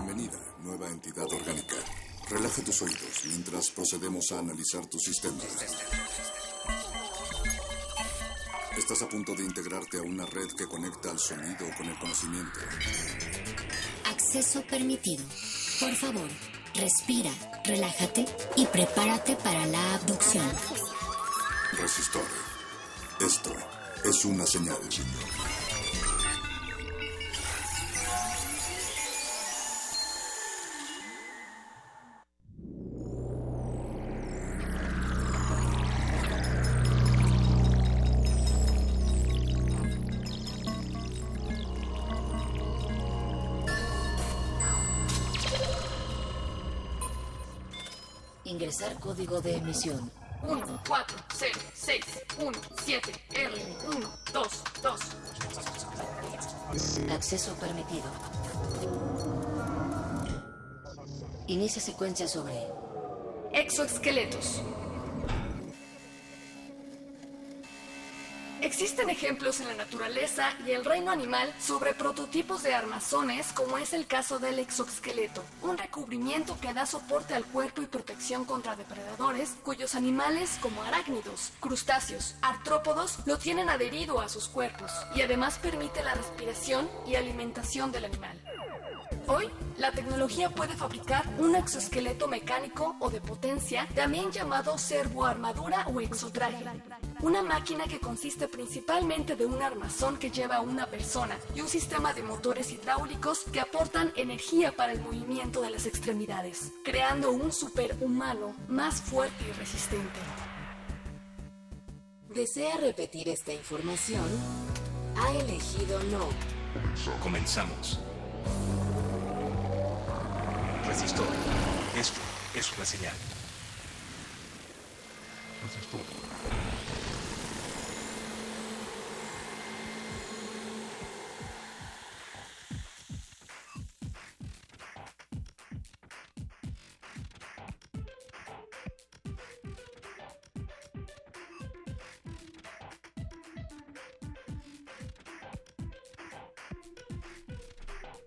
Bienvenida, nueva entidad orgánica. Relaja tus oídos mientras procedemos a analizar tu sistema. Estás a punto de integrarte a una red que conecta al sonido con el conocimiento. Acceso permitido. Por favor, respira, relájate y prepárate para la abducción. Resistor. Esto es una señal. Código de emisión. 1, 4, 0, 6, 1, 7, R, 1, 2, 2. Acceso permitido. Inicia secuencia sobre Exoesqueletos. Existen ejemplos en la naturaleza y el reino animal sobre prototipos de armazones, como es el caso del exoesqueleto, un recubrimiento que da soporte al cuerpo y protección contra depredadores, cuyos animales, como arácnidos, crustáceos, artrópodos, lo tienen adherido a sus cuerpos y además permite la respiración y alimentación del animal. Hoy, la tecnología puede fabricar un exoesqueleto mecánico o de potencia, también llamado servoarmadura o exotraje. Una máquina que consiste principalmente de un armazón que lleva a una persona y un sistema de motores hidráulicos que aportan energía para el movimiento de las extremidades, creando un superhumano más fuerte y resistente. ¿Desea repetir esta información? Ha elegido no. Comenzamos. Resistor. Esto es una señal.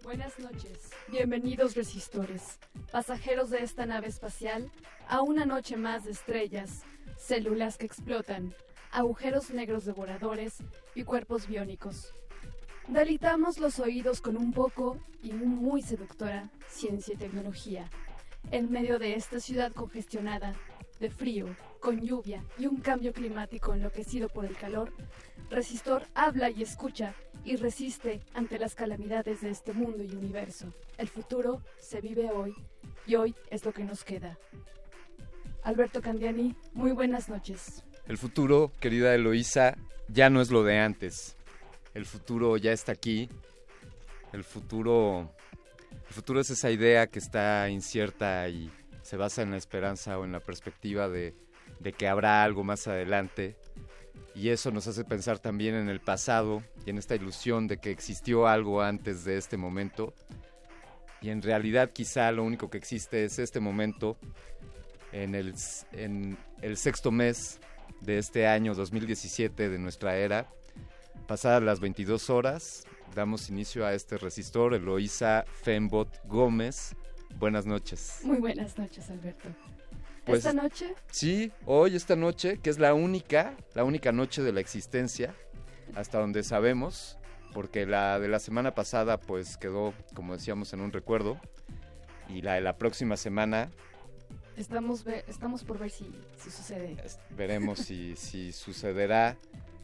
Buenas noches, bienvenidos resistores, pasajeros de esta nave espacial, a una noche más de estrellas, células que explotan, agujeros negros devoradores y cuerpos biónicos. Deleitamos los oídos con un poco y muy seductora ciencia y tecnología, en medio de esta ciudad congestionada, de frío, con lluvia y un cambio climático enloquecido por el calor, Resistor habla y escucha y resiste ante las calamidades de este mundo y universo. El futuro se vive hoy y hoy es lo que nos queda. Alberto Candiani, muy buenas noches. El futuro, querida Eloísa, ya no es lo de antes. El futuro ya está aquí. El futuro, futuro es esa idea que está incierta y se basa en la esperanza o en la perspectiva de, de que habrá algo más adelante. Y eso nos hace pensar también en el pasado y en esta ilusión de que existió algo antes de este momento. Y en realidad quizá lo único que existe es este momento en el, en el sexto mes de este año 2017 de nuestra era. Pasadas las 22 horas, damos inicio a este resistor, Eloísa Fembot Gómez. Buenas noches. Muy buenas noches, Alberto. Pues, ¿Esta noche? Sí, hoy, esta noche, que es la única, la única noche de la existencia, hasta donde sabemos, porque la de la semana pasada, pues quedó, como decíamos, en un recuerdo, y la de la próxima semana. Estamos, estamos por ver si, sucede. Veremos si, si sucederá,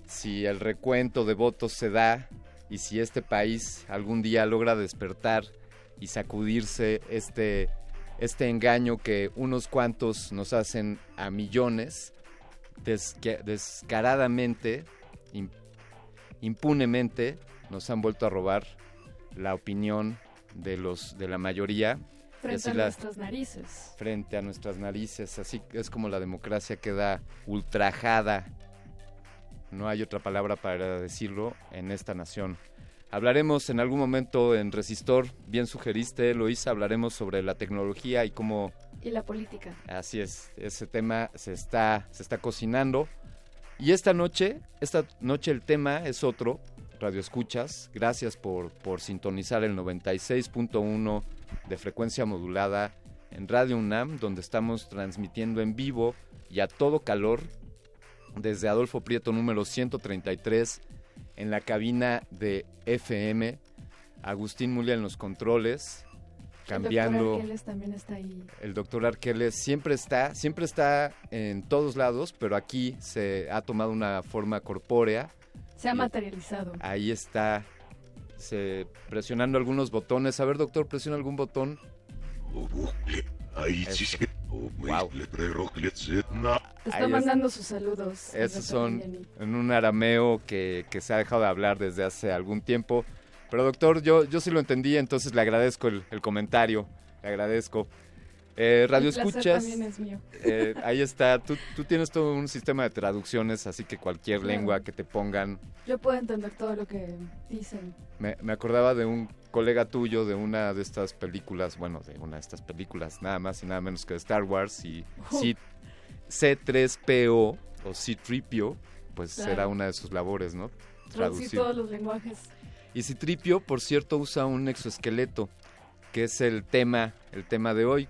si el recuento de votos se da y si este país algún día logra despertar y sacudirse este este engaño que unos cuantos nos hacen a millones, descaradamente, impunemente, nos han vuelto a robar la opinión de los de la mayoría. Frente a nuestras narices. Frente a nuestras narices. Así es como la democracia queda ultrajada. No hay otra palabra para decirlo en esta nación Hablaremos en algún momento en Resistor, bien sugeriste, Loisa, hablaremos sobre la tecnología y cómo... Y la política. Así es, ese tema se está, se está cocinando. Y esta noche, esta noche el tema es otro, Radio Escuchas. Gracias por, por sintonizar el 96.1 de frecuencia modulada en Radio UNAM, donde estamos transmitiendo en vivo y a todo calor desde Adolfo Prieto número 133 en la cabina de FM, Agustín Mulia en los controles, cambiando. El doctor Arqueles también está ahí. El doctor Arqueles siempre está, siempre está en todos lados, pero aquí se ha tomado una forma corpórea. Se ha materializado. Ahí está, se, presionando algunos botones. A ver, doctor, presiona algún botón. Ahí sí. Wow. Te está mandando sus saludos. Esos son en un arameo que, que, se ha dejado de hablar desde hace algún tiempo. Pero doctor, yo, yo sí lo entendí, entonces le agradezco el, el comentario. Le agradezco. Eh, radio escuchas. Es mío. Eh, ahí está. Tú, tú, tienes todo un sistema de traducciones, así que cualquier lengua que te pongan. Yo puedo entender todo lo que dicen. Me, me, acordaba de un colega tuyo de una de estas películas, bueno, de una de estas películas, nada más y nada menos que de Star Wars y C3PO o C3PO, pues será una de sus labores, ¿no? Traducir todos los lenguajes. Y C3PO, por cierto, usa un exoesqueleto, que es el tema, el tema de hoy.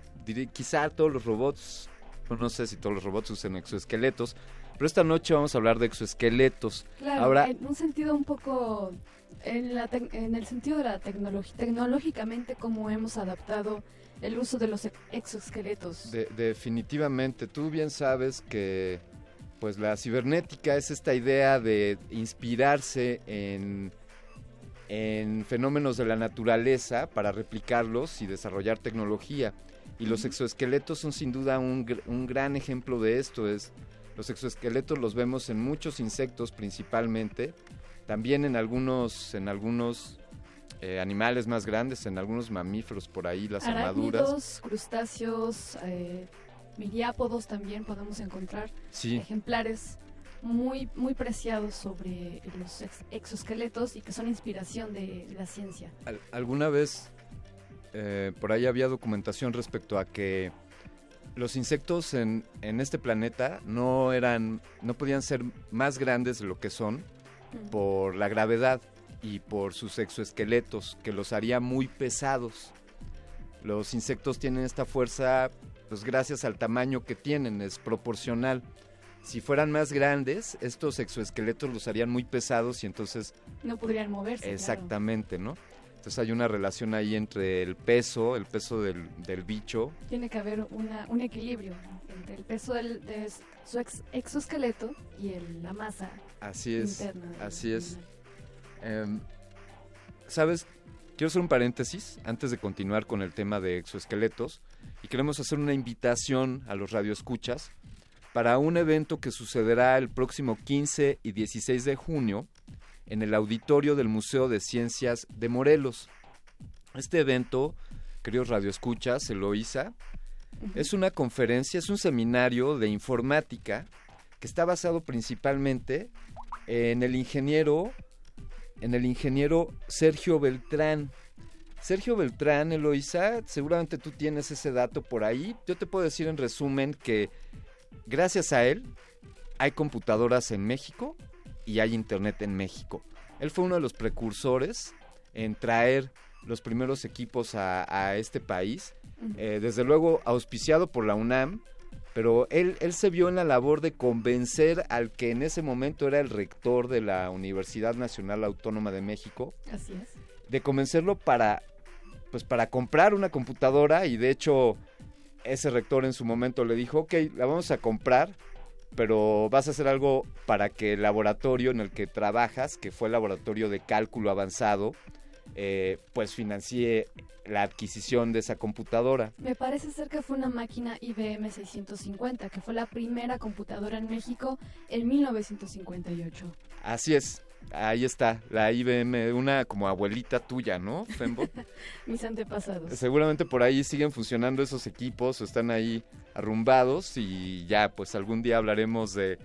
quizá todos los robots, no sé si todos los robots usen exoesqueletos, pero esta noche vamos a hablar de exoesqueletos. Claro, Ahora, en un sentido un poco, en, la en el sentido de la tecnología, tecnológicamente cómo hemos adaptado el uso de los exoesqueletos. definitivamente, tú bien sabes que pues la cibernética es esta idea de inspirarse en, en fenómenos de la naturaleza para replicarlos y desarrollar tecnología. Y los exoesqueletos son sin duda un, un gran ejemplo de esto. Es, los exoesqueletos los vemos en muchos insectos principalmente, también en algunos, en algunos eh, animales más grandes, en algunos mamíferos por ahí, las armaduras. crustáceos, eh, miriápodos también podemos encontrar ejemplares muy, muy preciados sobre los exoesqueletos y que son inspiración de la ciencia. ¿Alguna vez eh, por ahí había documentación respecto a que los insectos en, en, este planeta no eran, no podían ser más grandes de lo que son por la gravedad y por sus exoesqueletos, que los haría muy pesados. Los insectos tienen esta fuerza, pues gracias al tamaño que tienen, es proporcional. Si fueran más grandes, estos exoesqueletos los harían muy pesados y entonces... No podrían moverse. Exactamente, ¿no? Entonces hay una relación ahí entre el peso, el peso del, del bicho. Tiene que haber una, un equilibrio entre el peso del, de su exoesqueleto y el, la masa. Así es, así es. Em, ¿Sabes? Quiero hacer un paréntesis antes de continuar con el tema de exoesqueletos y queremos hacer una invitación a los radioescuchas para un evento que sucederá el próximo 15 y 16 de junio en el auditorio del Museo de Ciencias de Morelos. Este evento, queridos radioescuchas, Eloísa, Es una conferencia, es un seminario de informática que está basado principalmente en el ingeniero, en el ingeniero Sergio Beltrán. Sergio Beltrán, Eloisa, seguramente tú tienes ese dato por ahí. Yo te puedo decir en resumen que gracias a él hay computadoras en México y hay internet en México. Él fue uno de los precursores en traer los primeros equipos a, este país, eh, desde luego auspiciado por la UNAM, pero él, él se vio en la labor de convencer al que en ese momento era el rector de la Universidad Nacional Autónoma de México. Así es. De convencerlo para, pues para comprar una computadora y de hecho ese rector en su momento le dijo, ok, la vamos a comprar, pero vas a hacer algo para que el laboratorio en el que trabajas, que fue el laboratorio de cálculo avanzado, eh, pues financie la adquisición de esa computadora. Me parece ser que fue una máquina IBM 650, que fue la primera computadora en México en 1958. Así es. Ahí está, la IBM, una como abuelita tuya, ¿no, Fembo? Mis antepasados. Seguramente por ahí siguen funcionando esos equipos o están ahí arrumbados y ya, pues algún día hablaremos de,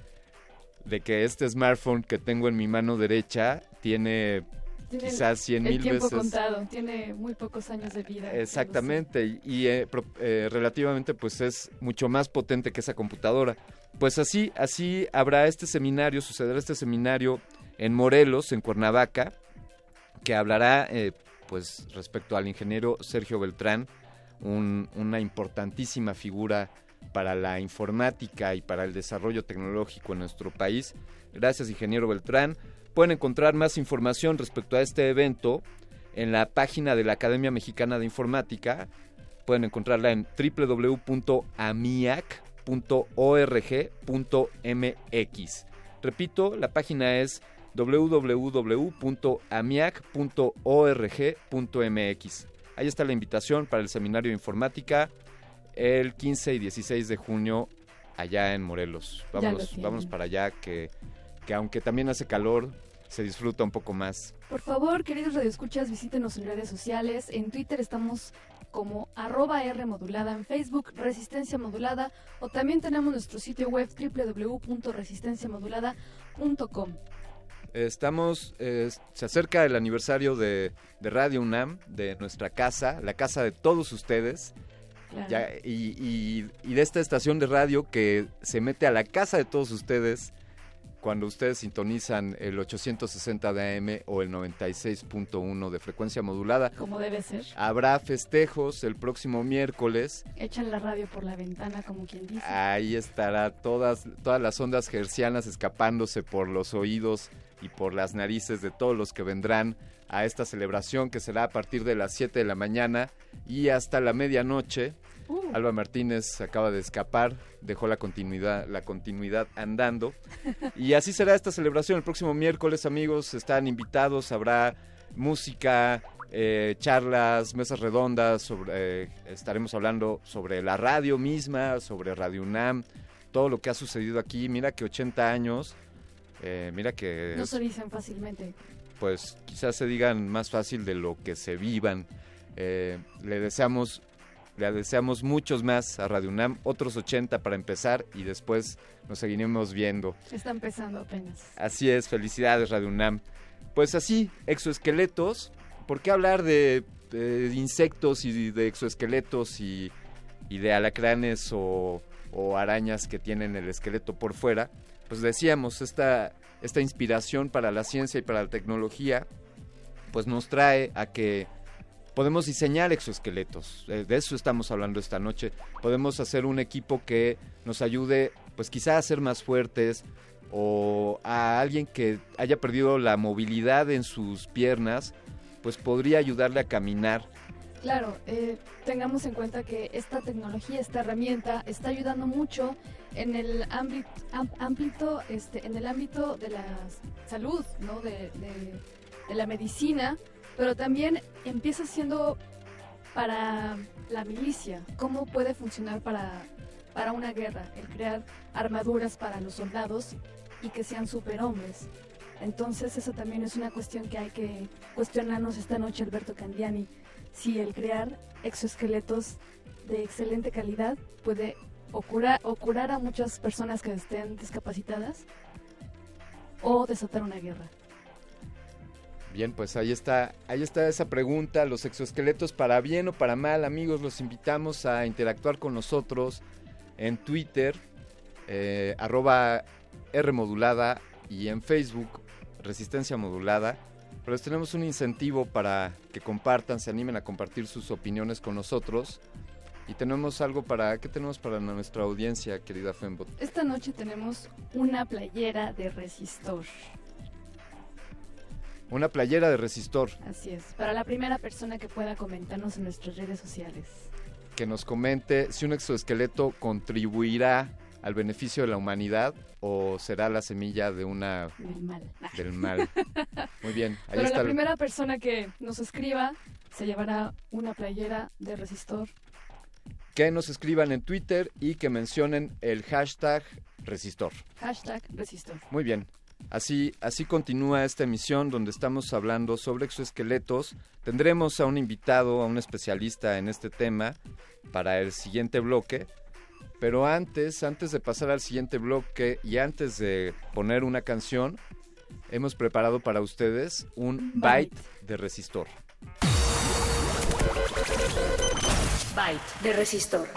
de que este smartphone que tengo en mi mano derecha tiene quizás 100 mil veces. contado, tiene muy pocos años de vida. Exactamente, y, eh, eh, relativamente pues es mucho más potente que esa computadora. Pues así, así habrá este seminario, sucederá este seminario en Morelos, en Cuernavaca, que hablará eh, pues respecto al ingeniero Sergio Beltrán, una importantísima figura para la informática y para el desarrollo tecnológico en nuestro país. Gracias, ingeniero Beltrán. Pueden encontrar más información respecto a este evento en la página de la Academia Mexicana de Informática. Pueden encontrarla en www.amiac.org.mx. Repito, la página es www.amiac.org.mx. Ahí está la invitación para el seminario de informática el 15 y 16 de junio allá en Morelos. Vámonos, vámonos para allá que que aunque también hace calor, se disfruta un poco más. Por favor, queridos radioescuchas, visítenos en redes sociales. En Twitter estamos como arroba R modulada, en Facebook Resistencia Modulada o también tenemos nuestro sitio web www.resistenciamodulada.com. Estamos, se acerca el aniversario de, Radio UNAM, de nuestra casa, la casa de todos ustedes. y, y de esta estación de radio que se mete a la casa de todos ustedes cuando ustedes sintonizan el 860 de AM o el 96.1 de frecuencia modulada. Como debe ser. Habrá festejos el próximo miércoles. Echan la radio por la ventana, como quien dice. Ahí estará todas, todas las ondas gercianas escapándose por los oídos y por las narices de todos los que vendrán a esta celebración que será a partir de las 7 de la mañana y hasta la medianoche. Uh. Alba Martínez acaba de escapar, dejó la continuidad, la continuidad andando. Y así será esta celebración el próximo miércoles, amigos. Están invitados, habrá música, eh, charlas, mesas redondas, sobre, eh, estaremos hablando sobre la radio misma, sobre Radio UNAM, todo lo que ha sucedido aquí. Mira que 80 años, eh, mira que... No se dicen fácilmente. Pues quizás se digan más fácil de lo que se vivan. le deseamos le deseamos muchos más a Radio UNAM, otros 80 para empezar y después nos seguiremos viendo. Está empezando apenas. Así es, felicidades Radio UNAM. Pues así, exoesqueletos, ¿por qué hablar de, insectos y de exoesqueletos y, de alacranes o, arañas que tienen el esqueleto por fuera? Pues decíamos, esta, esta inspiración para la ciencia y para la tecnología, pues nos trae a que podemos diseñar exoesqueletos. De eso estamos hablando esta noche. Podemos hacer un equipo que nos ayude, pues quizá a ser más fuertes o a alguien que haya perdido la movilidad en sus piernas, pues podría ayudarle a caminar. Claro, eh, tengamos en cuenta que esta tecnología, esta herramienta, está ayudando mucho en el ámbito, este, en el ámbito de la salud, ¿no? de, de la medicina, pero también empieza siendo para la milicia, cómo puede funcionar para, para una guerra, el crear armaduras para los soldados y que sean superhombres. Entonces eso también es una cuestión que hay que cuestionarnos esta noche, Alberto Candiani. si el crear exoesqueletos de excelente calidad puede o, curar a muchas personas que estén discapacitadas o desatar una guerra. Bien, pues ahí está, ahí está esa pregunta, los exoesqueletos para bien o para mal, amigos, los invitamos a interactuar con nosotros en Twitter, eh, arroba R modulada y en Facebook, Resistencia Modulada. Pero les tenemos un incentivo para que compartan, se animen a compartir sus opiniones con nosotros. Y tenemos algo para, ¿qué tenemos para nuestra audiencia, querida Fembot? Esta noche tenemos una playera de resistor. Una playera de resistor. Así es, para la primera persona que pueda comentarnos en nuestras redes sociales. Que nos comente si un exoesqueleto contribuirá al beneficio de la humanidad o será la semilla de una del mal. Del mal. Muy bien. Ahí Pero la primera persona que nos escriba se llevará una playera de resistor. Que nos escriban en Twitter y que mencionen el hashtag resistor. Hashtag resistor. Muy bien. Así, así continúa esta emisión donde estamos hablando sobre exoesqueletos. Tendremos a un invitado, a un especialista en este tema para el siguiente bloque. Pero antes, antes de pasar al siguiente bloque y antes de poner una canción, hemos preparado para ustedes un byte, de resistor. Byte de resistor.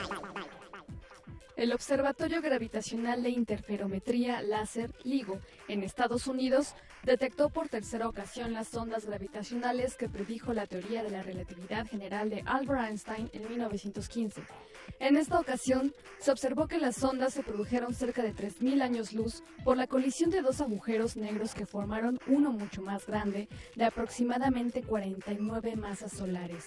El Observatorio Gravitacional de Interferometría Láser LIGO en Estados Unidos detectó por tercera ocasión las ondas gravitacionales que predijo la teoría de la relatividad general de Albert Einstein en 1915. En esta ocasión, se observó que las ondas se produjeron cerca de 3.000 años luz por la colisión de dos agujeros negros que formaron uno mucho más grande, de aproximadamente 49 masas solares.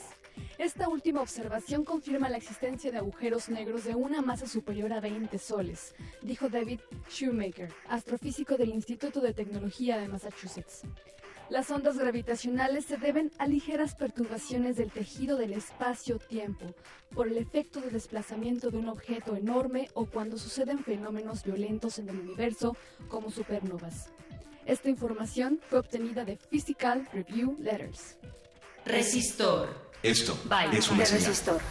Esta última observación confirma la existencia de agujeros negros de una masa superior a 20 soles, dijo David Shoemaker, astrofísico del Instituto de Tecnología de Massachusetts. Las ondas gravitacionales se deben a ligeras perturbaciones del tejido del espacio-tiempo por el efecto de desplazamiento de un objeto enorme o cuando suceden fenómenos violentos en el universo como supernovas. Esta información fue obtenida de Physical Review Letters. Resistor. Esto es una resistor. resistor.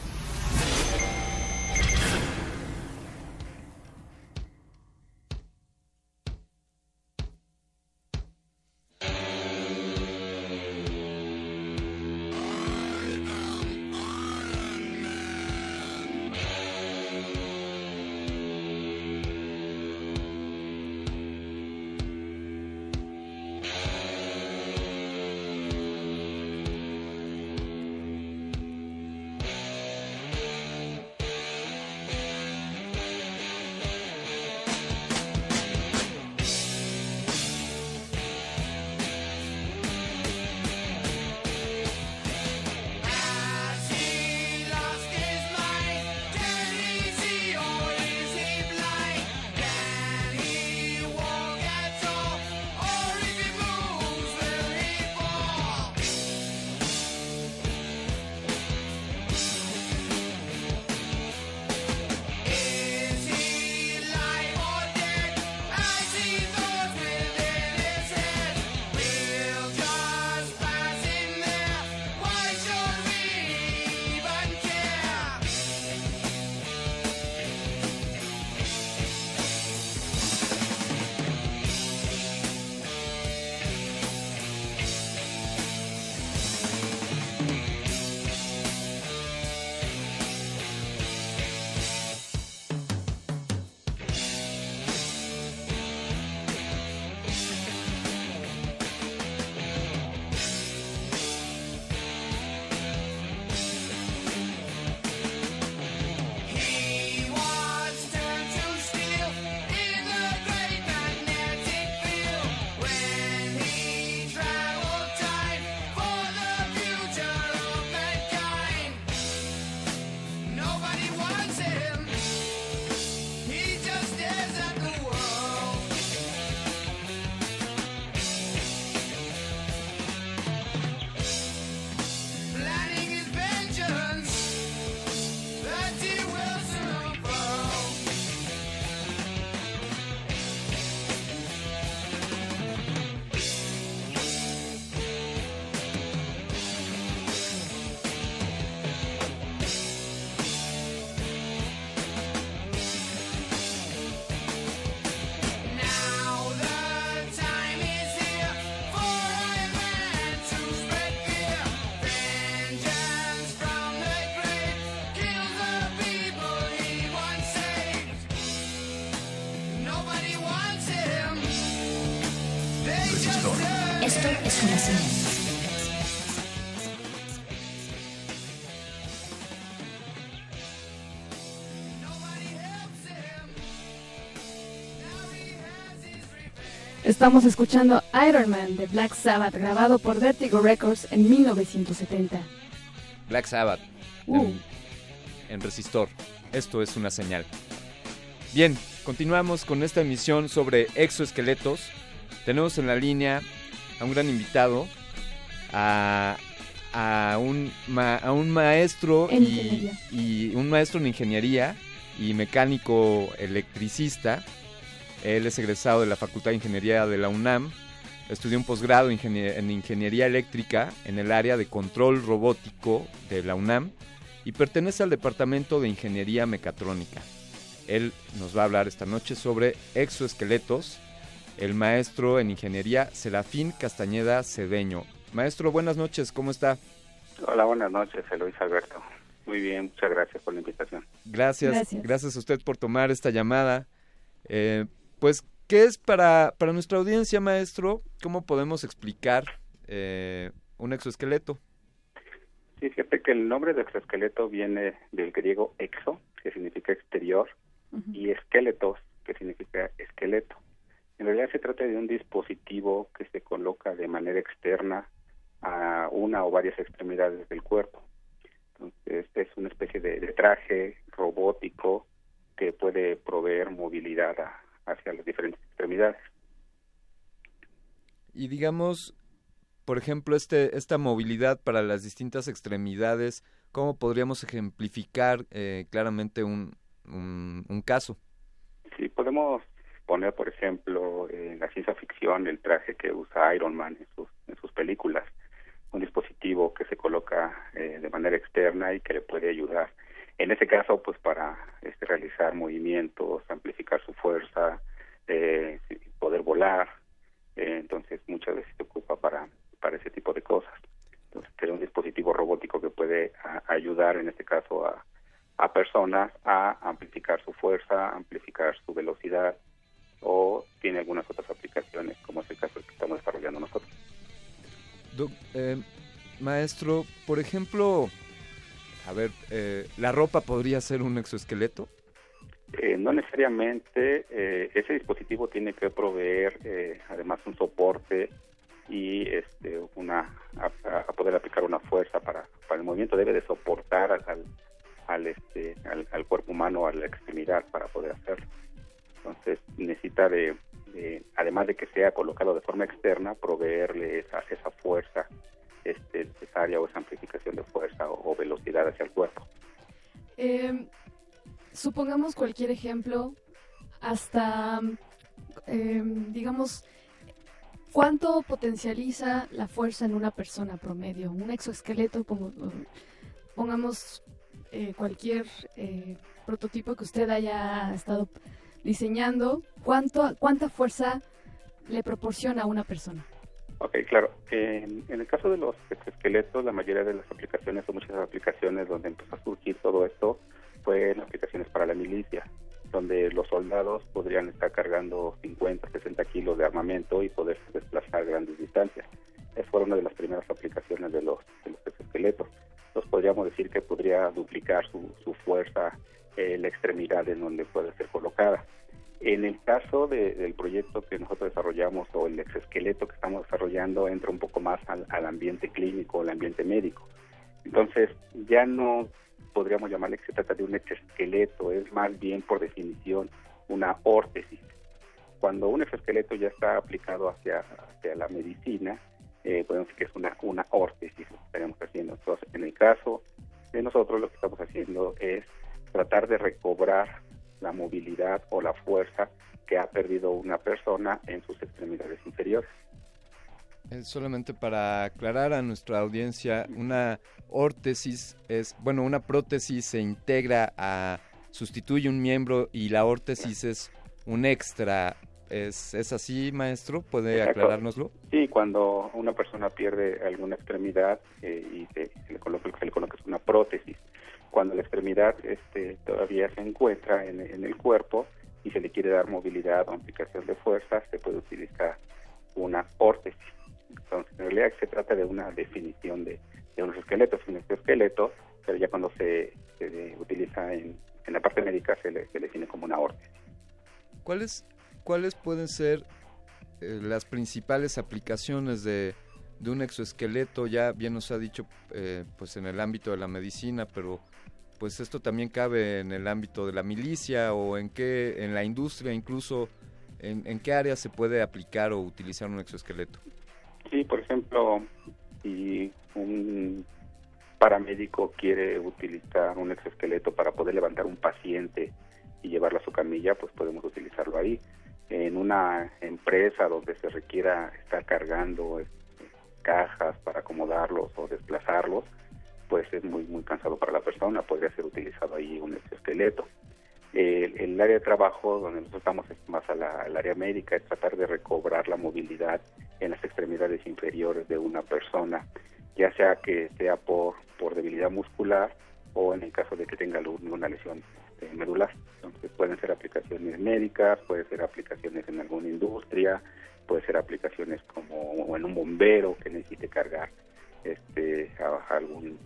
Estamos escuchando Iron Man de Black Sabbath, grabado por Vertigo Records en 1970. Black Sabbath. Uh. En, resistor. Esto es una señal. Bien, continuamos con esta emisión sobre exoesqueletos. Tenemos en la línea a un gran invitado, a, un, a un maestro y, y, un maestro en ingeniería y mecánico electricista él es egresado de la Facultad de Ingeniería de la UNAM. Estudió un posgrado en Ingeniería Eléctrica en el área de control robótico de la UNAM y pertenece al Departamento de Ingeniería Mecatrónica. Él nos va a hablar esta noche sobre exoesqueletos. El maestro en ingeniería Serafín Castañeda Cedeño. Maestro, buenas noches, ¿cómo está? Hola, buenas noches, Eloís Alberto. Muy bien, muchas gracias por la invitación. Gracias, gracias, a usted por tomar esta llamada. Eh, pues, ¿qué es para, para nuestra audiencia, maestro? ¿Cómo podemos explicar eh, un exoesqueleto? Sí, fíjate que el nombre de exoesqueleto viene del griego exo, que significa exterior, y esqueletos, que significa esqueleto. En realidad se trata de un dispositivo que se coloca de manera externa a una o varias extremidades del cuerpo. Entonces, es una especie de traje robótico que puede proveer movilidad a, hacia las diferentes extremidades. Y digamos, por ejemplo, este, esta movilidad para las distintas extremidades, ¿cómo podríamos ejemplificar eh, claramente un, un, caso? Sí, podemos poner, por ejemplo, en la ciencia ficción el traje que usa Iron Man en sus, en sus películas, un dispositivo que se coloca eh, de manera externa y que le puede ayudar en ese caso, pues para este, realizar movimientos, amplificar su fuerza, eh, poder volar, eh, entonces muchas veces se ocupa para, para ese tipo de cosas. Entonces, es un dispositivo robótico que puede ayudar, en este caso, a, a personas a amplificar su fuerza, amplificar su velocidad, o tiene algunas otras aplicaciones, como es el caso que estamos desarrollando nosotros. Eh, maestro, por ejemplo, a ver, eh, ¿la ropa podría ser un exoesqueleto? Eh, no necesariamente. Eh, ese dispositivo tiene que proveer, además, un soporte y este, una a, poder aplicar una fuerza para, para el movimiento. Debe de soportar al, al, este, al, cuerpo humano, a la extremidad para poder hacerlo. Entonces necesita de, además de que sea colocado de forma externa, proveerle esa, esa fuerza este, necesaria o esa amplificación de fuerza o, velocidad hacia el cuerpo. Em, supongamos cualquier ejemplo, hasta, em, digamos, ¿cuánto potencializa la fuerza en una persona promedio? Un exoesqueleto, pongamos eh, cualquier eh, prototipo que usted haya estado diseñando, ¿cuánto, ¿cuánta fuerza le proporciona a una persona? Ok, claro. En, el caso de los exoesqueletos, la mayoría de las aplicaciones o muchas aplicaciones donde empezó a surgir todo esto fue en aplicaciones para la milicia, donde los soldados podrían estar cargando 50, 60 kilos de armamento y poder desplazar grandes distancias. Esa fue una de las primeras aplicaciones de los, de los exoesqueletos. Entonces podríamos decir que podría duplicar su, su fuerza en la extremidad en donde puede ser colocada. En el caso del proyecto que nosotros desarrollamos o el exoesqueleto que estamos desarrollando entra un poco más al, ambiente clínico, al ambiente médico. Entonces ya no podríamos llamarle que se trata de un exoesqueleto, es más bien por definición una órtesis. Cuando un exoesqueleto ya está aplicado hacia, hacia la medicina, eh, podemos decir que es una, una órtesis lo que estaríamos haciendo. Entonces, en el caso de nosotros lo que estamos haciendo es tratar de recobrar la movilidad o la fuerza que ha perdido una persona en sus extremidades inferiores. solamente para aclarar a nuestra audiencia, una órtesis es, bueno, una prótesis se integra a, sustituye un miembro y la órtesis es un extra. ¿Es, ¿Es así, maestro? ¿Puede aclarárnoslo? Sí, cuando una persona pierde alguna extremidad eh, y se, le coloca, se le coloca una prótesis cuando la extremidad este, todavía se encuentra en, el cuerpo y se le quiere dar movilidad o aplicación de fuerza, se puede utilizar una órtesis. Entonces, en realidad se trata de una definición de, de unos esqueletos, un esqueleto, pero ya cuando se, utiliza en, en, la parte médica se le, se le define como una órtesis. ¿Cuáles, cuáles pueden ser eh, las principales aplicaciones de, de, un exoesqueleto? Ya bien nos ha dicho, eh, pues en el ámbito de la medicina, pero pues esto también cabe en el ámbito de la milicia o en qué, en la industria incluso, en, en qué áreas se puede aplicar o utilizar un exoesqueleto. Sí, por ejemplo, si un paramédico quiere utilizar un exoesqueleto para poder levantar un paciente y llevarlo a su camilla, pues podemos utilizarlo ahí. En una empresa donde se requiera estar cargando este, cajas para acomodarlos o desplazarlos, pues es muy muy cansado para la persona, podría ser utilizado ahí un exoesqueleto. El, área de trabajo donde nosotros estamos es más al área médica, es tratar de recobrar la movilidad en las extremidades inferiores de una persona, ya sea que sea por, por debilidad muscular o en el caso de que tenga alguna lesión este, medular. Entonces pueden ser aplicaciones médicas, pueden ser aplicaciones en alguna industria, puede ser aplicaciones como en un bombero que necesite cargar este a algún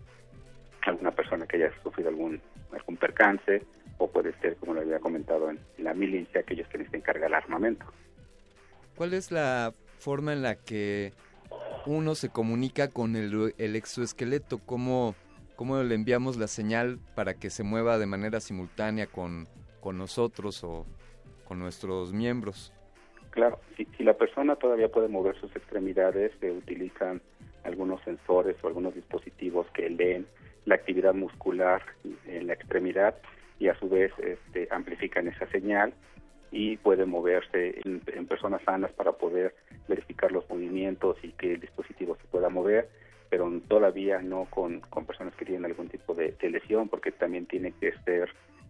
alguna persona que haya sufrido algún algún percance o puede ser como lo había comentado en la milicia aquellos que necesiten cargar el armamento. ¿Cuál es la forma en la que uno se comunica con el, el exoesqueleto? ¿Cómo, ¿Cómo le enviamos la señal para que se mueva de manera simultánea con, con nosotros o con nuestros miembros? Claro, si, si, la persona todavía puede mover sus extremidades, se utilizan algunos sensores o algunos dispositivos que leen la actividad muscular en la extremidad y a su vez este, amplifican esa señal y puede moverse en, personas sanas para poder verificar los movimientos y que el dispositivo se pueda mover, pero todavía no con, con personas que tienen algún tipo de, lesión, porque también tiene que ser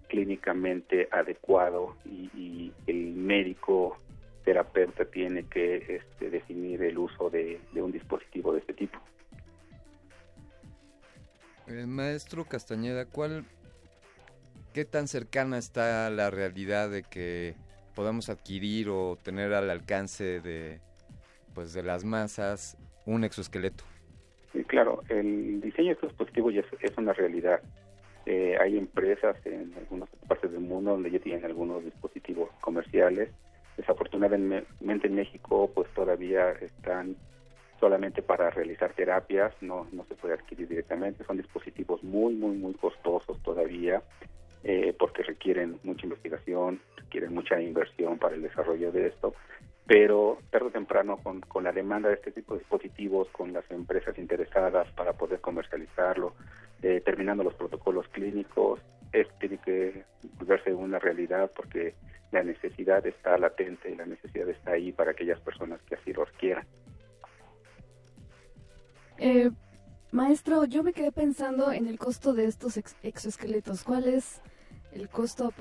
clínicamente adecuado y, el médico terapeuta tiene que este, definir el uso de, de, un dispositivo de este tipo. El maestro Castañeda, ¿cuál, ¿qué tan cercana está la realidad de que podamos adquirir o tener al alcance de, pues, de las masas un exoesqueleto. Sí, claro, el diseño de estos dispositivos ya es, una realidad. Eh, hay empresas en algunas partes del mundo donde ya tienen algunos dispositivos comerciales. Desafortunadamente en México pues todavía están solamente para realizar terapias, no, no se puede adquirir directamente, son dispositivos muy, muy, muy costosos todavía eh, porque requieren mucha investigación, requieren mucha inversión para el desarrollo de esto, pero tarde o temprano con, con la demanda de este tipo de dispositivos, con las empresas interesadas para poder comercializarlo, eh, terminando los protocolos clínicos, esto tiene que volverse una realidad porque la necesidad está latente y la necesidad está ahí para aquellas personas que así lo requieran. Eh, maestro, yo me quedé pensando en el costo de estos exoesqueletos. ¿Cuál es el costo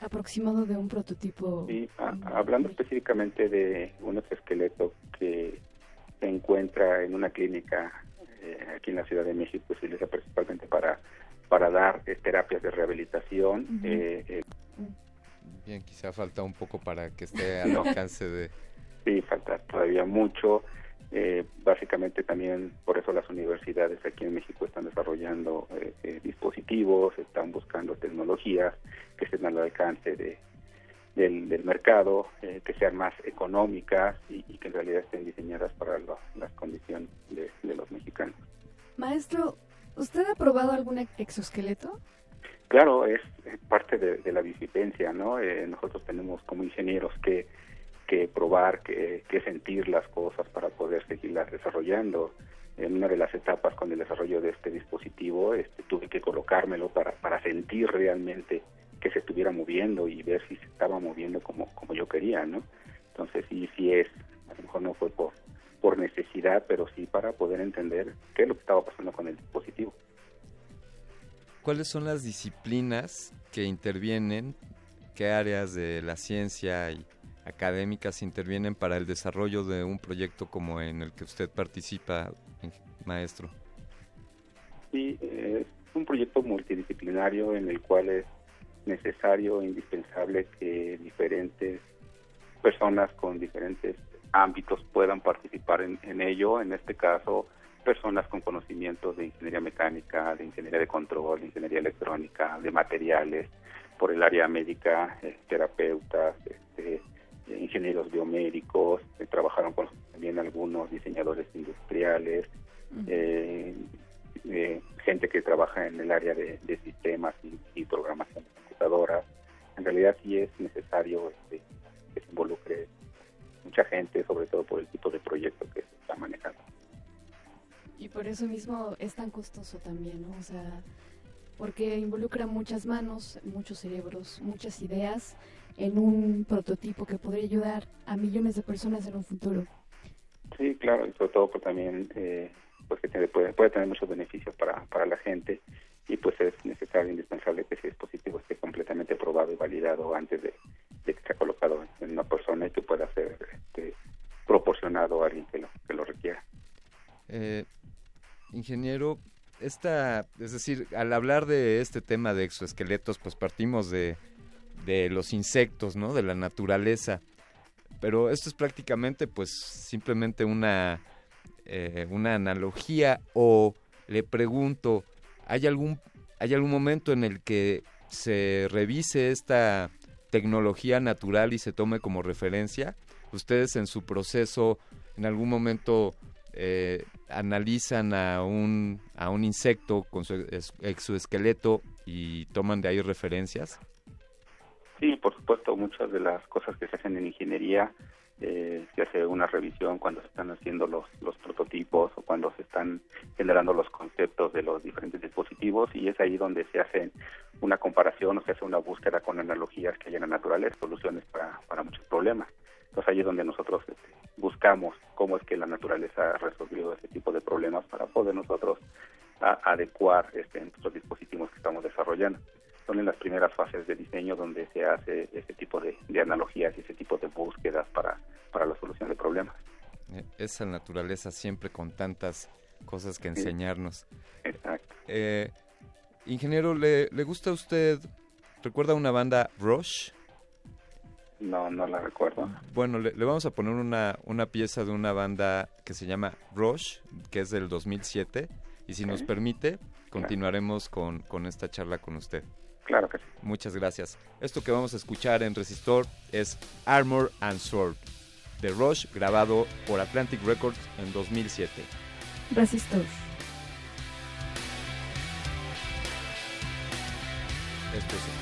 aproximado de un prototipo. Sí, hablando específicamente de un exoesqueleto que se encuentra en una clínica eh, aquí en la Ciudad de México, se utiliza principalmente para, para dar eh, terapias de rehabilitación. Eh, Bien, quizá falta un poco para que esté al alcance de... Sí, falta todavía mucho. Eh, básicamente también por eso las universidades aquí en México están desarrollando eh, eh, dispositivos, están buscando tecnologías que estén al alcance de, del, mercado, que sean más económicas y, que en realidad estén diseñadas para las condiciones de, los mexicanos. Maestro, ¿usted ha probado algún exoesqueleto? Claro, es, parte de, la visipencia, ¿no? nosotros tenemos como ingenieros que que probar, que, sentir las cosas para poder seguirlas desarrollando. En una de las etapas con el desarrollo de este dispositivo este, tuve que colocármelo para, para sentir realmente que se estuviera moviendo y ver si se estaba moviendo como, como yo quería, ¿no? Entonces sí, sí es, a lo mejor no fue por, por necesidad, pero sí para poder entender qué es lo que estaba pasando con el dispositivo. ¿Cuáles son las disciplinas que intervienen? ¿Qué áreas de la ciencia y académicas intervienen para el desarrollo de un proyecto como en el que usted participa, maestro? Sí, es un proyecto multidisciplinario en el cual es necesario e indispensable que diferentes personas con diferentes ámbitos puedan participar en ello. En este caso, personas con conocimientos de ingeniería mecánica, de ingeniería de control, de ingeniería electrónica, de materiales, por el área médica, eh, terapeutas, este, ingenieros biomédicos, eh, trabajaron con también algunos diseñadores industriales, eh, gente que trabaja en el área de, sistemas y, programación de computadoras. En realidad sí es necesario este, que se involucre mucha gente, sobre todo por el tipo de proyecto que se está manejando. Y por eso mismo es tan costoso también, ¿no? O sea, porque involucra muchas manos, muchos cerebros, muchas ideas en un prototipo que podría ayudar a millones de personas en un futuro. Sí, claro, y sobre todo pues también eh, pues que puede, puede, tener muchos beneficios para, para la gente y pues es necesario, indispensable que ese dispositivo esté completamente probado y validado antes de, que sea colocado en una persona y que pueda ser este, proporcionado a alguien que lo, que lo requiera. Eh, ingeniero, esta, es decir, al hablar de este tema de exoesqueletos, pues partimos de, de los insectos, ¿no? De la naturaleza. Pero esto es prácticamente, pues, simplemente una, eh, una analogía. O le pregunto, ¿hay algún, ¿hay algún momento en el que se revise esta tecnología natural y se tome como referencia? ¿Ustedes en su proceso en algún momento eh, analizan a un, a un insecto con su exoesqueleto y toman de ahí referencias? Sí, por supuesto, muchas de las cosas que se hacen en ingeniería eh, se hace una revisión cuando se están haciendo los, los prototipos o cuando se están generando los conceptos de los diferentes dispositivos y es ahí donde se hace una comparación o se hace una búsqueda con analogías que hay en la naturaleza, soluciones para, para muchos problemas. Entonces ahí es donde nosotros este, buscamos cómo es que la naturaleza ha resolvido ese tipo de problemas para poder nosotros adecuar este, nuestros dispositivos que estamos desarrollando. Son en las primeras fases de diseño donde se hace ese tipo de, analogías y ese tipo de búsquedas para, para la solución de problemas. Eh, esa naturaleza siempre con tantas cosas que enseñarnos. Exacto. Eh, ingeniero, ¿le, ¿le gusta a usted, recuerda una banda Rush? No, no la recuerdo. Bueno, le, vamos a poner una, una pieza de una banda que se llama Rush, que es del 2007. Y si nos permite, continuaremos con, con esta charla con usted. Claro que sí. Muchas gracias. Esto que vamos a escuchar en Resistor es Armor and Sword, de Rush, grabado por Atlantic Records en 2007. Resistor. Esto es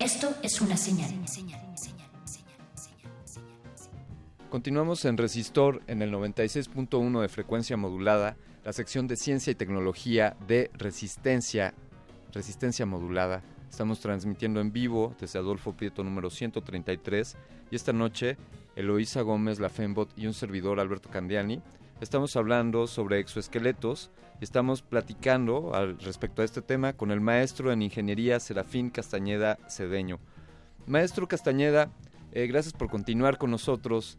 Esto es una señal. Continuamos en Resistor en el 96.1 de frecuencia modulada, la sección de ciencia y tecnología de resistencia, resistencia modulada. Estamos transmitiendo en vivo desde Adolfo Prieto número 133 y esta noche Eloísa Gómez, la Fembot y un servidor Alberto Candiani estamos hablando sobre exoesqueletos estamos platicando al respecto a este tema con el maestro en ingeniería Serafín Castañeda Cedeño. Maestro Castañeda, eh, gracias por continuar con nosotros.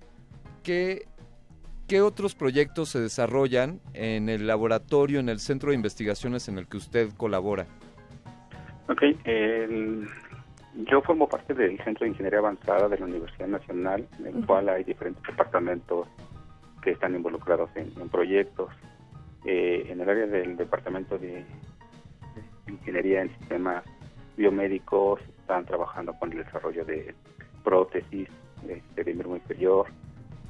¿Qué, ¿Qué otros proyectos se desarrollan en el laboratorio, en el centro de investigaciones en el que usted colabora? Ok, Yo formo parte del Centro de Ingeniería Avanzada de la Universidad Nacional, en el cual hay diferentes departamentos que están involucrados en, proyectos. Eh, en el área del Departamento de, Ingeniería en Sistemas Biomédicos están trabajando con el desarrollo de prótesis este, de miembro inferior.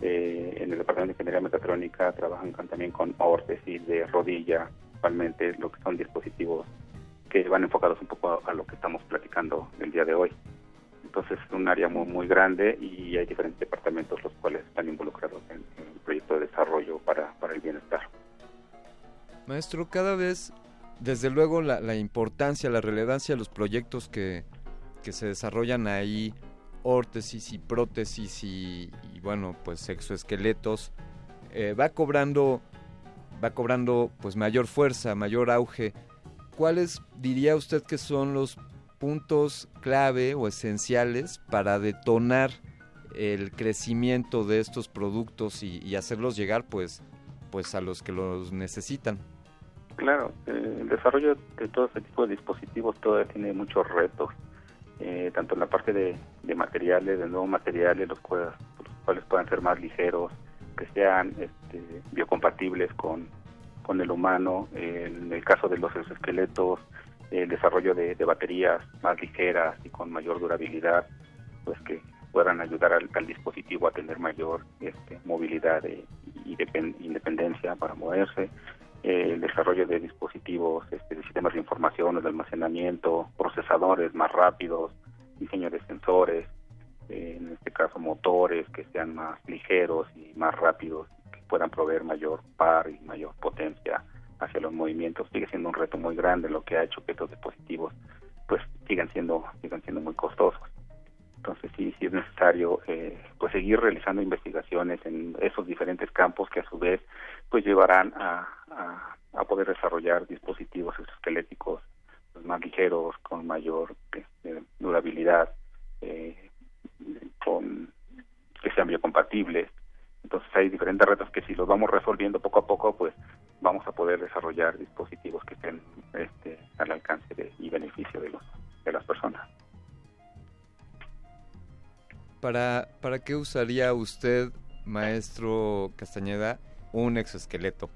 Eh, en el Departamento de Ingeniería Mecatrónica trabajan también con órtesis de rodilla, principalmente lo que son dispositivos que van enfocados un poco a, lo que estamos platicando el día de hoy. Entonces es un área muy, muy grande y hay diferentes departamentos los cuales están involucrados en, el proyecto de desarrollo para, para, el bienestar. Maestro, cada vez, desde luego, la, importancia, la relevancia de los proyectos que, que se desarrollan ahí, órtesis y prótesis y, bueno, pues exoesqueletos, eh, va cobrando va cobrando pues mayor fuerza, mayor auge. ¿cuáles diría usted que son los puntos clave o esenciales para detonar el crecimiento de estos productos y, hacerlos llegar pues pues a los que los necesitan? Claro, eh, el desarrollo de todo este tipo de dispositivos todavía tiene muchos retos, eh, tanto en la parte de, materiales, de nuevos materiales, los cuales, los cuales puedan ser más ligeros, que sean este, biocompatibles con, con el humano, en el caso de los exoesqueletos, el desarrollo de, baterías más ligeras y con mayor durabilidad, pues que puedan ayudar al, dispositivo a tener mayor este, movilidad y independencia para moverse, el desarrollo de dispositivos, este, de sistemas de información, de almacenamiento, procesadores más rápidos, diseño de sensores, en este caso motores que sean más ligeros y más rápidos puedan proveer mayor par y mayor potencia hacia los movimientos. Sigue siendo un reto muy grande lo que ha hecho que estos dispositivos pues sigan siendo sigan siendo muy costosos entonces sí sí es necesario eh, pues seguir realizando investigaciones en esos diferentes campos que a su vez pues llevarán a, a, poder desarrollar dispositivos esqueléticos pues, más ligeros con mayor este, durabilidad eh, con que sean biocompatibles entonces hay diferentes retos que si los vamos resolviendo poco a poco, pues vamos a poder desarrollar dispositivos que estén este, al alcance de, y beneficio de, los, de las personas. ¿Para, ¿Para qué usaría usted, maestro Castañeda, un exoesqueleto?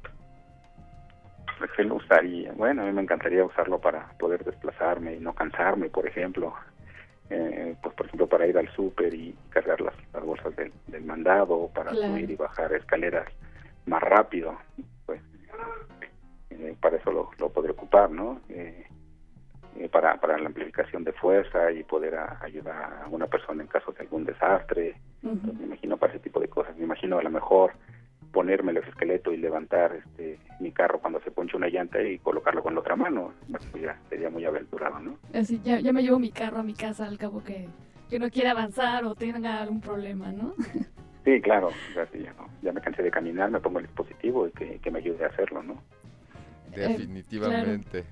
¿Para qué lo usaría? Bueno, a mí me encantaría usarlo para poder desplazarme y no cansarme, por ejemplo. Eh, pues por ejemplo para ir al súper y cargar las, bolsas del, mandado, para subir y bajar escaleras más rápido, pues eh, para eso lo, lo podré ocupar, ¿no? Eh, para, para la amplificación de fuerza y poder ayudar a una persona en caso de algún desastre. me imagino para ese tipo de cosas. Me imagino a lo mejor ponerme el esqueleto y levantar este mi carro cuando se ponche una llanta y colocarlo con la otra mano. Pues ya sería muy aventurado, ¿no? Así, ya, ya me llevo mi carro a mi casa al cabo que, que no quiera avanzar o tenga algún problema, ¿no? Sí, claro. ya, me cansé de caminar, me pongo el dispositivo y que, me ayude a hacerlo, ¿no? Definitivamente.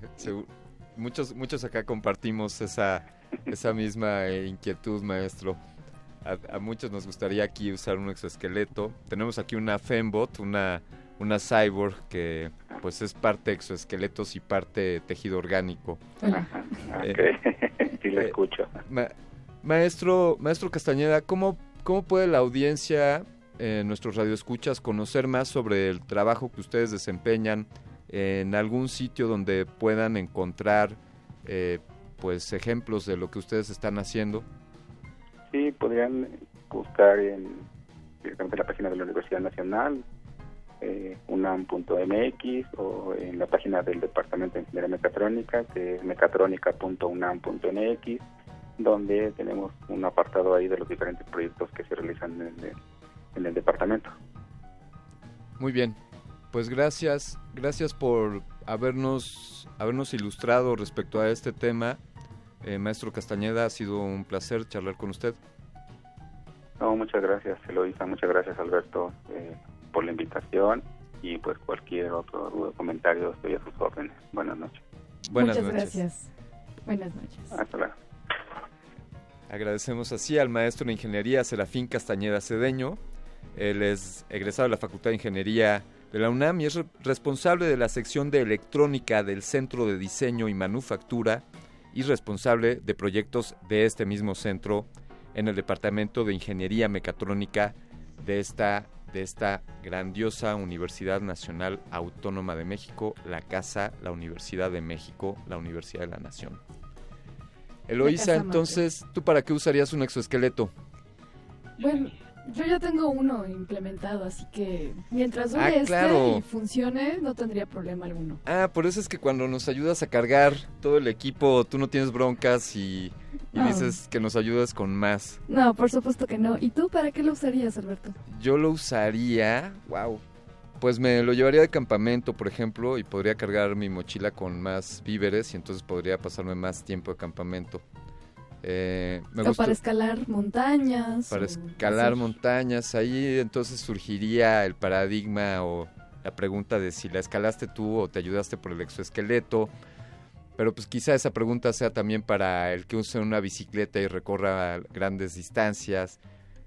Muchos, muchos acá compartimos esa, esa misma inquietud, maestro a, muchos nos gustaría aquí usar un exoesqueleto. Tenemos aquí una Fembot, una, una cyborg que pues es parte exoesqueletos y parte tejido orgánico. Eh, sí lo eh, escucho. maestro, maestro Castañeda, ¿cómo, ¿cómo puede la audiencia, eh, nuestros radioescuchas, conocer más sobre el trabajo que ustedes desempeñan en algún sitio donde puedan encontrar eh, pues ejemplos de lo que ustedes están haciendo? Sí, podrían buscar en directamente la página de la Universidad Nacional, eh, unam.mx o en la página del Departamento de Ingeniería Mecatrónica, que es mecatrónica.unam.mx, donde tenemos un apartado ahí de los diferentes proyectos que se realizan en el, en el departamento. Muy bien, pues gracias, gracias por habernos, habernos ilustrado respecto a este tema eh, maestro Castañeda, ha sido un placer charlar con usted. No, muchas gracias, Eloisa, muchas gracias, Alberto, eh, por la invitación y pues cualquier otro comentario estoy a sus órdenes. Buenas noches. Buenas muchas gracias. Buenas noches. Hasta luego. Agradecemos así al maestro de Ingeniería Serafín Castañeda Cedeño. Él es egresado de la Facultad de Ingeniería de la UNAM y es responsable de la sección de electrónica del Centro de Diseño y Manufactura y responsable de proyectos de este mismo centro en el Departamento de Ingeniería Mecatrónica de esta, de esta grandiosa Universidad Nacional Autónoma de México, la Casa, la Universidad de México, la Universidad de la Nación. Eloísa, entonces, ¿tú para qué usarías un exoesqueleto? Bueno, yo ya tengo uno implementado, así que mientras dure ah, este y funcione, no tendría problema alguno. Ah, por eso es que cuando nos ayudas a cargar todo el equipo, tú no tienes broncas y, dices que nos ayudas con más. No, por supuesto que no. ¿Y tú para qué lo usarías, Alberto? Yo lo usaría, wow. Pues me lo llevaría de campamento, por ejemplo, y podría cargar mi mochila con más víveres y entonces podría pasarme más tiempo de campamento. Eh, o para escalar montañas. Para escalar montañas, ahí entonces surgiría el paradigma o la pregunta de si la escalaste tú o te ayudaste por el exoesqueleto. Pero pues quizá esa pregunta sea también para el que use una bicicleta y recorra grandes distancias.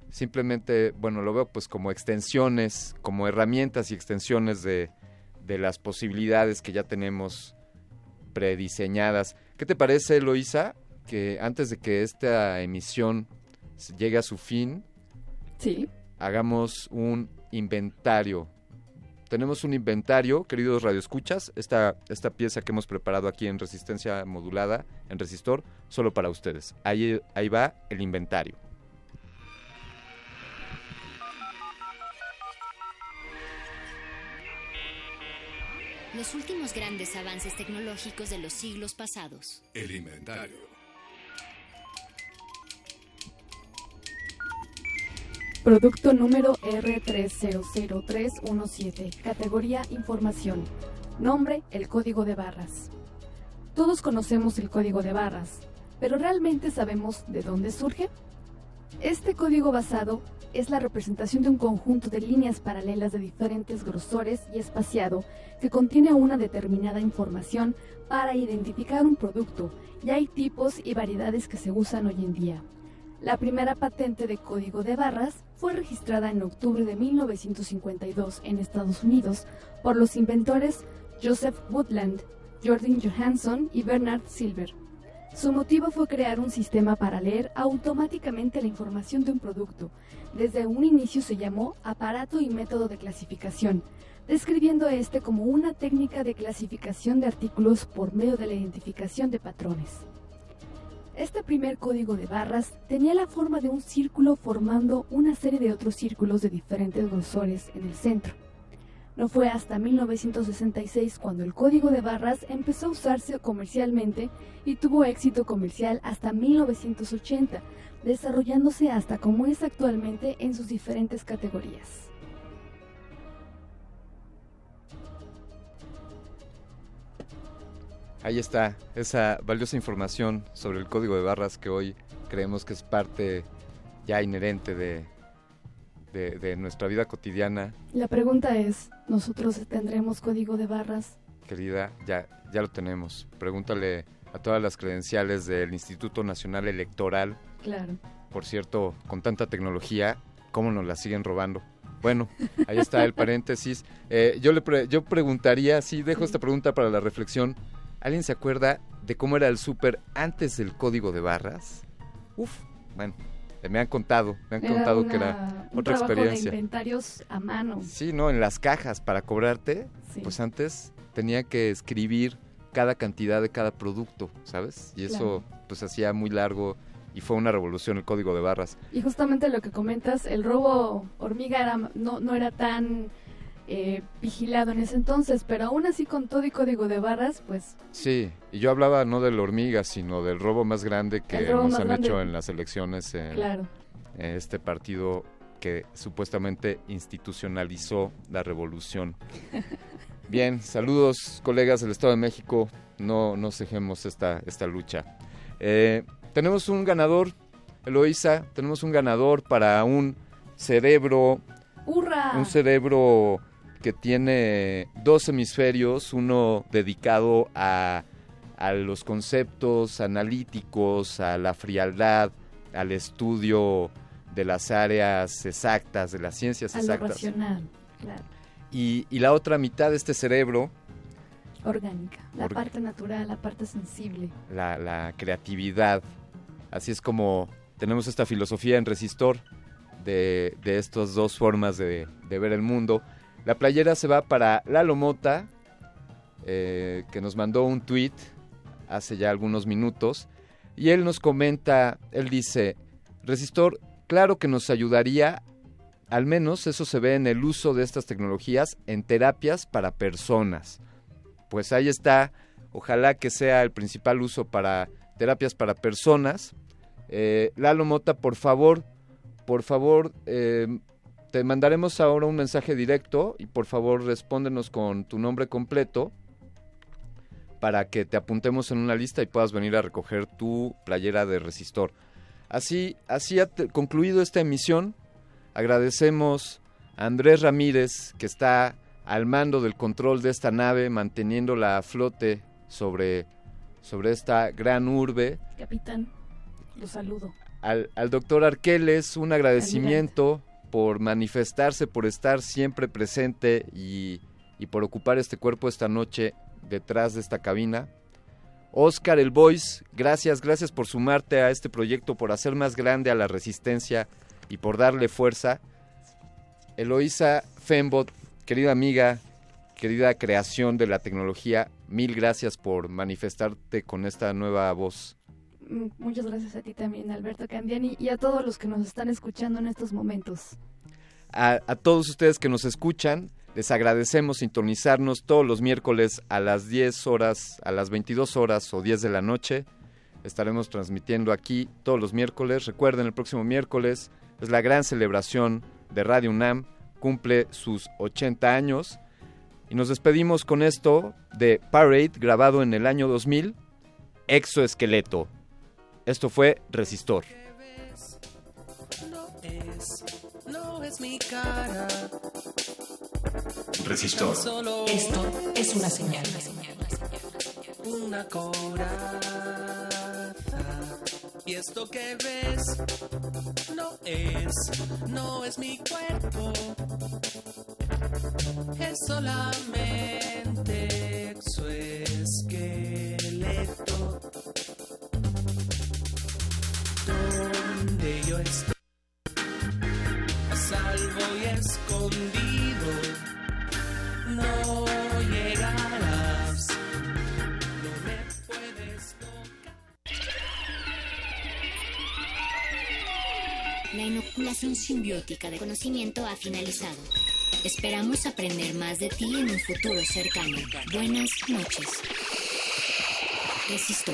Simplemente, bueno, lo veo pues como extensiones, como herramientas y extensiones de, de las posibilidades que ya tenemos prediseñadas. ¿Qué te parece, Loisa? Que antes de que esta emisión llegue a su fin, sí. hagamos un inventario. Tenemos un inventario, queridos radioescuchas, esta, esta pieza que hemos preparado aquí en resistencia modulada, en resistor, solo para ustedes. Ahí, ahí va el inventario. Los últimos grandes avances tecnológicos de los siglos pasados. El inventario. Producto número R3000317, categoría Información. Nombre, el código de barras. Todos conocemos el código de barras, pero ¿realmente sabemos de dónde surge? Este código basado es la representación de un conjunto de líneas paralelas de diferentes grosores y espaciado que contiene una determinada información para identificar un producto, y hay tipos y variedades que se usan hoy en día. La primera patente de código de barras fue registrada en octubre de 1952 en Estados Unidos por los inventores Joseph Woodland, Jordan Johansson y Bernard Silver. Su motivo fue crear un sistema para leer automáticamente la información de un producto. Desde un inicio se llamó aparato y método de clasificación, describiendo este como una técnica de clasificación de artículos por medio de la identificación de patrones. Este primer código de barras tenía la forma de un círculo formando una serie de otros círculos de diferentes grosores en el centro. No fue hasta 1966 cuando el código de barras empezó a usarse comercialmente y tuvo éxito comercial hasta 1980, desarrollándose hasta como es actualmente en sus diferentes categorías. Ahí está, esa valiosa información sobre el código de barras que hoy creemos que es parte ya inherente de, de, nuestra vida cotidiana. La pregunta es, ¿nosotros tendremos código de barras? Querida, ya, ya lo tenemos. Pregúntale a todas las credenciales del Instituto Nacional Electoral. Claro. Por cierto, con tanta tecnología, ¿cómo nos la siguen robando? Bueno, ahí está el paréntesis. Eh, yo le yo preguntaría, sí, dejo esta pregunta para la reflexión. ¿Alguien se acuerda de cómo era el súper antes del código de barras? Uf, bueno, me han contado, me han contado que era otra experiencia. De inventarios a mano. Sí, no, en las cajas para cobrarte, pues antes tenía que escribir cada cantidad de cada producto, ¿sabes? Y eso pues hacía muy largo y fue una revolución el código de barras. Y justamente lo que comentas, el robo hormiga era, no, no era tan eh, vigilado en ese entonces, pero aún así con todo y código de barras, pues... Sí, y yo hablaba no del hormiga, sino del robo más grande que nos han hecho en las elecciones en, este partido que supuestamente institucionalizó la revolución. Bien, saludos colegas del Estado de México, no, no cejemos esta, esta lucha. Eh, tenemos un ganador, Eloisa, tenemos un ganador para un cerebro... ¡Hurra! Un cerebro que tiene dos hemisferios, uno dedicado a, los conceptos analíticos, a la frialdad, al estudio de las áreas exactas, de las ciencias exactas. racional, claro. Y, y, la otra mitad de este cerebro Orgánica, la parte natural, la parte sensible. La, creatividad. Así es como tenemos esta filosofía en Resistor de, estas dos formas de, ver el mundo. La playera se va para Lalo Mota, eh, que nos mandó un tweet hace ya algunos minutos. Y él nos comenta, él dice, Resistor, claro que nos ayudaría, al menos eso se ve en el uso de estas tecnologías en terapias para personas. Pues ahí está, ojalá que sea el principal uso para terapias para personas. Eh, Lalo Mota, por favor, por favor, eh, te mandaremos ahora un mensaje directo y por favor respóndenos con tu nombre completo para que te apuntemos en una lista y puedas venir a recoger tu playera de resistor. Así, así ha concluido esta emisión. Agradecemos a Andrés Ramírez, que está al mando del control de esta nave, manteniendo la flote sobre, sobre esta gran urbe. Capitán, lo saludo. Al, al doctor Arqueles, un agradecimiento por manifestarse, por estar siempre presente y, por ocupar este cuerpo esta noche detrás de esta cabina. Oscar el gracias, gracias por sumarte a este proyecto, por hacer más grande a la resistencia y por darle fuerza. Eloisa Fembot, querida amiga, querida creación de la tecnología, mil gracias por manifestarte con esta nueva voz. Mm, muchas gracias a ti también, Alberto Candiani, y a todos los que nos están escuchando en estos momentos. A, a todos ustedes que nos escuchan, les agradecemos sintonizarnos todos los miércoles a las 10 horas, a las 22 horas o 10 de la noche. Estaremos transmitiendo aquí todos los miércoles. Recuerden, el próximo miércoles es la gran celebración de Radio UNAM. Cumple sus 80 años. Y nos despedimos con esto de Parade, grabado en el año 2000, Exoesqueleto. Esto fue Resistor. No es mi cara. Resistor. Esto es una señal. Una coraza. Y esto que ves no es, no es mi cuerpo. Es solamente Donde yo estoy a salvo y escondido no llegarás, no me puedes tocar. La inoculación simbiótica de conocimiento ha finalizado. Esperamos aprender más de ti en un futuro cercano. Buenas noches. Resisto.